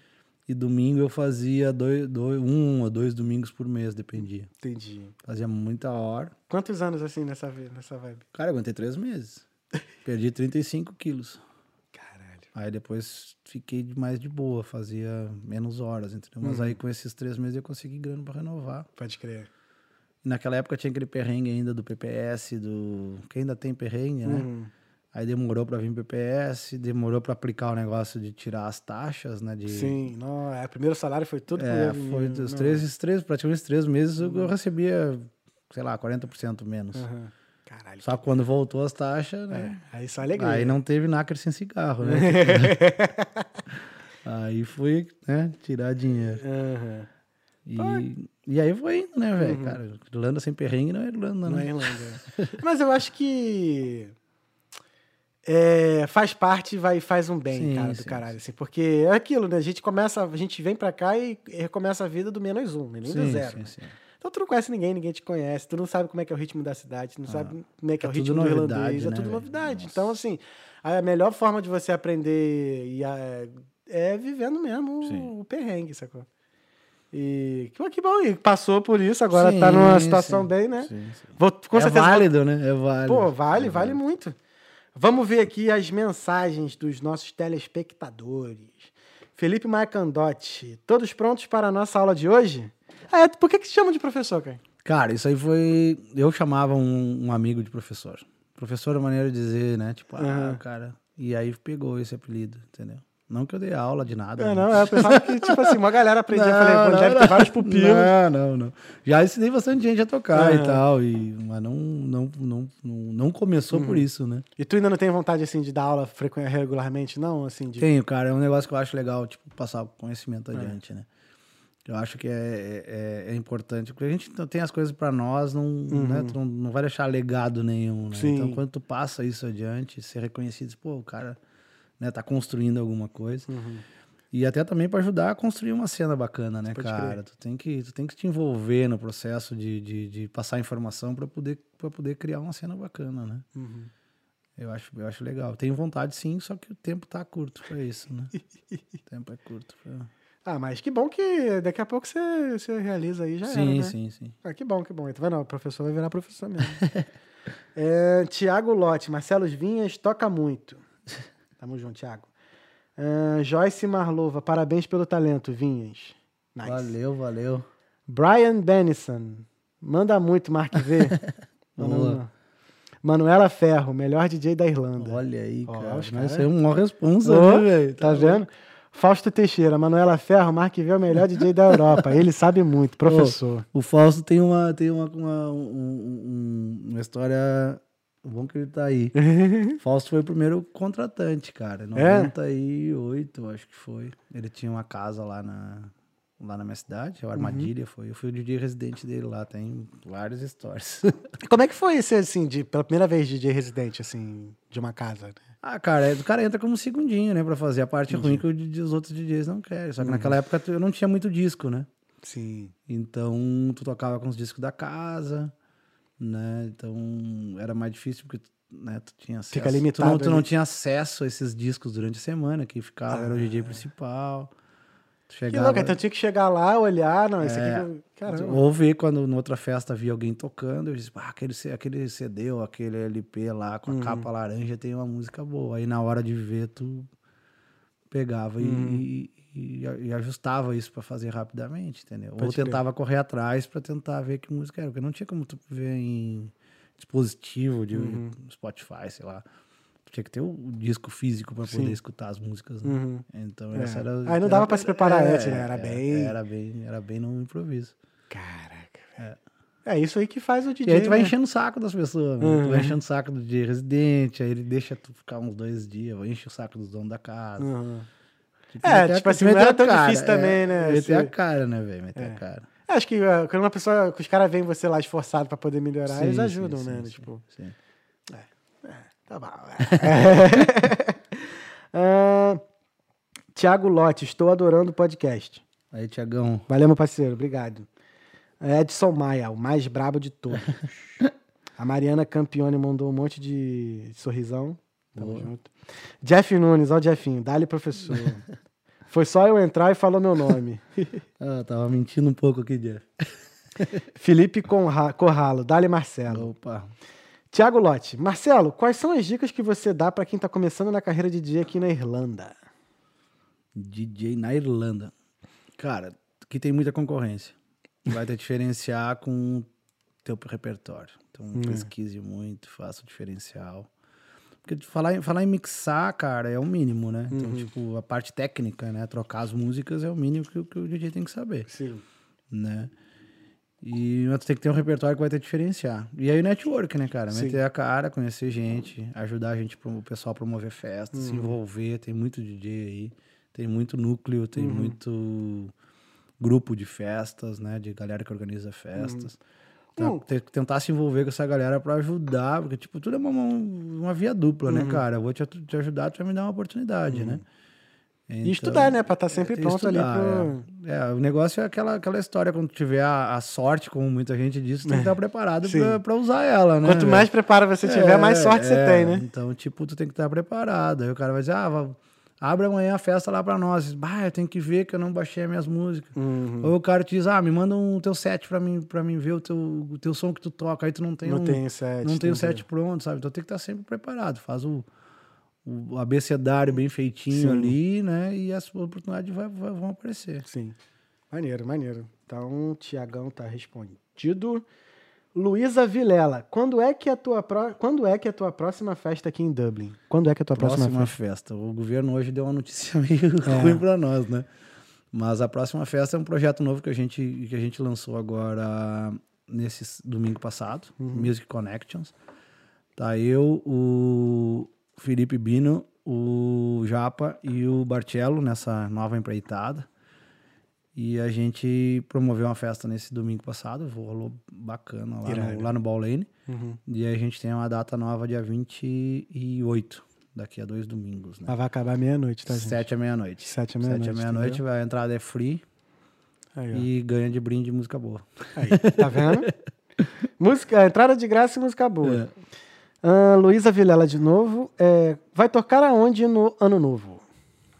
E domingo eu fazia dois, dois, um ou dois domingos por mês, dependia. Entendi. Fazia muita hora. Quantos anos assim nessa, nessa vibe? Cara, eu aguentei três meses. Perdi 35 quilos. Caralho. Aí depois fiquei mais de boa, fazia menos horas, entendeu? Mas aí com esses três meses eu consegui grana pra renovar. Pode crer. E naquela época tinha aquele perrengue ainda do PPS, do. que ainda tem perrengue, né? Uhum. Aí demorou pra vir PPS, demorou pra aplicar o negócio de tirar as taxas, né? De... Sim, não, é, primeiro salário foi tudo É, foi menino, os não. três, esses três, praticamente os três meses eu eu recebia, sei lá, 40% menos. Aham. Caralho. Só que quando voltou as taxas, né? É, aí só alegria. Aí não teve nácar sem cigarro, né? aí fui, né, tirar dinheiro. Aham. E, e aí foi indo, né, velho? Cara, Irlanda sem perrengue não é Irlanda, Uhum. Não né? é Irlanda. Mas eu acho que é, faz parte vai faz um bem, Sim, cara, do sim, caralho. Assim, porque é aquilo, né? A gente começa, a gente vem pra cá e recomeça a vida do menos um, né? nem do Sim, zero. sim, né? Então tu não conhece ninguém, ninguém te conhece, tu não sabe como é que é o ritmo da cidade, tu não sabe como é que é, É o ritmo do irlandês, é né, tudo velho? novidade. Nossa. Então, assim, a melhor forma de você aprender a- é vivendo mesmo o perrengue, sacou? E que, bom, e passou por isso, agora Sim, tá numa situação sim, bem, né? sim, sim. Vou, com é certeza vou- válido, né? É válido. Pô, vale, É vale muito. Vamos ver aqui as mensagens dos nossos telespectadores. Felipe Marcandotti, todos prontos para a nossa aula de hoje? Ah, é, por que, que se chama de professor, cara? Cara, isso aí foi. Eu chamava um, um amigo de professor. Professor é maneira de dizer, né? Tipo, ah, Aham. cara. E aí pegou esse apelido, entendeu? Não que eu dei aula de nada. É, né? não, eu pensava que, tipo assim, uma galera aprendia, eu falei, pô, deve ter vários pupilos. Não, não, não. Já ensinei bastante gente a tocar Aham. e tal, e, mas não, não, não, não, não começou por Uhum. isso, né? E tu ainda não tem vontade, assim, de dar aula regularmente, não? Assim, de... Tenho, cara, é um negócio que eu acho legal, tipo, passar o conhecimento É. adiante, né? Eu acho que é, é, é importante, porque a gente não tem as coisas pra nós, não, né? Tu não, não vai deixar legado nenhum, né? Uhum. Então, quando tu passa isso adiante, ser reconhecido, pô, o cara né, tá construindo alguma coisa. Uhum. E até também pra ajudar a construir uma cena bacana, né, cara? crer. Tu tem, que, tu tem que te envolver no processo de, de, de passar informação pra poder, pra poder criar uma cena bacana, né? Uhum. Eu acho, eu acho legal. Tenho vontade sim, só que o tempo tá curto pra isso, né? o tempo é curto. Pra... Ah, mas que bom que daqui a pouco você, você realiza aí, já era, sim, né? sim, sim. Ah, que bom, que bom. Então, vai não, o professor vai virar professor mesmo. é, Tiago Lote, Marcelo Vinhas, toca muito. Tamo junto, Tiago. É, Joyce Marlova, parabéns pelo talento, Vinhas. Nice. Valeu, valeu. Brian Benison. Manda muito, Mark V. Boa. Manuela Ferro, melhor DJ da Irlanda. Olha aí, Ó, cara. Mas cara- é uma responsa, Ô, né, velho? Tá vendo? Fausto Teixeira, Manuela Ferro, Mark V é o melhor DJ da Europa. Ele sabe muito, professor. O Fausto tem uma, tem uma, uma, um- um- uma história. Bom que ele tá aí. O Fausto foi o primeiro contratante, cara. Em É? 98, acho que foi. Ele tinha uma casa lá na, lá na minha cidade, a Uhum. Armadilha foi. Eu fui o DJ residente dele lá, tem várias histórias. Como é que foi esse, assim, de, pela primeira vez DJ residente, assim, de uma casa? né? ah, cara, é- o cara entra como segundinho, né? Pra fazer a parte ruim que o os outros DJs não querem. Só que Uhum. naquela época eu não tinha muito disco, né? Sim. Então, tu tocava com os discos da casa, né? Então, era mais difícil porque né, tu tinha acesso. Fica tu limitado não, tu não tinha acesso a esses discos durante a semana, que ficava, era o DJ principal. Tu Que chegava, louco, então tinha que chegar lá, olhar, não, esse É. aqui... Caramba. ou ver quando na outra festa via alguém tocando, eu disse, ah, aquele, aquele CD ou aquele LP lá com a Uhum. capa laranja tem uma música boa. Aí na hora de ver, tu pegava e- Uhum. e, e, e ajustava isso pra fazer rapidamente, entendeu? Pode ou crer. tentava correr atrás pra tentar ver que música era, porque não tinha como tu ver em dispositivo de Uhum. Spotify, sei lá. Tinha que ter o disco físico pra Sim. poder escutar as músicas, né? Uhum. Então É. essa era Aí não dava era- pra se preparar é, antes, né? Era bem- Era bem, era bem no improviso. Caraca, velho. É. isso aí que faz o E DJ, aí tu vai né? enchendo o saco das pessoas, né? Uhum. Tu vai enchendo o saco do DJ residente, aí ele deixa tu ficar uns dois dias, vai encher o saco dos donos da casa. Uhum. É, tipo assim, meter não era tão cara, difícil também, né? Meter Você- a cara, né, velho? Meter É. a cara. Acho que uh, quando uma pessoa, que os caras veem você lá esforçado pra poder melhorar, Sim, eles ajudam, sim, né? sim, Tipo, sim. tá bom. Ah, Tiago Lote, estou adorando o podcast. Aí, Tiagão, Valeu, meu parceiro, obrigado. Edson Maia, o mais brabo de todos. A Mariana Campione mandou um monte de sorrisão. Tamo junto. Jeff Nunes, ó o Jeffinho, dá-lhe professor. Foi só eu entrar e falou meu nome. ah, tava mentindo um pouco aqui, Jeff. Felipe Conra- Corralo, dá-lhe Marcelo. Opa. Tiago Lote, Marcelo, quais são as dicas que você dá pra quem tá começando na carreira de DJ aqui na Irlanda? DJ na Irlanda. Cara, aqui tem muita concorrência. Vai te diferenciar com teu repertório. Então, Hum. pesquise muito, faça o diferencial. Porque falar, em- falar em mixar, cara, é o mínimo, né? Então, Uhum. tipo, a parte técnica, né? Trocar as músicas é o mínimo que, o- que o DJ tem que saber, Sim. né? E tu tem que ter um repertório que vai te diferenciar. E aí o network, né, cara? Sim. Meter a cara, conhecer gente, ajudar a gente, o pessoal a promover festas, Uhum. se envolver. Tem muito DJ aí, tem muito núcleo, tem Uhum. muito grupo de festas, né? De galera que organiza festas. Então, Hum. tentar se envolver com essa galera pra ajudar, porque, tipo, tudo é uma, uma, via dupla, Uhum. né, cara? Eu vou te, te ajudar, tu vai me dar uma oportunidade, né? E estudar, né? Pra estar sempre Tem que pronto ali estudar, pro. é. É, o negócio é aquela, aquela história, quando tiver a, a sorte, como muita gente diz, tu tem que estar preparado É. Pra, pra usar ela, né? Quanto mais preparo você tiver, mais É, sorte você é. tem, né? Então, tipo, tu tem que estar preparado. Aí o cara vai dizer, ah, abre amanhã a festa lá pra nós. Bah, eu tenho que ver que eu não baixei as minhas músicas. Uhum. Ou o cara te diz, ah, me manda um teu set pra mim, pra mim ver o teu, o teu som que tu toca. Aí tu não tem Não um, tem set. não tem o set pronto, sabe? Então tem que estar sempre preparado. Faz o, o abecedário bem feitinho Sim. ali, né? E as oportunidades vai- vai- vão aparecer. Sim. Maneiro, maneiro. Então, Tiagão tá respondido. Luísa Vilela, quando é que a tua pró- quando é que a tua próxima festa aqui em Dublin? Quando é que é a tua próxima, Próxima festa? festa. O governo hoje deu uma notícia meio ruim pra nós, né? Mas a próxima festa é um projeto novo que a gente, que a gente lançou agora nesse domingo passado, Music Connections. Tá eu, o Felipe Bino, o Japa e o Barcello nessa nova empreitada. E a gente promoveu uma festa nesse domingo passado, rolou bacana lá no, lá no Ball Lane. Uhum. E a gente tem uma data nova dia 28, daqui a dois domingos, né? Mas vai acabar meia-noite, tá, gente? Sete à meia-noite. Sete à meia-noite, Sete à meia-noite, a entrada é free Aí, e ganha de brinde música boa. Aí, tá vendo? música, entrada de graça e música boa. É. Ah, Luísa Vilela de novo. É, vai tocar aonde no ano novo?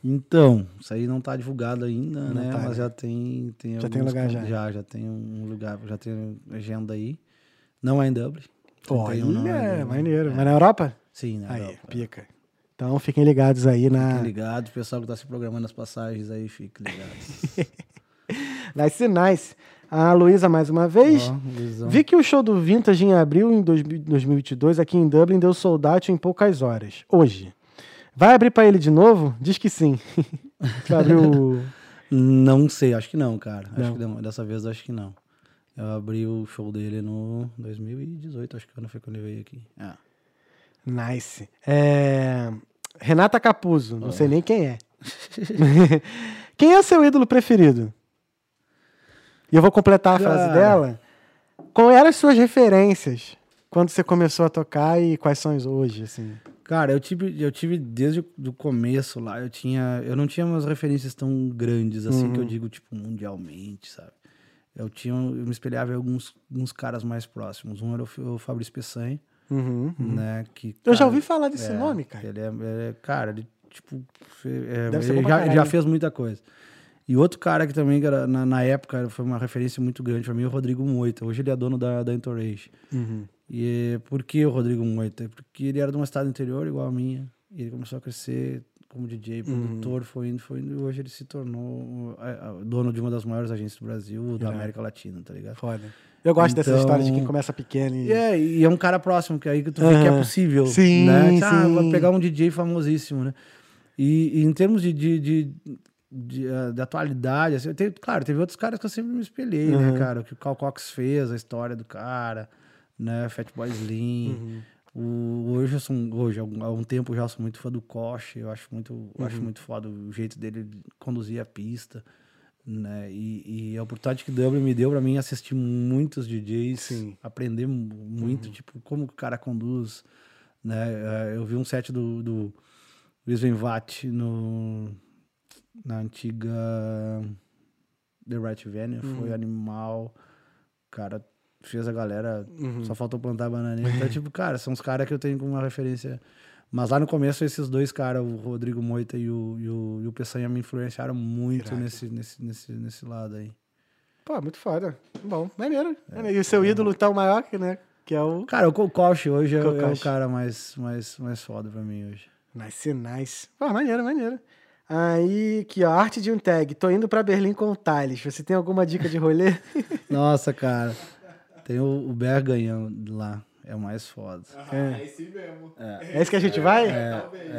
Então, isso aí não tá divulgado ainda, Não né? tá, Mas né? já tem, tem Já tem lugar já. Já, já tem um lugar, já tem agenda aí. Não é em Dublin. 31 não é em Olha, Dublin. maneiro. Mas na Europa? Sim, na Aí, Europa. pica. Então fiquem ligados aí na. Fiquem ligados, o pessoal que tá se programando as passagens aí, fique ligado. Nice, nice. A Luísa mais uma vez. Luizão. Vi que o show do Vintage em abril em 2000 2022 aqui em Dublin deu sold out em poucas horas. Hoje. Vai abrir pra ele de novo? Diz que sim. Vai abrir o... Não sei, acho que não, cara. Não. Acho que não. Dessa vez acho que não. Eu abri o show dele no 2018, acho que quando foi quando ele veio aqui. Ah. Nice. É, Renata Capuzzo, não sei nem quem é. quem é o seu ídolo preferido? E eu vou completar a frase Cara. dela. Qual eram as suas referências quando você começou a tocar e quais são as hoje, assim? Cara, eu tive, eu tive desde o começo lá, eu tinha, eu não tinha umas referências tão grandes assim que eu digo tipo mundialmente, sabe? Eu tinha, eu me espelhava em alguns, alguns caras mais próximos. Um era o, o Fabrício Peçanha, Uhum. né? Que, Eu já cara, ouvi falar desse é, nome, cara. Ele é, é- cara, ele tipo, é, ele já, já fez muita coisa. E outro cara que também, era, na, na época, foi uma referência muito grande pra mim, é o Rodrigo Moita. Hoje ele é dono da, da Entourage. Uhum. E por que o Rodrigo Moita? Porque ele era de uma cidade interior igual a minha. E ele começou a crescer como DJ, Uhum. produtor, foi indo, foi indo. E hoje ele se tornou é, é, dono de uma das maiores agências do Brasil, da Irado. América Latina, tá ligado? Foda. Eu gosto Então- histórias de quem começa pequeno e... É, e é um cara próximo, que aí tu vê que é possível. Sim, né? Ah, sim. vou pegar um DJ famosíssimo, né? E, e em termos de, de, de, de, ah, de atualidade, assim, eu tenho- claro, teve outros caras que eu sempre me espelhei, Uhum. né, cara? O que o Cal Cox fez, a história do cara, né? Fatboy Slim. Uhum. O, hoje eu sou, hoje, há um tempo já sou muito fã do Koch, eu acho muito, eu Uhum. acho muito foda o jeito dele conduzir a pista, né? E, e a oportunidade que o Dublin me deu pra mim assistir muitos DJs, Sim. Uhum. aprender mu- muito, tipo, como o cara conduz, né? Eh, Eu vi um set do, do Luiz Venvat no na antiga The Right Venue, Uhum. foi animal. O cara fez a galera, Uhum. só faltou plantar bananeira. Então, tipo, cara, são os caras que eu tenho como uma referência. Mas lá no começo, esses dois caras, o Rodrigo Moita e o, e o, e o Peçanha, me influenciaram muito nesse, nesse, nesse, nesse lado aí. Pô, muito foda. Bom, maneiro. maneiro. E o seu ídolo então maior, que, né? Que é o... Cara, o Kokosh hoje é, é o cara mais, mais, mais foda pra mim hoje. Nice, nice. Pô, maneiro, maneiro. Aí, aqui, ó, arte de um tag. Tô indo pra Berlim com o Thales. Você tem alguma dica de rolê? Nossa, cara. Tem o, o Berganhão lá. É o mais foda. É esse mesmo. É esse que a gente vai? Talvez.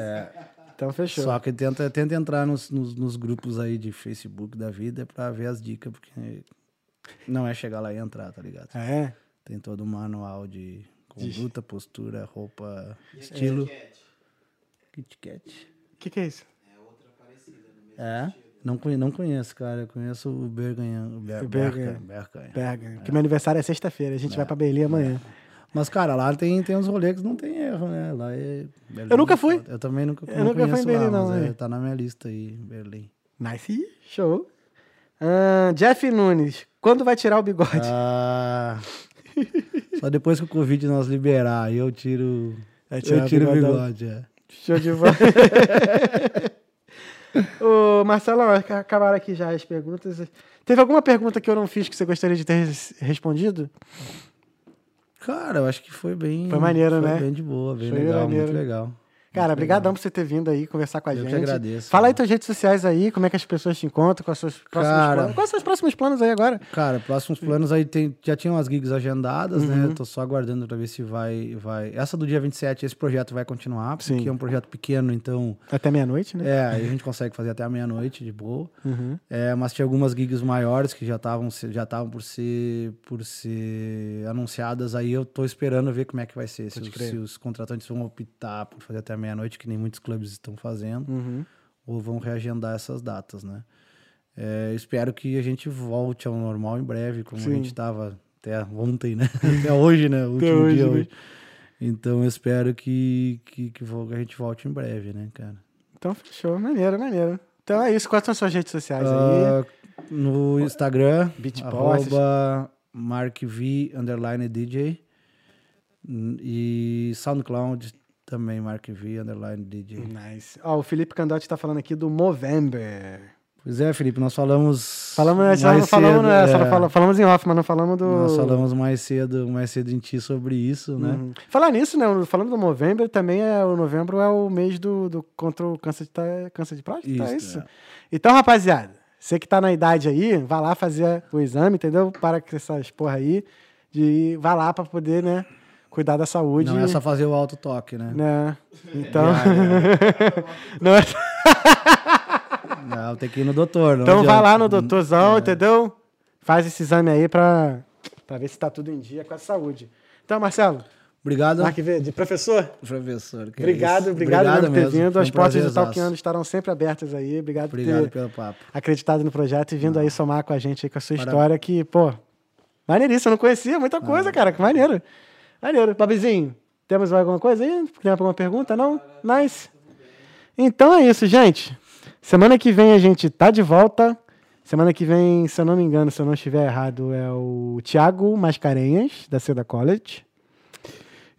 Então fechou. Só que tenta, tenta entrar nos, nos, nos grupos aí de Facebook da vida pra ver as dicas, porque não é chegar lá e entrar, tá ligado? É. Tem todo um manual de conduta, postura, roupa, E estilo. Kit Kat. O que, que é isso? É outra parecida no mesmo É? estilo. Não, não conheço, cara. Eu conheço o Berganhão. O Ber, O. Pega. Que meu aniversário é sexta-feira. A gente vai pra Berlim amanhã. Mas, cara, lá tem, tem uns rolês que não tem erro, né? Lá é. Berlim Eu nunca é fui. Eu também nunca, Eu nunca fui em Berlim, lá, não, mas é, é. tá na minha lista aí, Berlim. Nice. Show. Ah, Jeff Nunes. Quando vai tirar o bigode? Ah, só depois que o Covid nós liberar, aí eu tiro. Eu tiro o bigode, é. Show de bola. Ô, Marcelo, acabaram aqui já as perguntas. Teve alguma pergunta que eu não fiz que você gostaria de ter res- respondido? Cara, eu acho que foi bem. Foi maneiro, foi né? bem de boa, bem Foi legal, maneiro. muito legal. Cara, brigadão por você ter vindo aí conversar com a Eu gente. que agradeço, Fala aí mano. tuas redes sociais aí, como é que as pessoas te encontram, quais os próximos Cara. planos. Quais são os próximos planos aí agora? Cara, próximos planos aí tem, já tinham as gigs agendadas, Uhum. né? Tô só aguardando pra ver se vai, vai. Essa do dia 27, esse projeto vai continuar, porque Sim. é um projeto pequeno, então. Até meia-noite, né? É, aí a gente consegue fazer até a meia-noite de boa. Uhum. É, mas tinha algumas gigs maiores que já estavam já estavam por ser por ser anunciadas. Aí eu tô esperando ver como é que vai ser. Se, os- se os contratantes vão optar por fazer até a meia-noite, que nem muitos clubes estão fazendo, Uhum. ou vão reagendar essas datas, né? É, espero que a gente volte ao normal em breve, como Sim. a gente estava até ontem, né? Até hoje, né? O último hoje, dia né? hoje. Então eu espero que, que, que a gente volte em breve, né, cara? Então fechou, maneiro, maneiro. Então é isso, quais são as suas redes sociais aí? Ah, no Instagram, Beatbox. arroba markv, underline DJ. Hum, E SoundCloud também, markv, underline DJ. Nice. Ó, o Felipe Candotti tá falando aqui do Movember. Pois é, Felipe, nós falamos Falamos, mais falamos, falamos, cedo, né, é, fala- falamos em off, mas não falamos do. Nós falamos mais cedo, mais cedo em ti sobre isso, né? Uhum. Falar nisso, né? Falando do Movember, também é o novembro é o mês do, do contra o câncer de, ta- câncer de próstata, é Isso, isso? é. Então, rapaziada, Você que tá na idade aí, vai lá fazer o exame, entendeu? Para com essas porra aí. De, vai lá pra poder, né? Cuidar da saúde. Não é só fazer o auto-toque, né? né? Então. Não é- Não, tem que ir no doutor. não Então vai adianta. lá no doutorzão, entendeu? Faz esse exame aí pra, pra ver se tá tudo em dia com a saúde. Então, Marcelo, Obrigado, Mark Verde, professor, professor. que é obrigado, obrigado, por ter mesmo, vindo. um As portas do. Talkando estarão sempre abertas aí. Obrigado, Obrigado por ter pelo papo. acreditado no projeto e vindo aí somar com a gente aí com a sua Maravilha. história que, pô, maneiríssimo, eu não conhecia muita coisa, cara, que maneiro. Maneiro. Babizinho, temos mais alguma coisa aí? Tem alguma pergunta, não? Nice. Então é isso, gente. Semana que vem a gente tá de volta. Semana que vem, se eu não me engano, se eu não estiver errado, é o Thiago Mascarenhas, da Seda College.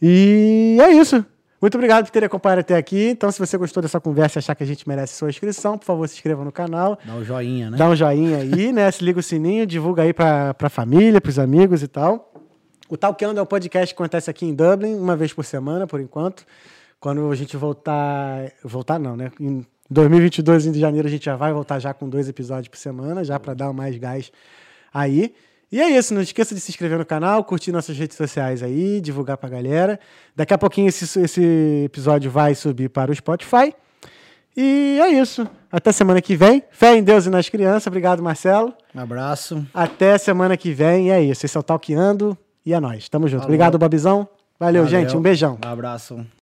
E é isso. Muito obrigado por ter acompanhado até aqui. Então, se você gostou dessa conversa e achar que a gente merece sua inscrição, por favor, se inscreva no canal. Dá o joinha, né? Dá um joinha aí, né? Se liga o sininho, divulga aí pra, pra família, pros amigos e tal. O Talkando é um podcast que acontece aqui em Dublin, uma vez por semana, por enquanto. Quando a gente voltar... Voltar não, né? Em 2022, em janeiro, a gente já vai voltar já com dois episódios por semana, já pra dar mais gás aí. E é isso, não esqueça de se inscrever no canal, curtir nossas redes sociais aí, divulgar pra galera. Daqui a pouquinho esse, esse episódio vai subir para o Spotify. E é isso. Até semana que vem. Fé em Deus e nas crianças. Obrigado, Marcelo. Um abraço. Até semana que vem. E é isso. Esse é o Talkando. E é nóis. Tamo junto. Falou. Obrigado, Babizão. Valeu, Valeu. gente. Um beijão. Um abraço.